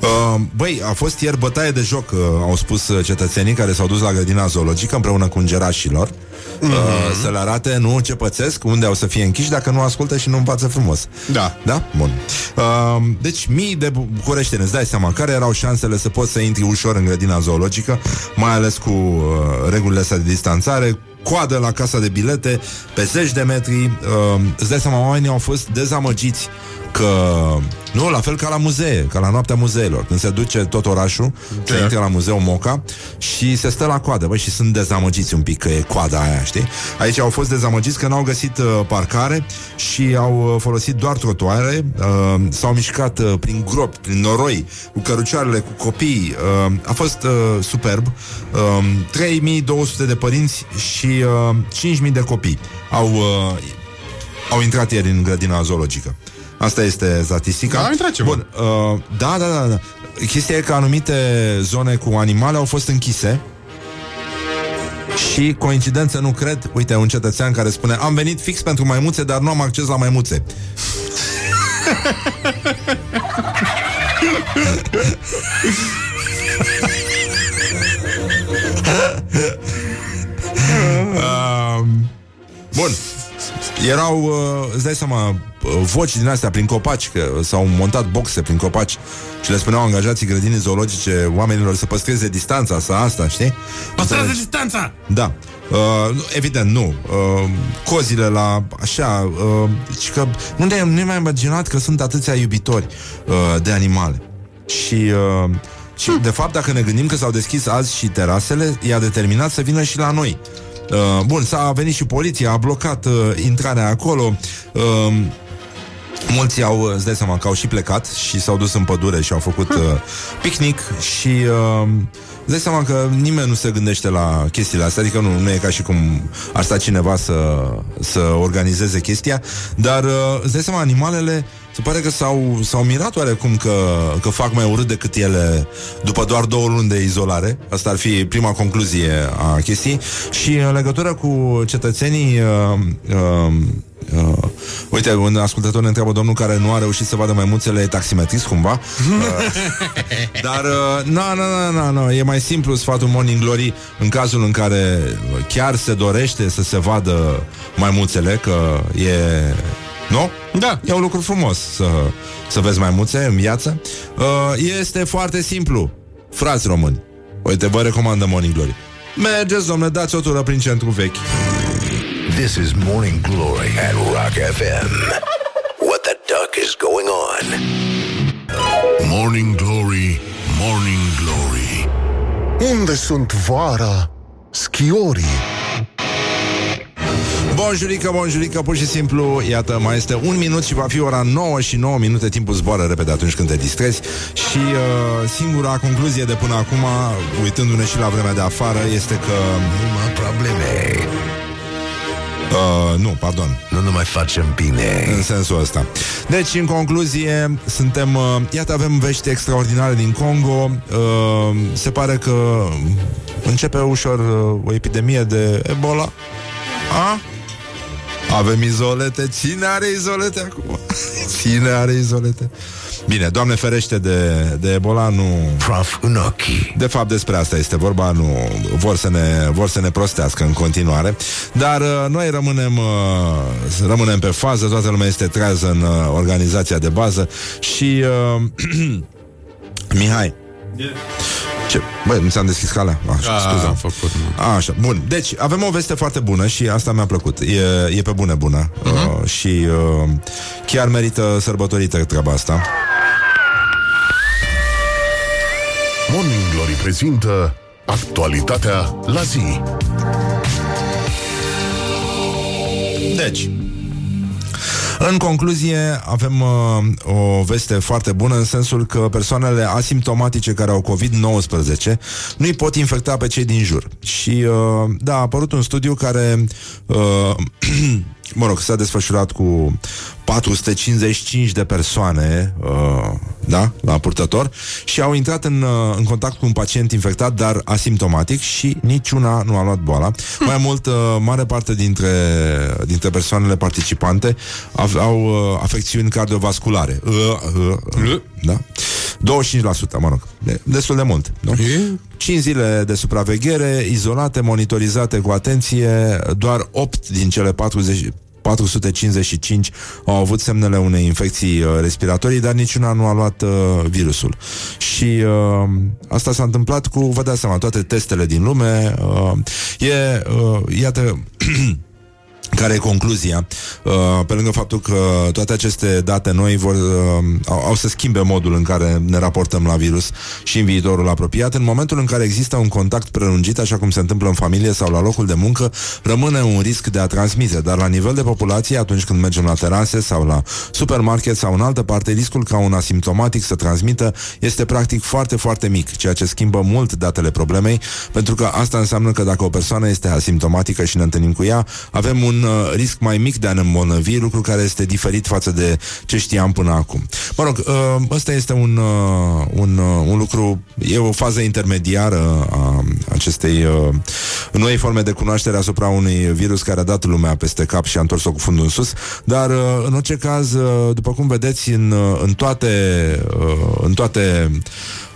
Uh, băi, a fost ieri bătaie de joc, uh, au spus uh, cetățenii care s-au dus la grădina zoologică împreună cu îngerașilor uh, să le arate, nu, ce pățesc, unde au să fie închiși dacă nu ascultă și nu învață frumos. Da. Da? Bun. Uh, deci, mii de bucureșteni, îți dai seama, care erau șansele să poți să intri ușor în grădina zoologică, mai ales cu uh, regulile astea de distanțare, coadă la casa de bilete, pe zeci de metri, uh, îți dai seama, oamenii au fost dezamăgiți că, nu, la fel ca la muzee, ca la noaptea muzeelor, când se duce tot orașul, Da. se intră la muzeul Moca și se stă la coadă, băi, și sunt dezamăgiți un pic că e coada aia, știi? Aici au fost dezamăgiți că n-au găsit uh, parcare și au uh, folosit doar trotuare, uh, s-au mișcat uh, prin gropi, prin noroi, cu cărucioarele, cu copii, uh, a fost uh, superb. Uh, 3200 de părinți și uh, 5000 de copii au, uh, au intrat ieri în grădina zoologică. Asta este statistica. Da, au intrat ceva. Bun, uh, da, da, da, da. Chestia e că anumite zone cu animale au fost închise Și coincidență nu cred, uite, un cetățean care spune Am venit fix pentru maimuțe, dar nu am acces la maimuțe Um, Bun Erau, uh, îți dai seama uh, Voci din astea prin copaci Că s-au montat boxe prin copaci Și le spuneau angajații grădinii zoologice Oamenilor să păstreze distanța Să asta, știi? Păstrează distanța! Da Uh, evident, nu. Uh, cozile la așa, uh, și că nu ne nu mai imaginat că sunt atâția iubitori uh, de animale. Și uh, și de fapt, dacă ne gândim că s-au deschis azi și terasele, i-a determinat să vină și la noi. Uh, bun, s-a venit și poliția, a blocat uh, intrarea acolo. Uh, Mulți au, îți dai seama că au și plecat și s-au dus în pădure și au făcut uh, picnic și uh, îți dai seama că nimeni nu se gândește la chestiile astea, adică nu, nu e ca și cum ar sta cineva să, să organizeze chestia, dar uh, îți dai seama, animalele se pare că s-au, s-au mirat oarecum că, că fac mai urât decât ele după doar două luni de izolare. Asta ar fi prima concluzie a chestii. Și în legătură cu cetățenii uh, uh, Uh, uite, un ascultător ne întreabă domnul care nu a reușit să vadă mai mulțele e taximetrist cumva. Uh, dar, uh, nu, nu, nu, nu, e mai simplu sfatul Morning Glory în cazul în care chiar se dorește să se vadă mai mulțele, că e... Nu? Da. E un lucru frumos să, să vezi mai multe în viață. Uh, este foarte simplu. Frați români, uite, vă recomandă Morning Glory. Mergeți, domnule, dați o tură prin centru vechi. This is Morning Glory at Rock FM. What the duck is going on? Morning Glory, Morning Glory Unde sunt vara? Schiorii Bonjurică, bonjurică, pur și simplu Iată, mai este un minut și va fi ora 9 și 9 minute Timpul zboară repede atunci când te distrezi Și uh, singura concluzie de până acum Uitându-ne și la vremea de afară Este că Numai probleme. Uh, nu, pardon. Nu ne mai facem bine. În sensul ăsta. Deci, în concluzie, suntem... Uh, iată, avem vești extraordinare din Congo. Uh, se pare că începe ușor uh, o epidemie de Ebola. A? Avem izolete. Cine are izolete acum? Cine are izolete? Bine, Doamne ferește de, de Ebola, nu... Praf în ochi. De fapt, despre asta este vorba, nu vor să ne, vor să ne prostească în continuare. Dar uh, noi rămânem, uh, rămânem pe fază, toată lumea este trează în uh, organizația de bază și... Uh, Mihai, ce? Băi, mi s-am deschis calea. Așa, A, scuze. am făcut, nu. Așa, bun. Deci, avem o veste foarte bună și asta mi-a plăcut. E, e pe bune bună. Uh-huh. Uh, și uh, chiar merită sărbătorită treaba asta. Morning Glory prezintă actualitatea la zi. Deci, în concluzie, avem uh, o veste foarte bună în sensul că persoanele asimptomatice care au COVID-19 nu îi pot infecta pe cei din jur. Și, uh, da, a apărut un studiu care, uh, mă rog, s-a desfășurat cu 455 de persoane, uh, da, la purtător, și au intrat în, uh, în contact cu un pacient infectat, dar asimptomatic și niciuna nu a luat boala. Mai mult, uh, mare parte dintre, dintre persoanele participante av- au uh, afecțiuni cardiovasculare. Uh, uh, uh, da? 25%, mă rog. De, destul de mult. Nu? 5 zile de supraveghere, izolate, monitorizate cu atenție, doar 8 din cele 40, 455 au avut semnele unei infecții uh, respiratorii, dar niciuna nu a luat uh, virusul. Și uh, asta s-a întâmplat cu, vă dați seama, toate testele din lume. Uh, e, uh, iată... Care e concluzia? Uh, pe lângă faptul că toate aceste date noi vor, uh, au, au să schimbe modul în care ne raportăm la virus și în viitorul apropiat, în momentul în care există un contact prelungit, așa cum se întâmplă în familie sau la locul de muncă, rămâne un risc de a transmite, dar la nivel de populație, atunci când mergem la terase sau la supermarket sau în altă parte, riscul ca un asimptomatic să transmită este practic foarte, foarte mic, ceea ce schimbă mult datele problemei, pentru că asta înseamnă că dacă o persoană este asimptomatică și ne întâlnim cu ea, avem un uh, risc mai mic de a ne îmbolnăvi, lucru care este diferit față de ce știam până acum. Mă rog, uh, ăsta este un, uh, un, uh, un lucru, e o fază intermediară a acestei uh, noi forme de cunoaștere asupra unui virus care a dat lumea peste cap și a întors-o cu fundul în sus, dar uh, în orice caz, uh, după cum vedeți, în, uh, în toate, uh, în toate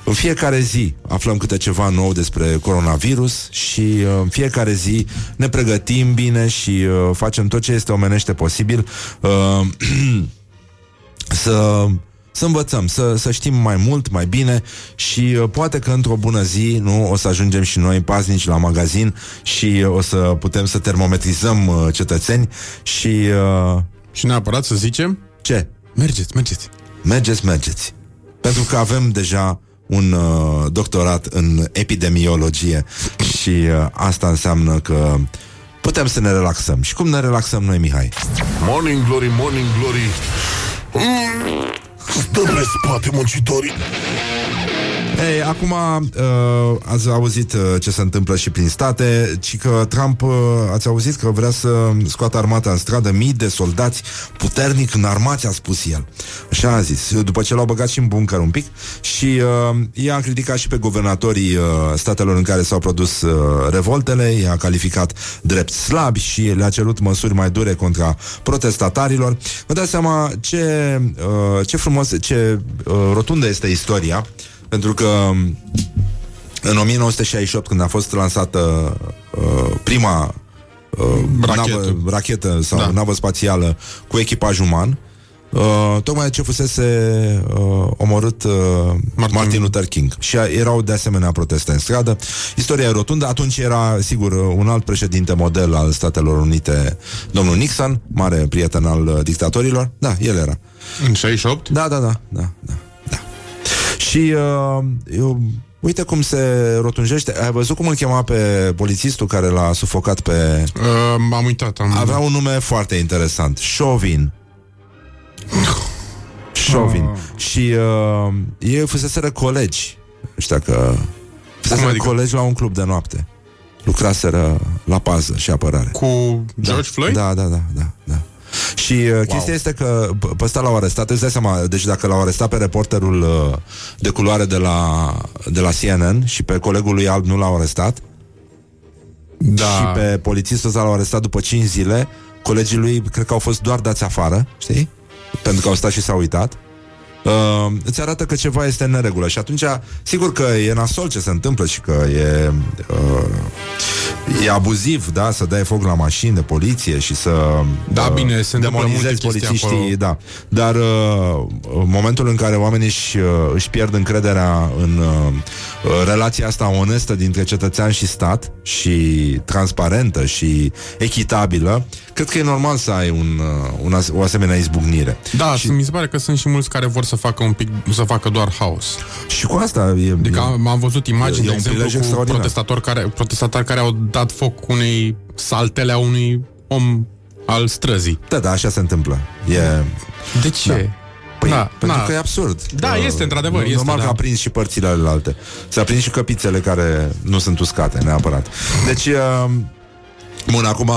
în fiecare zi aflăm câte ceva nou despre coronavirus și uh, în fiecare zi ne pregătim bine și uh, facem tot ce este omenește posibil uh, să să învățăm, să, să știm mai mult, mai bine și uh, poate că într-o bună zi nu o să ajungem și noi paznici la magazin și uh, o să putem să termometrizăm uh, cetățeni și... Uh, Și neapărat să zicem ce? Mergeți, mergeți Mergeți, mergeți. Pentru că avem deja un uh, doctorat în epidemiologie și uh, asta înseamnă că putem să ne relaxăm. Și cum ne relaxăm noi, Mihai? Morning Glory, Morning Glory mm, Stă pe spate muncitorii Ei, acum uh, ați auzit uh, ce se întâmplă și prin state, ci că Trump, uh, ați auzit că vrea să scoată armata în stradă, mii de soldați puternic înarmați, a spus el. Așa a zis, după ce l-au băgat și în bunker un pic și uh, i-a criticat și pe guvernatorii uh, statelor în care s-au produs uh, revoltele, i-a calificat drept slabi și le-a cerut măsuri mai dure contra protestatarilor. Vă dați seama ce, uh, ce frumos, ce uh, rotundă este istoria, pentru că în 1968, când a fost lansată uh, prima uh, Rachetă. navă, rachetă sau Da. da. navă spațială cu echipaj uman, uh, tocmai ce fusese uh, omorât uh, Martin. Martin Luther King. Și a, erau de asemenea proteste în stradă. Istoria e rotundă. Atunci era, sigur, uh, un alt președinte model al Statelor Unite, domnul Nixon, mare prieten al uh, dictatorilor. Da, el era. În 68? Da, da, da, da, da, da. Și uh, eu, uite cum se rotunjește. Ai văzut cum îl chema pe polițistul care l-a sufocat pe... Uh, am uitat. Am... Avea un nume foarte interesant. Chauvin. Chauvin. Ah. Și uh, ei fuseseră colegi. Ăștia că... Fuseseră adică? colegi la un club de noapte. Lucraseră la pază și apărare. Cu George Floyd? Da, da, da, da, da. Și uh, wow. chestia este că p- pe ăsta l-au arestat, îți dai seama, deci dacă l-au arestat pe reporterul uh, de culoare de la, de la CNN și pe colegul lui alb nu l-au arestat, Da. și pe polițistul ăsta l-au arestat după 5 zile, colegii lui cred că au fost doar dați afară, știi? Pentru că au stat și s-au uitat. Uh, îți arată că ceva este în neregulă și atunci sigur că e nasol ce se întâmplă și că e uh, e abuziv, da, să dai foc la mașini de poliție și să Da, bine, se întâmplă demonizezi multe chestii polițiștii, acolo. da. Dar uh, în momentul în care oamenii își, uh, își pierd încrederea în uh, uh, relația asta onestă dintre cetățean și stat și transparentă și echitabilă, cred că e normal să ai un, uh, un as- o asemenea izbucnire. Da, și... mi se pare că sunt și mulți care vor să facă un pic, să facă doar haos. Și cu asta e... Adică am, am văzut imagini, e de un exemplu, prilej cu extraordinar. protestatori care, protestatari care au dat foc unei saltele a unui om al străzii. Da, da, așa se întâmplă. E... De ce? Da. Păi, Da, pentru da. că e absurd. Da, este, într-adevăr, este, Normal da. că a prins și părțile alte. S-a prins și căpițele care nu sunt uscate, neapărat. Deci, uh, Bun, acum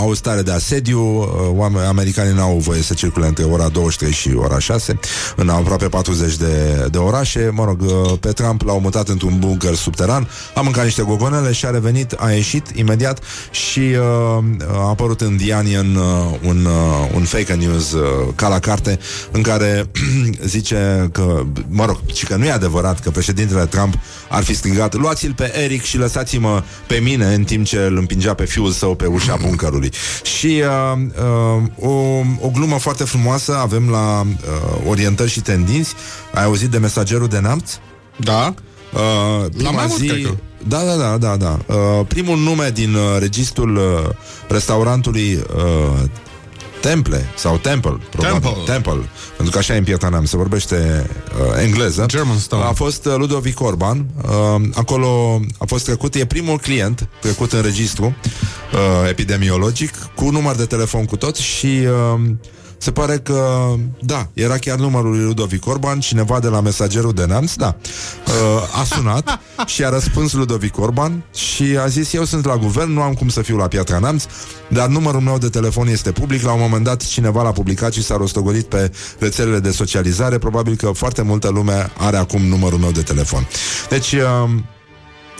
au stare de asediu, uh, oameni, americanii n-au voie să circule între ora 23 și ora 6, în aproape 40 de, de orașe. Mă rog, uh, pe Trump l-au mutat într-un bunker subteran, a mâncat niște gogonele și a revenit, a ieșit imediat și uh, a apărut în The Onion uh, un, uh, un fake news uh, ca la carte în care zice că, mă rog, și că nu e adevărat că președintele Trump ar fi strigat luați-l pe Eric și lăsați-mă pe mine în timp ce îl împingea pe fiul său pe ușa bunkerului. Și uh, uh, o, o glumă foarte frumoasă avem la uh, orientări și tendinți. Ai auzit de mesagerul de neamț? Da. Uh, prima mai mult, zi... cred că. Da, da, da, da, da. Uh, primul nume din uh, registrul uh, restaurantului uh, Temple sau Temple, probabil. Temple. Temple. Pentru că așa e în Pietaneam, se vorbește uh, engleză. Germantown. A fost uh, Ludovic Orban. Uh, acolo a fost trecut, e primul client trecut în registru uh, epidemiologic cu număr de telefon cu tot și uh, se pare că, da, era chiar numărul lui Ludovic Orban, cineva de la mesagerul de neamț, da, uh, a sunat și a răspuns Ludovic Orban și a zis, eu sunt la guvern, nu am cum să fiu la Piatra Neamț, dar numărul meu de telefon este public, la un moment dat cineva l-a publicat și s-a rostogolit pe rețelele de socializare, probabil că foarte multă lume are acum numărul meu de telefon. Deci, uh,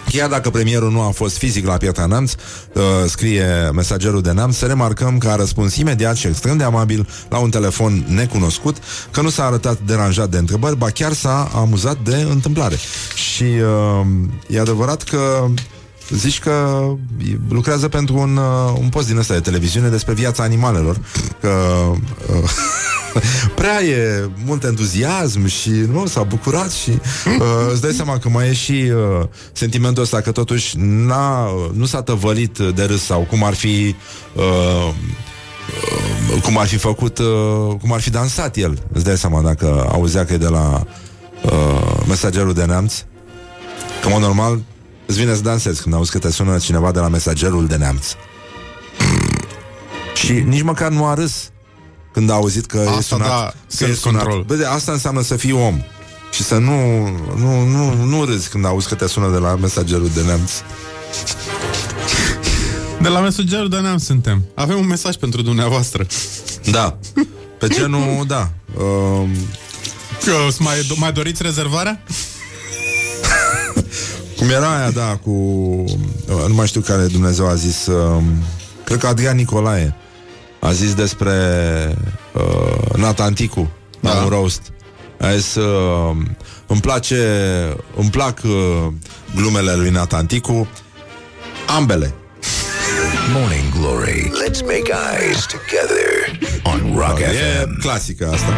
Chiar dacă premierul nu a fost fizic la Piatra Neamț, uh, scrie mesagerul de Neamț, să remarcăm că a răspuns imediat și extrem de amabil la un telefon necunoscut, că nu s-a arătat deranjat de întrebări, ba chiar s-a amuzat de întâmplare. Și uh, e adevărat că zici că lucrează pentru un, uh, un post din ăsta de televiziune despre viața animalelor, că uh, prea e mult entuziasm și nu s-a bucurat și uh, îți dai seama că mai e și uh, sentimentul ăsta că totuși n-a, nu s-a tăvălit de râs sau cum ar fi uh, uh, cum ar fi făcut, uh, cum ar fi dansat el. Îți dai seama dacă auzea că e de la uh, mesagerul de neamț. Că, în mod normal, îți vine să dansezi când auzi că te sună cineva de la mesagerul de neamț. Și nici măcar nu a râs când a auzit că Asta e sunat. da, că e sunat. self-control. Bă, de, asta înseamnă să fii om. Și să nu, nu, nu, nu râzi când auzi că te sună de la mesagerul de neamț. De la mesagerul de neamț suntem. Avem un mesaj pentru dumneavoastră. Da. Pe genul, da. Uh, Că o să mai, mai doriți rezervarea? Cum era aia, da, cu... uh, Nu mai știu care Dumnezeu a zis... Uh, cred că Adrian Nicolae a zis despre uh, Natanticu da. la un roast. A zis, uh, îmi place, îmi plac uh, glumele lui Natanticu, ambele. Morning Glory. Let's make eyes together on Rock E FM. clasică asta.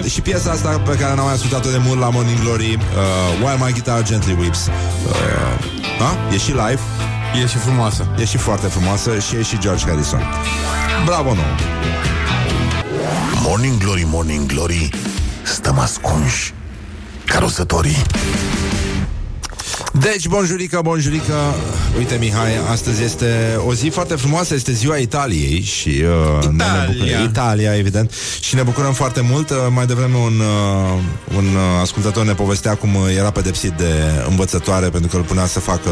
uh, și piesa asta pe care n-am mai ascultat-o de mult la Morning Glory, uh, While My Guitar Gently Weeps. Uh, a? E și live. E și frumoasă. E și foarte frumoasă și e și George Harrison. Bravo nouă! Morning Glory, Morning Glory Stăm ascunși Carosătorii Deci, bonjurică, bonjurică. Uite, Mihai, astăzi este o zi foarte frumoasă Este ziua Italiei și uh, ne- Ne bucurăm, Italia, evident. Și ne bucurăm foarte mult. Uh, Mai devreme un, uh, un uh, ascultător ne povestea Cum uh, era pedepsit de învățătoare Pentru că îl punea să facă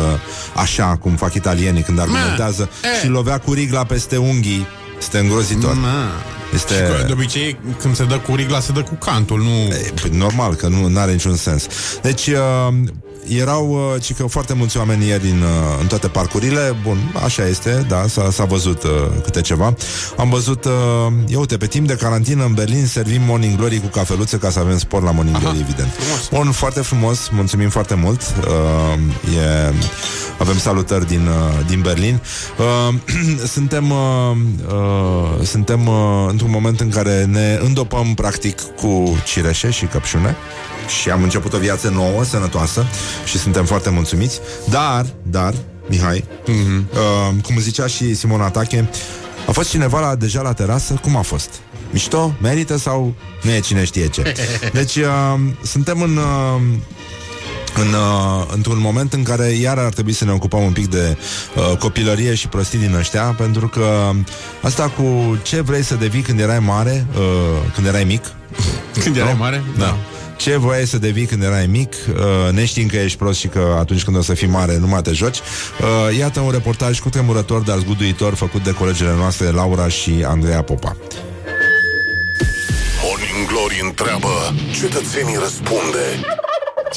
așa Cum fac italienii când argumentează e. Și lovea cu rigla peste unghii Este îngrozitor. Este... Și că de obicei, când se dă cu rigla, se dă cu cantul, nu... E, păi, normal, că nu are niciun sens. Deci, uh, erau uh, ci că foarte mulți oameni ieri în, uh, în toate parcurile. Bun, așa este, da, s-a, s-a văzut uh, câte ceva. Am văzut, uh, ia uite, pe timp de carantină în Berlin servim Morning Glory cu cafeluțe ca să avem spor la Morning Aha, Glory, evident. frumos. Bun, foarte frumos, mulțumim foarte mult. Uh, e, avem salutări din, uh, din Berlin. Uh, suntem uh, uh, suntem uh, într-un moment în care ne îndopăm practic cu cireșe și căpșune și am început o viață nouă, sănătoasă și suntem foarte mulțumiți. Dar, dar, Mihai, uh, cum zicea și Simona Tache, a fost cineva la, deja la terasă? Cum a fost? Mișto? Merită sau nu e cine știe ce? Deci, uh, suntem în... Uh, în, uh, într-un moment în care iar ar trebui să ne ocupăm un pic de uh, copilărie și prostii din ăștia, pentru că asta cu ce vrei să devii când erai mare, uh, când erai mic. Când erai mare? Da. Ce voiai să devii când erai mic, uh, neștiind că ești prost și că atunci când o să fii mare nu mai te joci. Uh, iată un reportaj cu tremurător, dar zguduitor, făcut de colegele noastre Laura și Andreea Popa. Morning Glory întreabă Cetățenii răspunde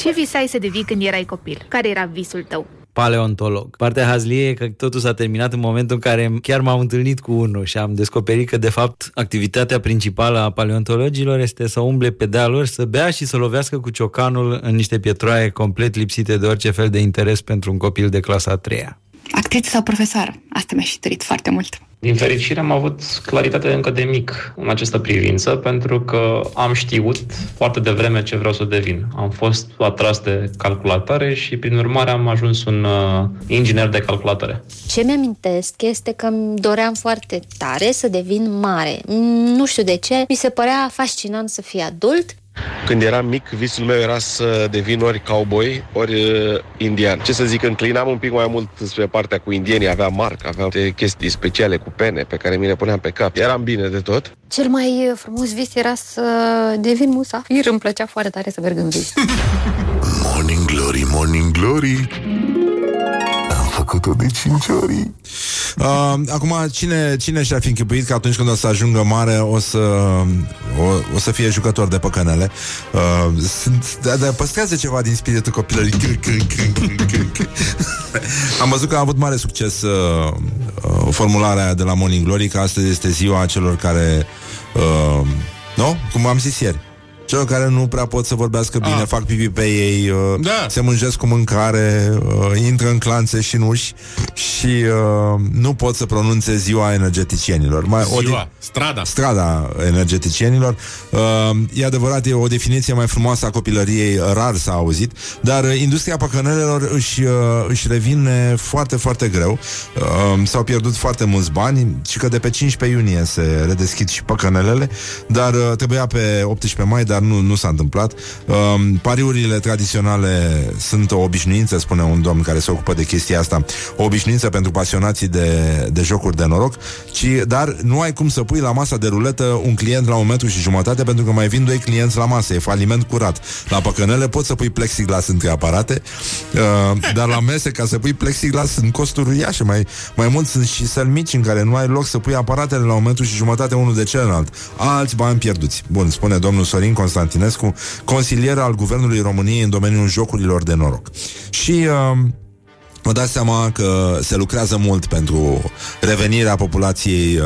Ce visai să devii când erai copil? Care era visul tău? paleontolog. Partea hazlie e că totul s-a terminat în momentul în care chiar m-am întâlnit cu unul și am descoperit că, de fapt, activitatea principală a paleontologilor este să umble pe dealuri, să bea și să lovească cu ciocanul în niște pietroaie complet lipsite de orice fel de interes pentru un copil de clasa a treia. Actriță sau profesoară? Asta mi-a și tărit foarte mult. Din fericire am avut claritate încă de mic în această privință, pentru că am știut foarte devreme ce vreau să devin. Am fost atras de calculatoare și, prin urmare, am ajuns un uh, inginer de calculatoare. Ce mi-amintesc este că îmi doream foarte tare să devin mare. Nu știu de ce, mi se părea fascinant să fii adult Când eram mic, visul meu era să devin ori cowboy, ori uh, indian. Ce să zic, înclinam un pic mai mult spre partea cu indienii. Aveam marc, aveam multe chestii speciale cu pene pe care mi le puneam pe cap. Eram bine de tot. Cel mai frumos vis era să devin musafir. Îmi plăcea foarte tare să merg în vis. Morning Glory, Morning Glory făcut-o de cinci ori. Uh, acum, cine, cine și-ar fi închipuit că atunci când o să ajungă mare o să, o, o să fie jucător de păcănele? Uh, sunt, da, da, păstrează ceva din spiritul copilării. Am văzut că a avut mare succes uh, uh, formularea aia de la Morning Glory, că astăzi este ziua celor care... Uh, nu? Cum am zis ieri. Celor care nu prea pot să vorbească bine, Ah. fac pipi pe ei, uh, Da. se mânjesc cu mâncare, uh, intră în clanțe și nuși și uh, nu pot să pronunțe ziua energeticienilor. Mai, Ziua, strada. strada energeticienilor. Uh, e adevărat, e o definiție mai frumoasă a copilăriei, rar s-a auzit, dar uh, industria păcănelelor își, uh, își revine foarte, foarte greu. Uh, s-au pierdut foarte mulți bani și că de pe 15 iunie se redeschid și păcănelele, dar uh, trebuia pe 18 mai, dar nu, nu s-a întâmplat. Uh, pariurile tradiționale sunt o obișnuință, spune un domn care se ocupă de chestia asta, o obișnuință pentru pasionații de, de jocuri de noroc, ci, dar nu ai cum să pui la masa de ruletă un client la un metru și jumătate pentru că mai vin doi clienți la masă, e faliment curat. La păcănele poți să pui plexiglas între aparate, uh, dar la mese ca să pui plexiglas sunt costuri uriașe, mai, mai mult sunt și săli mici în care nu ai loc să pui aparatele la un metru și jumătate unul de celălalt. Alți bani pierduți. Bun, spune domnul Sorin Constantinescu, consilier al Guvernului României în domeniul jocurilor de noroc. Și uh, Vă dați seama că se lucrează mult pentru revenirea populației uh,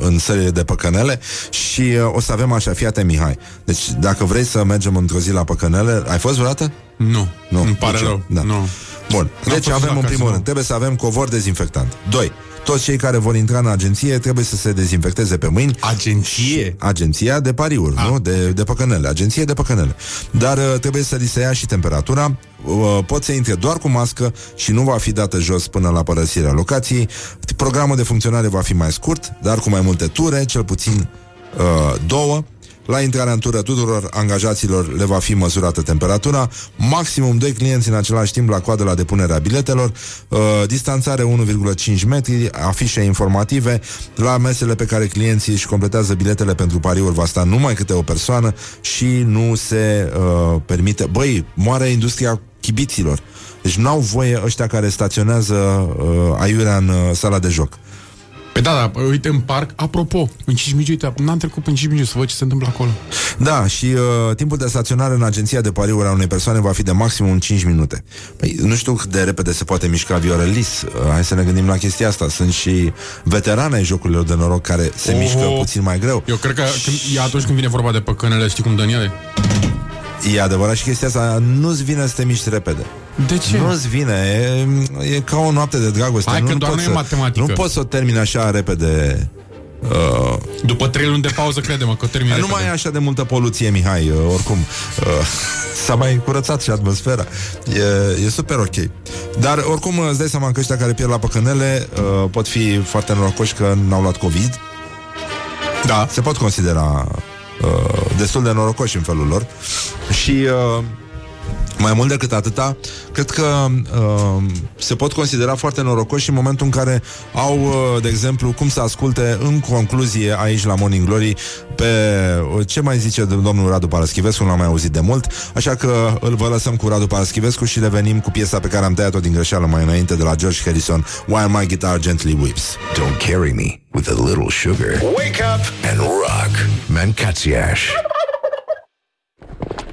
în sările de păcănele și uh, o să avem așa, fii atent, Mihai. Deci, dacă vrei să mergem într-o zi la păcănele, ai fost vreodată? Nu, Nu, îmi pare nici eu. rău. Da. Nu. Bun, N-am deci fost avem la în primul casino. rând, trebuie să avem covor dezinfectant. 2. Toți cei care vor intra în agenție trebuie să se dezinfecteze pe mâini. Agenție? Agenția de pariuri, nu? De, de păcănele. Agenție de păcănele. Dar uh, trebuie să li se ia și temperatura. Uh, pot să intre doar cu mască și nu va fi dată jos până la părăsirea locației. Programul de funcționare va fi mai scurt, dar cu mai multe ture, cel puțin uh, două. La intrarea în tură tuturor angajaților le va fi măsurată temperatura, maximum 2 clienți în același timp la coadă la depunerea biletelor, uh, distanțare 1,5 metri, afișe informative, la mesele pe care clienții își completează biletele pentru pariuri va sta numai câte o persoană și nu se uh, permite... Băi, moare industria chibiților. Deci n-au voie ăștia care staționează uh, aiurea în uh, sala de joc. Păi da, da, uite în parc, apropo, în 5 minute, uite, n-am trecut până 5 minute să văd ce se întâmplă acolo. Da, și uh, timpul de staționare în agenția de pariuri a unei persoane va fi de maximum 5 minute. Păi, nu știu cât de repede se poate mișca Viorelis. Uh, hai să ne gândim la chestia asta. Sunt și veterane ai jocurilor de noroc care se Oh. mișcă puțin mai greu. Eu cred că când, e atunci când vine vorba de păcănele, știi cum dă în ele? E adevărat și chestia asta, nu-ți vine să te miști repede. De ce? Nu-ți vine, e, e ca o noapte de dragoste. Hai nu, că nu doar poți nu e să, matematică. Nu poți să o termini așa repede. Uh, După 3 luni de pauză, crede-mă că o termin nu repede. mai e așa de multă poluție, Mihai, uh, oricum. Uh, s-a mai curățat și atmosfera. E, e super ok. Dar, oricum, îți dai seama că ăștia care pierd la păcănele uh, pot fi foarte norocoși că n-au luat COVID. Da. Se pot considera uh, destul de norocoși în felul lor. Și... Uh, mai mult decât atâta, cred că uh, se pot considera foarte norocoși în momentul în care au, uh, de exemplu, cum să asculte în concluzie aici la Morning Glory pe uh, ce mai zice domnul Radu Paraschivescu, nu l-am mai auzit de mult, așa că îl vă lăsăm cu Radu Paraschivescu și revenim cu piesa pe care am tăiat-o din greșeală mai înainte de la George Harrison, While My Guitar Gently Weeps. Don't carry me with a little sugar. Wake up and rock. Mancațiaș.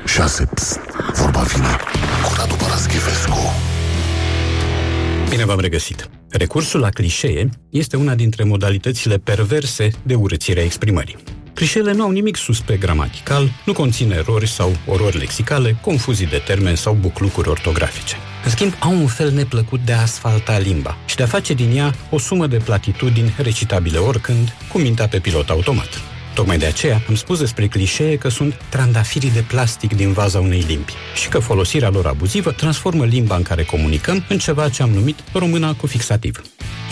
6. Psst, vorba vine cu Radu Paraschivescu. Bine v-am regăsit. Recursul la clișee este una dintre modalitățile perverse de urățire a exprimării. Clișeele nu au nimic suspect gramatical, nu conțin erori sau orori lexicale, confuzii de termeni sau buclucuri ortografice. În schimb, au un fel neplăcut de a asfalta limba și de a face din ea o sumă de platitudini recitabile oricând, cu mintea pe pilot automat. Tocmai de aceea am spus despre clișee că sunt trandafirii de plastic din vaza unei limbi și că folosirea lor abuzivă transformă limba în care comunicăm în ceva ce am numit româna cu fixativ.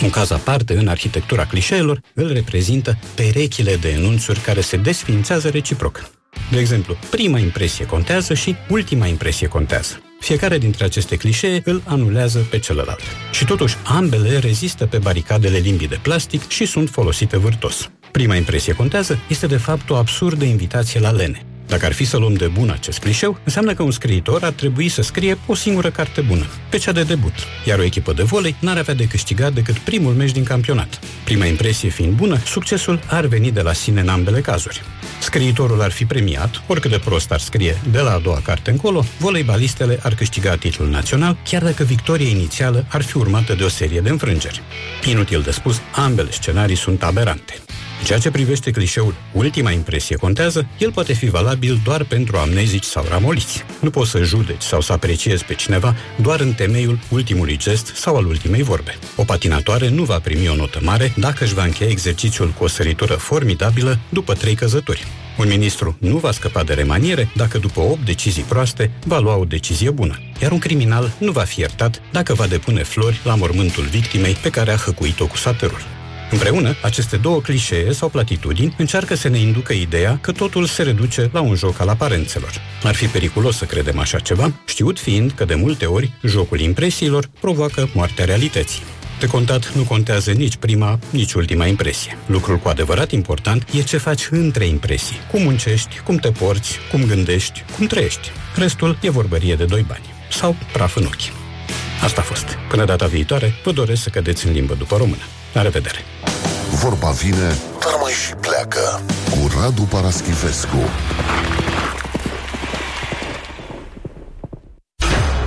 Un caz aparte în arhitectura clișeelor îl reprezintă perechile de enunțuri care se desfințează reciproc. De exemplu, prima impresie contează și ultima impresie contează. Fiecare dintre aceste clișee îl anulează pe celălalt. Și totuși, ambele rezistă pe baricadele limbii de plastic și sunt folosite vârtos. Prima impresie contează este de fapt o absurdă invitație la lene. Dacă ar fi să luăm de bun acest clișeu, înseamnă că un scriitor ar trebui să scrie o singură carte bună, pe cea de debut, iar o echipă de volei n-ar avea de câștigat decât primul meci din campionat. Prima impresie fiind bună, succesul ar veni de la sine în ambele cazuri. Scriitorul ar fi premiat, oricât de prost ar scrie de la a doua carte încolo, voleibalistele ar câștiga titlul național, chiar dacă victoria inițială ar fi urmată de o serie de înfrângeri. Inutil de spus, ambele scenarii sunt aberante. În ceea ce privește clișeul ultima impresie contează, el poate fi valabil doar pentru amnezici sau ramoliți. Nu poți să judeci sau să apreciezi pe cineva doar în temeiul ultimului gest sau al ultimei vorbe. O patinatoare nu va primi o notă mare dacă își va încheia exercițiul cu o săritură formidabilă după trei căzături. Un ministru nu va scăpa de remaniere dacă după 8 decizii proaste va lua o decizie bună, iar un criminal nu va fi iertat dacă va depune flori la mormântul victimei pe care a hăcuit-o cu satărul. Împreună, aceste două clișee sau platitudini încearcă să ne inducă ideea că totul se reduce la un joc al aparențelor. Ar fi periculos să credem așa ceva, știut fiind că de multe ori jocul impresiilor provoacă moartea realității. De contat nu contează nici prima, nici ultima impresie. Lucrul cu adevărat important e ce faci între impresii. Cum muncești, cum te porți, cum gândești, cum trăiești. Restul e vorbărie de doi bani. Sau praf în ochi. Asta a fost. Până data viitoare, vă doresc să cădeți în limbă după română. La revedere! Vorba vine, dar mai și pleacă. Cu Radu Paraschivescu.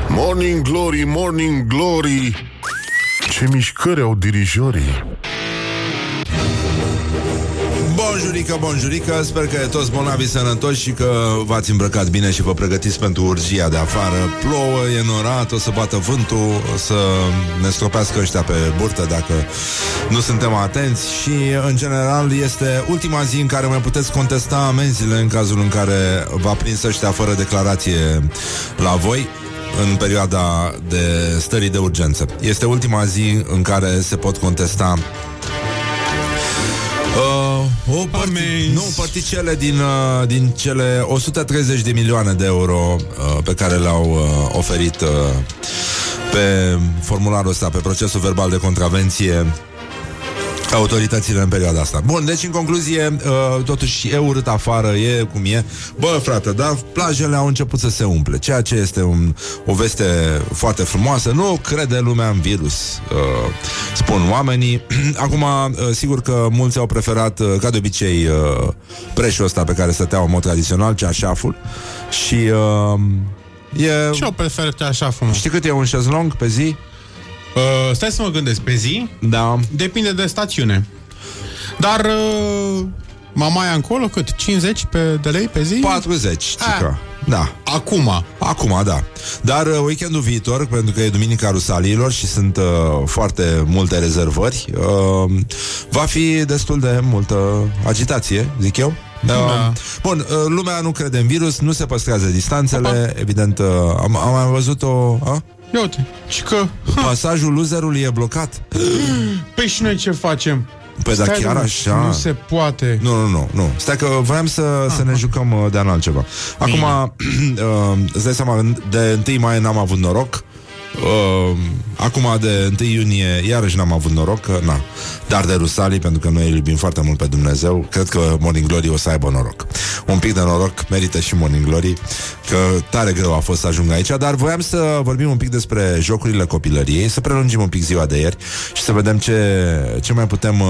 Morning Glory, Morning Glory Ce mișcări au dirijorii Bonjurică, bonjurică, sper că e toți bolnavi sănătoși și că v-ați îmbrăcat bine și vă pregătiți pentru urgia de afară. Plouă, e norat, o să bată vântul, o să ne stropească ăștia pe burtă dacă nu suntem atenți și, în general, este ultima zi în care mai puteți contesta amenziile în cazul în care v-a prins ăștia fără declarație la voi în perioada de stării de urgență. Este ultima zi în care se pot contesta Uh, o parti- nu, particele din, uh, din cele 130 de milioane de euro uh, pe care le-au uh, oferit uh, pe formularul ăsta, pe procesul verbal de contravenție autoritățile în perioada asta. Bun, deci în concluzie, uh, totuși e urât afară, e cum e. Bă, frate, dar plajele au început să se umple, ceea ce este un, o veste foarte frumoasă. Nu crede lumea în virus, uh, spun oamenii. Acum, uh, sigur că mulți au preferat, uh, ca de obicei, uh, preșul ăsta pe care stăteau în mod tradițional, ceașaful. Și uh, e... Ce o prefer așa frumos? Știi cât e un șezlong pe zi? Uh, stai să mă gândesc, pe zi? Da. Depinde de stațiune. Dar uh, mamaia încolo cât? 50 pe de lei pe zi? 40, cică. Da. Acum. Acum, da. Dar uh, weekendul viitor, pentru că e Duminica Rusaliilor și sunt uh, foarte multe rezervări, uh, va fi destul de multă agitație, zic eu. Da. Bun, uh, lumea nu crede în virus, nu se păstrează distanțele, Opa. evident, uh, am, am mai văzut o... A? Ia uite, și că... Pasajul loserului e blocat. Păi și noi ce facem? Păi da, Stai, chiar nu, așa? Nu se poate. Nu, nu, nu, nu. Stai că voiam să, să ne jucăm uh, de an altceva. Acum, uh, îți dai seama, de 1 mai n-am avut noroc. Uh, acum de 1 iunie iarăși n-am avut noroc că, na, dar de Rusalii pentru că noi îl iubim foarte mult pe Dumnezeu cred că Morning Glory o să aibă noroc. Un pic de noroc merită și Morning Glory că tare greu a fost să ajung aici dar voiam să vorbim un pic despre jocurile copilăriei să prelungim un pic ziua de ieri și să vedem ce, ce mai putem uh,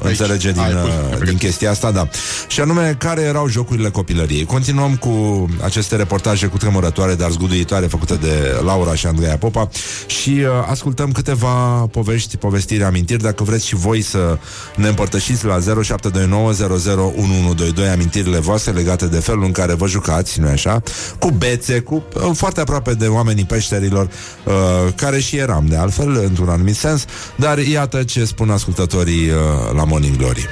înțelege din, Hai, pui, uh, din chestia asta da. și anume care erau jocurile copilăriei? Continuăm cu aceste reportaje cu tremurătoare dar zguduitoare făcute de Laura și Andreea Popa și uh, ascultăm câteva povești, povestiri, amintiri. Dacă vreți și voi să ne împărtășiți la 0729001122 amintirile voastre legate de felul în care vă jucați, nu așa? Cu bețe, cu uh, foarte aproape de oamenii peșterilor, uh, care și eram de altfel, într-un anumit sens, dar iată ce spun ascultătorii uh, la Morning Glory.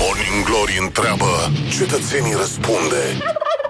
Morning Glory întreabă Cetățenii răspunde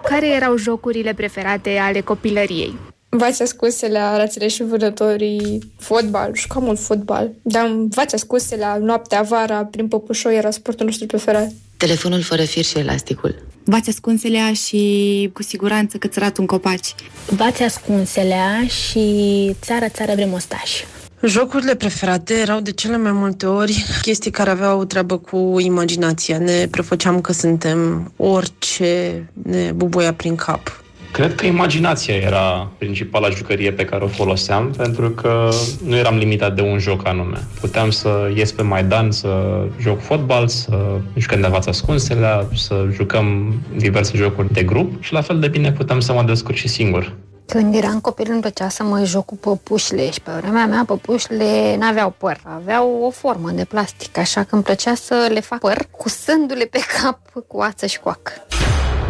Care erau jocurile preferate ale copilăriei? V-ați ascunse la rațele și vânătorii fotbal, jucam mult fotbal. Dar v-ați ascunse la noaptea, vara, prin păpușoi, era sportul nostru preferat. Telefonul fără fir și elasticul. V-ați ascunselea și cu siguranță cățărat un copaci. V-ați ascunselea și țară, țară vrem ostași. Jocurile preferate erau de cele mai multe ori chestii care aveau treabă cu imaginația. Ne prefăceam că suntem orice ne bubuia prin cap. Cred că imaginația era principala jucărie pe care o foloseam, pentru că nu eram limitat de un joc anume. Puteam să ies pe Maidan, să joc fotbal, să jucăm de fața ascunselea, să jucăm diverse jocuri de grup și la fel de bine puteam să mă descurc și singur. Când eram copil îmi plăcea să mă joc cu păpușile și pe vremea mea păpușile n-aveau păr, aveau o formă de plastic, așa că îmi plăcea să le fac păr cu sându-le pe cap cu ață și coac.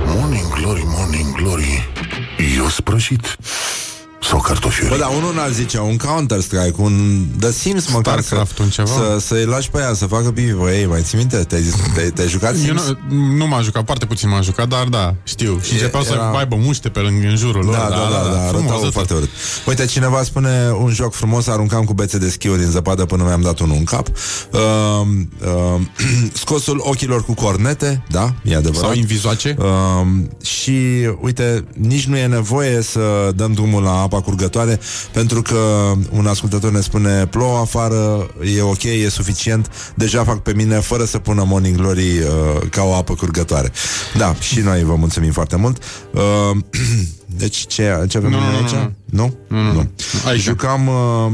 Morning glory, morning glory Eu sprășit Sau cartofiuri Bă, dar unul n-ar zice, un Counter-Strike, un The Sims măcar să, Starcraft, un ceva. să, să-i lași pe ea să facă pipi. Bă, ei, mai ții minte? Te-ai, te-ai, te-ai jucat Eu Sims? nu, nu m-am jucat, foarte puțin m-am jucat, dar da, știu. Și E- începeau să era- aibă muște pe lângă în jurul lor. Da, da, da, da, frumos, arătau ăsta. foarte urât. Uite, cineva spune un joc frumos, aruncam cu bețe de schiuri în zăpadă până mi-am dat unul în cap. Uh, uh, scosul ochilor cu cornete, da, e adevărat. Sau invizoace. Uh, și, uite, nici nu e nevoie să dăm drumul la apa curgătoare, pentru că un ascultător ne spune plouă afară, e ok, e suficient, deja fac pe mine fără să pună Morning Glory uh, ca o apă curgătoare. Da, și noi vă mulțumim foarte mult. Uh, deci, ce, ce avem Nu, noi nu, nu, aici? nu. Nu? Nu, nu. nu. Aici. Jucam uh,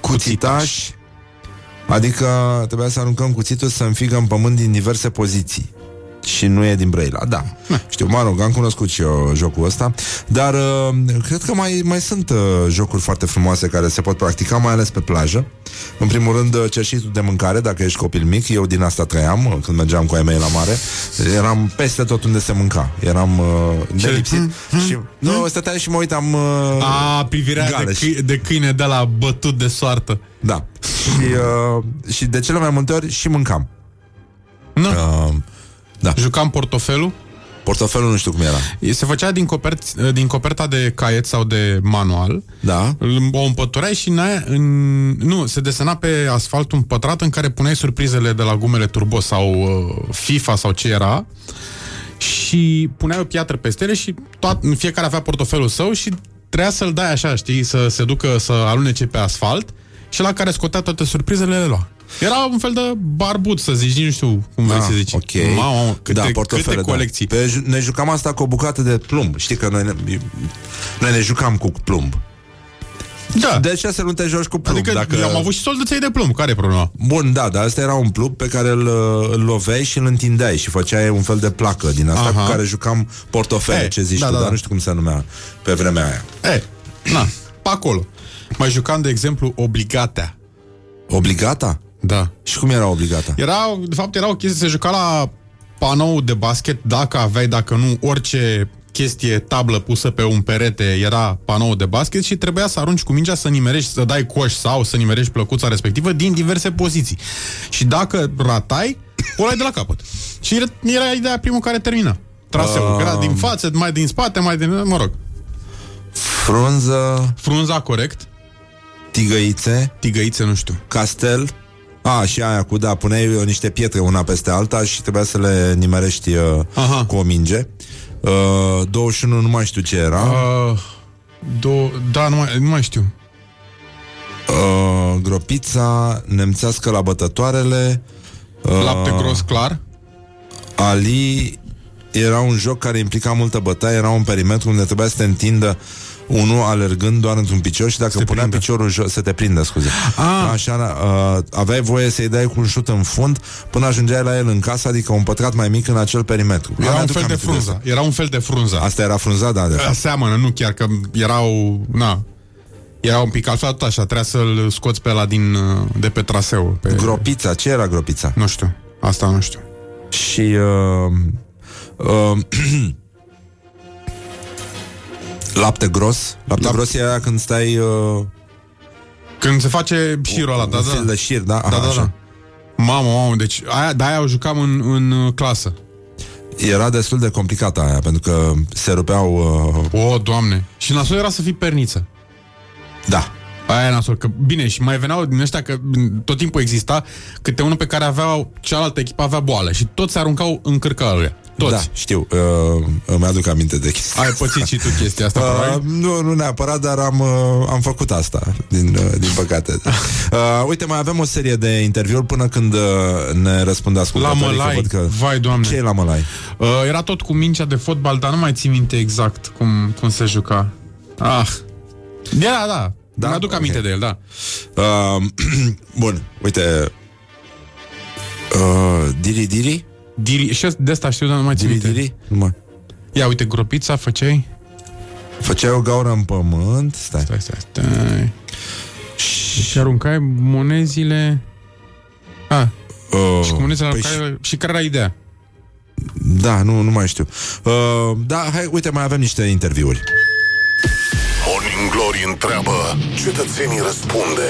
cuțitaș, adică trebuia să aruncăm cuțitul să înfigă în pământ din diverse poziții. Și nu e din Brăila, da. Știu, mă rog, am cunoscut și eu jocul ăsta, dar uh, cred că mai, mai sunt uh, jocuri foarte frumoase care se pot practica, mai ales pe plajă. În primul rând, uh, cerșitul de mâncare, dacă ești copil mic, eu din asta trăiam uh, când mergeam cu ai mei la mare. Eram peste tot unde se mânca. Eram uh, nelipsit. și, nu, stăteam și mă uitam uh, A, privirea de, Galeș. câi, de câine de la bătut de soartă. Da. Și, uh, și de cele mai multe ori și mâncam. Nu. Uh, da. Jucam portofelul. Portofelul nu știu cum era. Se făcea din, copert, din coperta de caiet sau de manual. Da. O împătureai și în aia, în, nu, se desena pe asfalt un pătrat în care puneai surprizele de la gumele turbo sau uh, FIFA sau ce era și puneai o piatră peste ele și toat, fiecare avea portofelul său și trebuia să-l dai așa, știi, să se ducă să alunece pe asfalt și la care scotea toate surprizele le lua. Era un fel de barbut, să zici, nici nu știu cum vrei Ah, să zici. ok. Mamă, mamă, câte, da, portofele, câte colecții. Da. Pe, ju- ne jucam asta cu o bucată de plumb. Știi că noi ne, noi ne jucam cu plumb. Da. De ce să nu te joci cu plumb? Adică dacă... eu am avut și soldăței de plumb, care e problema? Bun, da, dar asta era un plumb pe care îl, îl loveai și îl întindeai și făceai un fel de placă din asta Aha. cu care jucam portofele, E, ce zici da, tu, da, dar da. nu știu cum se numea pe vremea aia. E, na, pe acolo. Mai jucam, de exemplu, Obligatea. Obligata? Da. Și cum era obligata? Era, de fapt, era o chestie, se juca la panou de basket, dacă aveai, dacă nu, orice chestie, tablă pusă pe un perete era panou de basket și trebuia să arunci cu mingea să nimerești, să dai coș sau să nimerești plăcuța respectivă din diverse poziții. Și dacă ratai, o luai de la capăt. Și era- era ideea primul care termina. Traseul, Ah. uh... era din față, mai din spate, mai din... Mă rog. Frunză, Frunza, corect. tigăițe, Tigăițe, nu știu. castel, a, și aia cu, da, puneai uh, niște pietre una peste alta și trebuia să le nimerești uh, Aha. cu o minge. Uh, 21 nu mai știu ce era. Uh, do- da, nu mai, nu mai știu. Uh, gropița, nemțească la bătătoarele. Uh, Lapte gros clar. Ali era un joc care implica multă bătaie, era un perimetru unde trebuia să te întindă unul alergând doar într-un picior și dacă punea prindă. piciorul jos, să te prindă, scuze. Ah. Așa, uh, aveai voie să-i dai cu un șut în fund până ajungeai la el în casă, adică un pătrat mai mic în acel perimetru. Era un Mi-aduc fel de aminte frunză. asta. Era un fel de frunză. Asta era frunza, da, de fapt. Seamănă, nu chiar că erau, na, era un pic altfel tot așa, trebuia să-l scoți pe la din, uh, de pe traseu. Pe... Gropița, ce era gropița? Nu știu, asta nu știu. Și uh, uh, lapte gros. Lapte Lap- gros era când stai uh, Când se face șirul ăla, da, un da. fel de șir, da? Da, Aha, da, așa. da. Mamă, mamă, deci aia, de aia o jucam în, în uh, clasă. Era destul de complicată aia, pentru că se rupeau... Uh, O, doamne. Și nasul era să fii perniță. da. Aia e nasol, că bine, și mai veneau din ăștia că m, tot timpul exista câte unul pe care aveau, cealaltă echipă avea boală și toți se aruncau în cârca lui. Toți. Da, știu. Uh, îmi aduc aminte de chestia Ai pățit și tu chestia asta, Uh, probabil? nu, nu neapărat, dar am, uh, am făcut asta, din, uh, din păcate. Uh, uite, mai avem o serie de interviuri până când uh, ne răspund La ascultătorii. că Mălai, văd că... vai doamne Ce e la Mălai? Uh, era tot cu mingea de fotbal, dar nu mai țin minte exact cum, cum se juca. Ah. Da, da. Da? Mi-aduc Ok. aminte de el, da. Uh, bun, uite... Uh, diri, diri? Diri, și de asta știu, dar nu mai țin Diri, minte. diri? Nu mai... Ia, uite, gropița făceai? Făceai o gaură în pământ Stai, stai, stai, stai. Și aruncai monezile... Ah, Uh, și cu monezile păi aruncai... Și care era ideea? Da, nu, nu mai știu uh, Da, hai, uite, mai avem niște interviuri Morning Glory întreabă, cetățenii răspunde.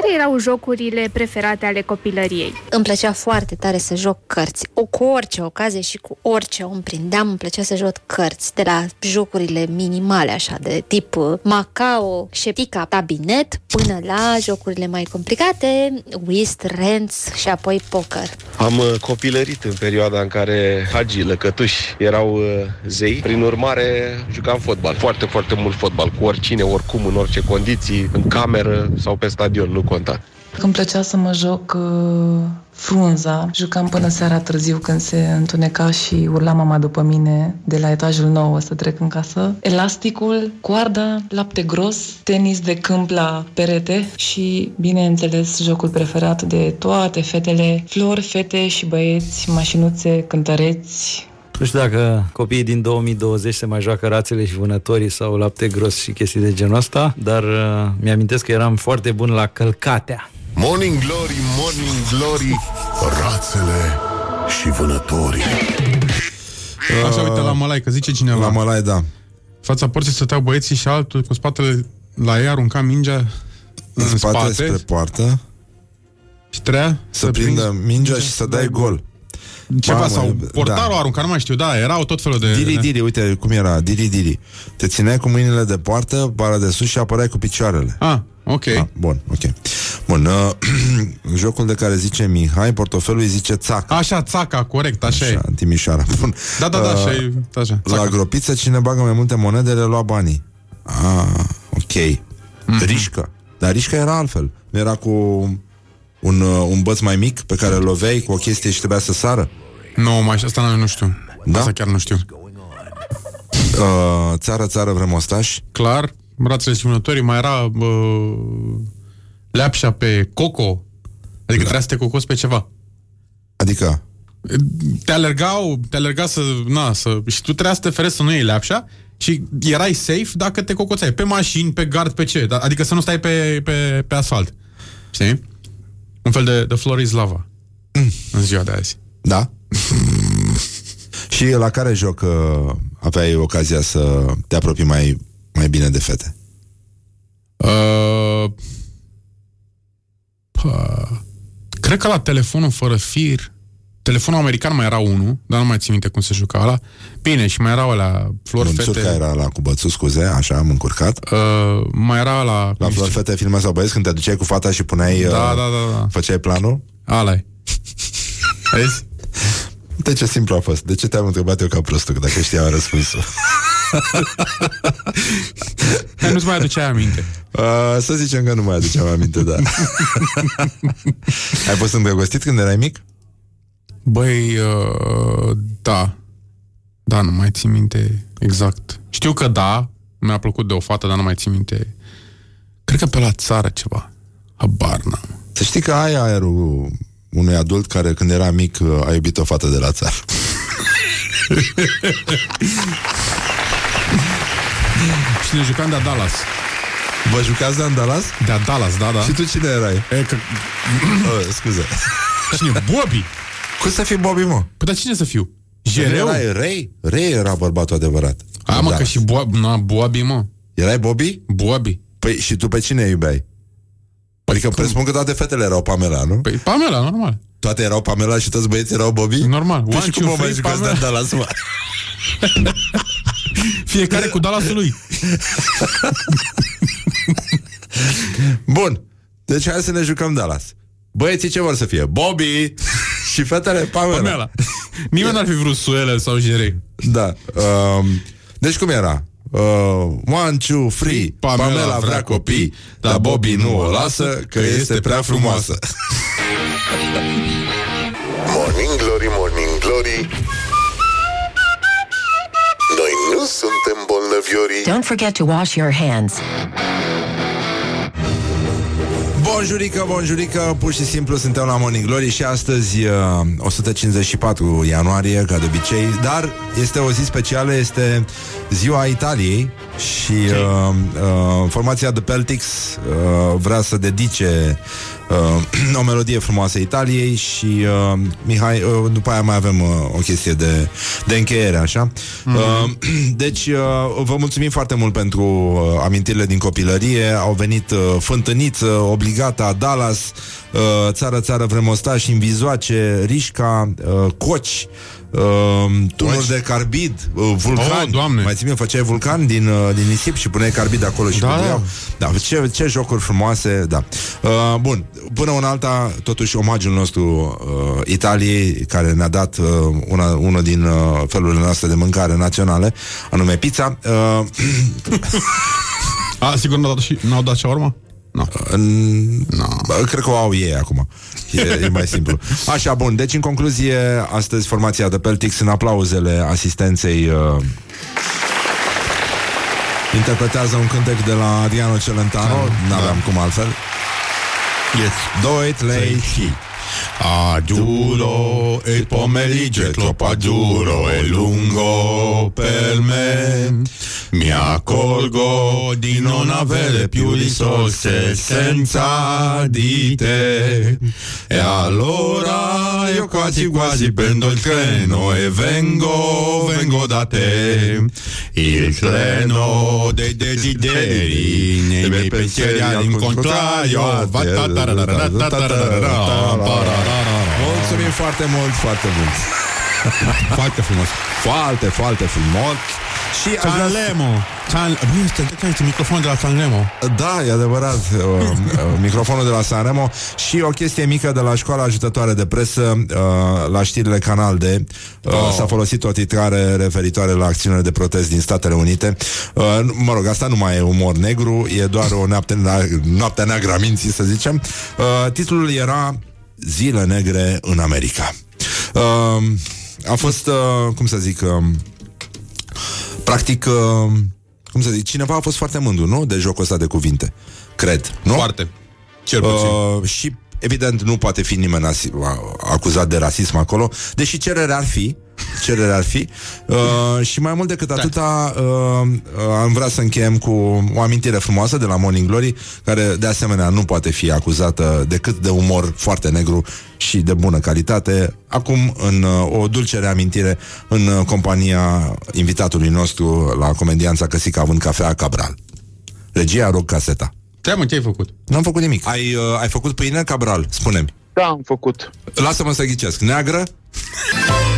Care erau jocurile preferate ale copilăriei? Îmi plăcea foarte tare să joc cărți. O, cu orice ocazie și cu orice om prindeam, îmi plăcea să joc cărți. De la jocurile minimale, așa, de tip uh, Macao, Șeptica, Tabinet, până la jocurile mai complicate, Whist, Rents și apoi poker. Am uh, copilărit în perioada în care hagii, lăcătuși erau uh, zei. Prin urmare, jucam fotbal. Foarte, foarte mult fotbal. Cu oricine, oricum, în orice condiții, în cameră sau pe stadion, nu conta. Îmi plăcea să mă joc uh, frunza. Jucam până seara târziu când se întuneca și urla mama după mine de la etajul 9 să trec în casă. Elasticul, coarda, lapte gros, tenis de câmp la perete și, bineînțeles, jocul preferat de toate fetele, flori, fete și băieți, mașinuțe, cântăreți, Nu știu dacă copiii din 2020 se mai joacă rațele și vânătorii sau lapte gros și chestii de genul ăsta, dar uh, mi-amintesc că eram foarte bun la călcatea. Morning Glory, Morning Glory, rațele și vânătorii. Așa, uite, la Malai, că zice cineva. La Malai, da. Fața porții stăteau băieții și altul cu spatele la ei arunca mingea în, În spate, spate spre poartă și treia Să, să prindă mingea și să dai gol Ceva, Mamă, sau portarul da. arunca, nu mai știu, da, erau tot felul de... Diri, diri, uite cum era, diri, diri Te țineai cu mâinile de poartă, bara de sus și apărai cu picioarele. Ah, ok. Ah, Bun, ok. Bun, uh, jocul de care zice Mihai, portofelul îi zice țaca Așa, țaca, corect, așa, Așa, e. în Timișoara Bun. Da, da, da, Uh, așa e, așa, La țaca. gropiță, cine bagă mai multe monede, le lua banii. Ah, ok. Mhm. Rișcă. Dar rișcă era altfel. Nu era cu un, uh, un băț mai mic pe care îl loveai cu o chestie și trebuia să sară? Nu, mai asta nu, nu știu. Da? Asta chiar nu știu. Uh, Țară, țară, vrem ostaș Clar, brațele și vânătorii mai era uh, leapșa pe coco. Adică trebuia să te cocos pe ceva. Adică? Te alergau, te alerga să, na, să, și tu trebuia să te ferești să nu iei leapșa și erai safe dacă te cocoțai. Pe mașini, pe gard, pe ce, da, adică să nu stai pe, pe, pe asfalt. Știi? Un fel de, de Floris Lava. Mm. În ziua de azi. Da? și la care joc uh, aveai ocazia să te apropii mai, mai bine de fete? Uh, pă, cred că la telefonul fără fir Telefonul american mai era unul, dar nu mai țin minte cum se juca ăla. Bine, și mai erau la flori Bun, fete. Surca era la cu bățu, scuze, așa am încurcat. Uh, mai era la... La flori fete, filme sau băieți, când te duceai cu fata și puneai... Da, uh, da, da, da. Făceai planul? ala -i. Vezi? De ce simplu a fost? De ce te-am întrebat eu ca prostul, că dacă știam răspunsul? Hai, nu-ți mai aduceai aminte. Uh, să zicem că nu mai aduceam aminte, da. Ai fost îndrăgostit când erai mic? Băi, uh, da. Da, nu mai țin minte exact. Știu că da, mi-a plăcut de o fată, dar nu mai țin minte. Cred că pe la țară ceva. Habar n-am. Să știi că ai aerul unui adult care când era mic uh, a iubit o fată de la țară. Și ne jucam de Dallas. Vă jucați de Dallas? De Dallas, da, da. Și tu cine erai? E, că... oh, scuze. Cine? Bobby? Cum să fii Bobby, mă? Păi dar cine să fiu? Jereu? Erai Ray? Ray era bărbatul adevărat. A, mă, că și Bo- na, Bobby, mă. Erai Bobby? Bobby. Păi și tu pe cine iubeai? Adică păi presupun că toate fetele erau Pamela, nu? Păi Pamela, normal. Toate erau Pamela și toți băieții erau Bobby? Normal. Păi One, și cum two, mă mai three, jucați de Pamela. Dallas, mă? Fiecare cu Dallasul lui. Bun. Deci hai să ne jucăm Dallas. Băieții ce vor să fie? Bobby și fetele Pamela. Pamela. Nimeni n-ar fi vrut suele sau jere. Da. Um, deci cum era? Uh, one, two, three Pamela, Pamela vrea copii Dar Bobby nu o lasă Că este prea frumoasă Morning Glory, Morning Glory Noi nu suntem bolnăviorii Don't forget to wash your hands. Bonjurică, bonjurică, pur și simplu suntem la Morning Glory și astăzi uh, 154 ianuarie, ca de obicei, dar este o zi specială, este ziua Italiei și uh, uh, formația The Peltics uh, vrea să dedice uh, o melodie frumoasă Italiei și uh, Mihai, uh, după aia mai avem uh, o chestie de, de încheiere, așa. Mhm. Uh, deci uh, vă mulțumim foarte mult pentru uh, amintirile din copilărie. Au venit uh, Fântâniță, Obligata, Dallas, uh, Țară, Țară, Vremostaș, Invizoace, Rișca, uh, Coci, uh, tunuri de carbid, uh, vulcan. Oh, Doamne. Mai țin eu, făceai vulcan din, uh, din nisip și puneai carbid acolo și Da, bubuiau. Da, ce, ce jocuri frumoase, da. Uh, bun, până una alta, totuși omagiul nostru uh, Italiei, care ne-a dat uh, una, unul din uh, felurile noastre de mâncare naționale, anume pizza. Uh, A, sigur n-au dat, și, n-au dat shawarma? No. no. Cred că o au ei acum. E, e mai simplu. Așa, bun. Deci, în concluzie, astăzi formația de Peltix în aplauzele asistenței uh, interpretează un cântec de la Adriano Celentano. N-aveam cum altfel. Yes. Doit lei și. Azzurro e il pomeriggio è troppo azzurro e lungo per me. Mi accorgo di non avere più risorse senza di te. E allora io quasi quasi prendo il treno e vengo, vengo da te. Il treno dei desideri, nei miei pensieri all'incontrario. Va ta ta ra ra ra ta ta ra ra ra. Mulțumim foarte mult, foarte mult. foarte frumos. Foarte, foarte frumos. Și aș vrea- Sanremo. San... Băi, este, este microfonul de la Sanremo. Da, e adevărat. Uh, uh, microfonul de la Sanremo și o chestie mică de la școala ajutătoare de presă uh, la știrile Canal D. Uh, Oh. S-a folosit o titrare referitoare la acțiunile de protest din Statele Unite. Uh, mă rog, asta nu mai e umor negru, e doar o noapte, noaptea neagră a minții, să zicem. Uh, titlul era Zile negre în America. Uh, a fost, uh, cum să zic, uh, practic, uh, cum să zic, cineva a fost foarte mândru, nu? De jocul ăsta de cuvinte. Cred, nu? Foarte. Cel puțin. Uh, și evident nu poate fi nimeni asi- a- acuzat de rasism acolo, deși cererea ar fi, cererea ar fi. Uh, și mai mult decât atâta, uh, uh, am vrea să încheiem cu o amintire frumoasă de la Morning Glory, care de asemenea nu poate fi acuzată decât de umor foarte negru și de bună calitate. Acum, în uh, o dulce reamintire în uh, compania invitatului nostru la comedianța Căsica având cafea Cabral. Regia, rog caseta. Te mă, ce ai făcut? N-am făcut nimic. Ai, uh, ai făcut pâine, Cabral? Spune-mi. Da, am făcut. Lasă-mă să ghicesc. Neagră?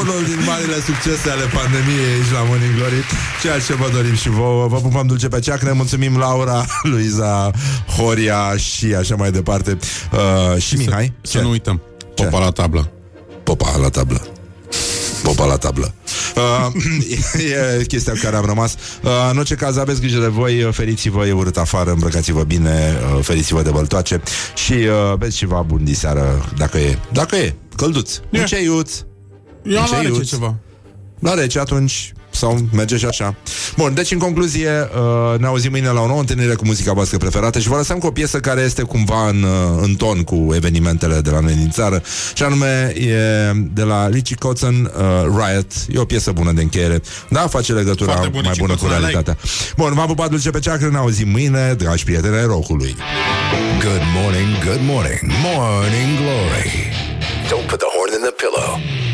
Unul din marile succese ale pandemiei aici la Morning Glory. Ceea ce vă dorim și vouă. Vă pupăm dulce pe ceacră. Mulțumim Laura, Luiza, Horia Și așa mai departe. Uh, Și Mihai? Să nu uităm. Popa la tablă. Popa la tablă Popa la tablă uh, e, e chestia cu care am rămas uh, În orice caz aveți grijă de voi Feriți-vă, e urât afară, îmbrăcați-vă bine uh, Feriți-vă de băltoace Și uh, beți ceva bun diseară Dacă e, dacă e, călduț E. Un ceiuț Eu Un am rece ceiuț. ceva. La rece atunci sau merge și așa. Bun, deci în concluzie uh, ne auzim mâine la o nouă întâlnire cu muzica voastră preferată și vă lăsăm cu o piesă care este cumva în, uh, în ton cu evenimentele de la noi din țară și anume e de la Richie Kotzen, uh, Riot. E o piesă bună de încheiere. Da, face legătura Foarte bun, mai Richie bună cu Kotzen, I realitatea. Bun, v-am pupat dulce pe ceacră, ne auzim mâine, dragi prieteni ai rocului. Good morning, good morning, Morning Glory. Don't put the horn in the pillow.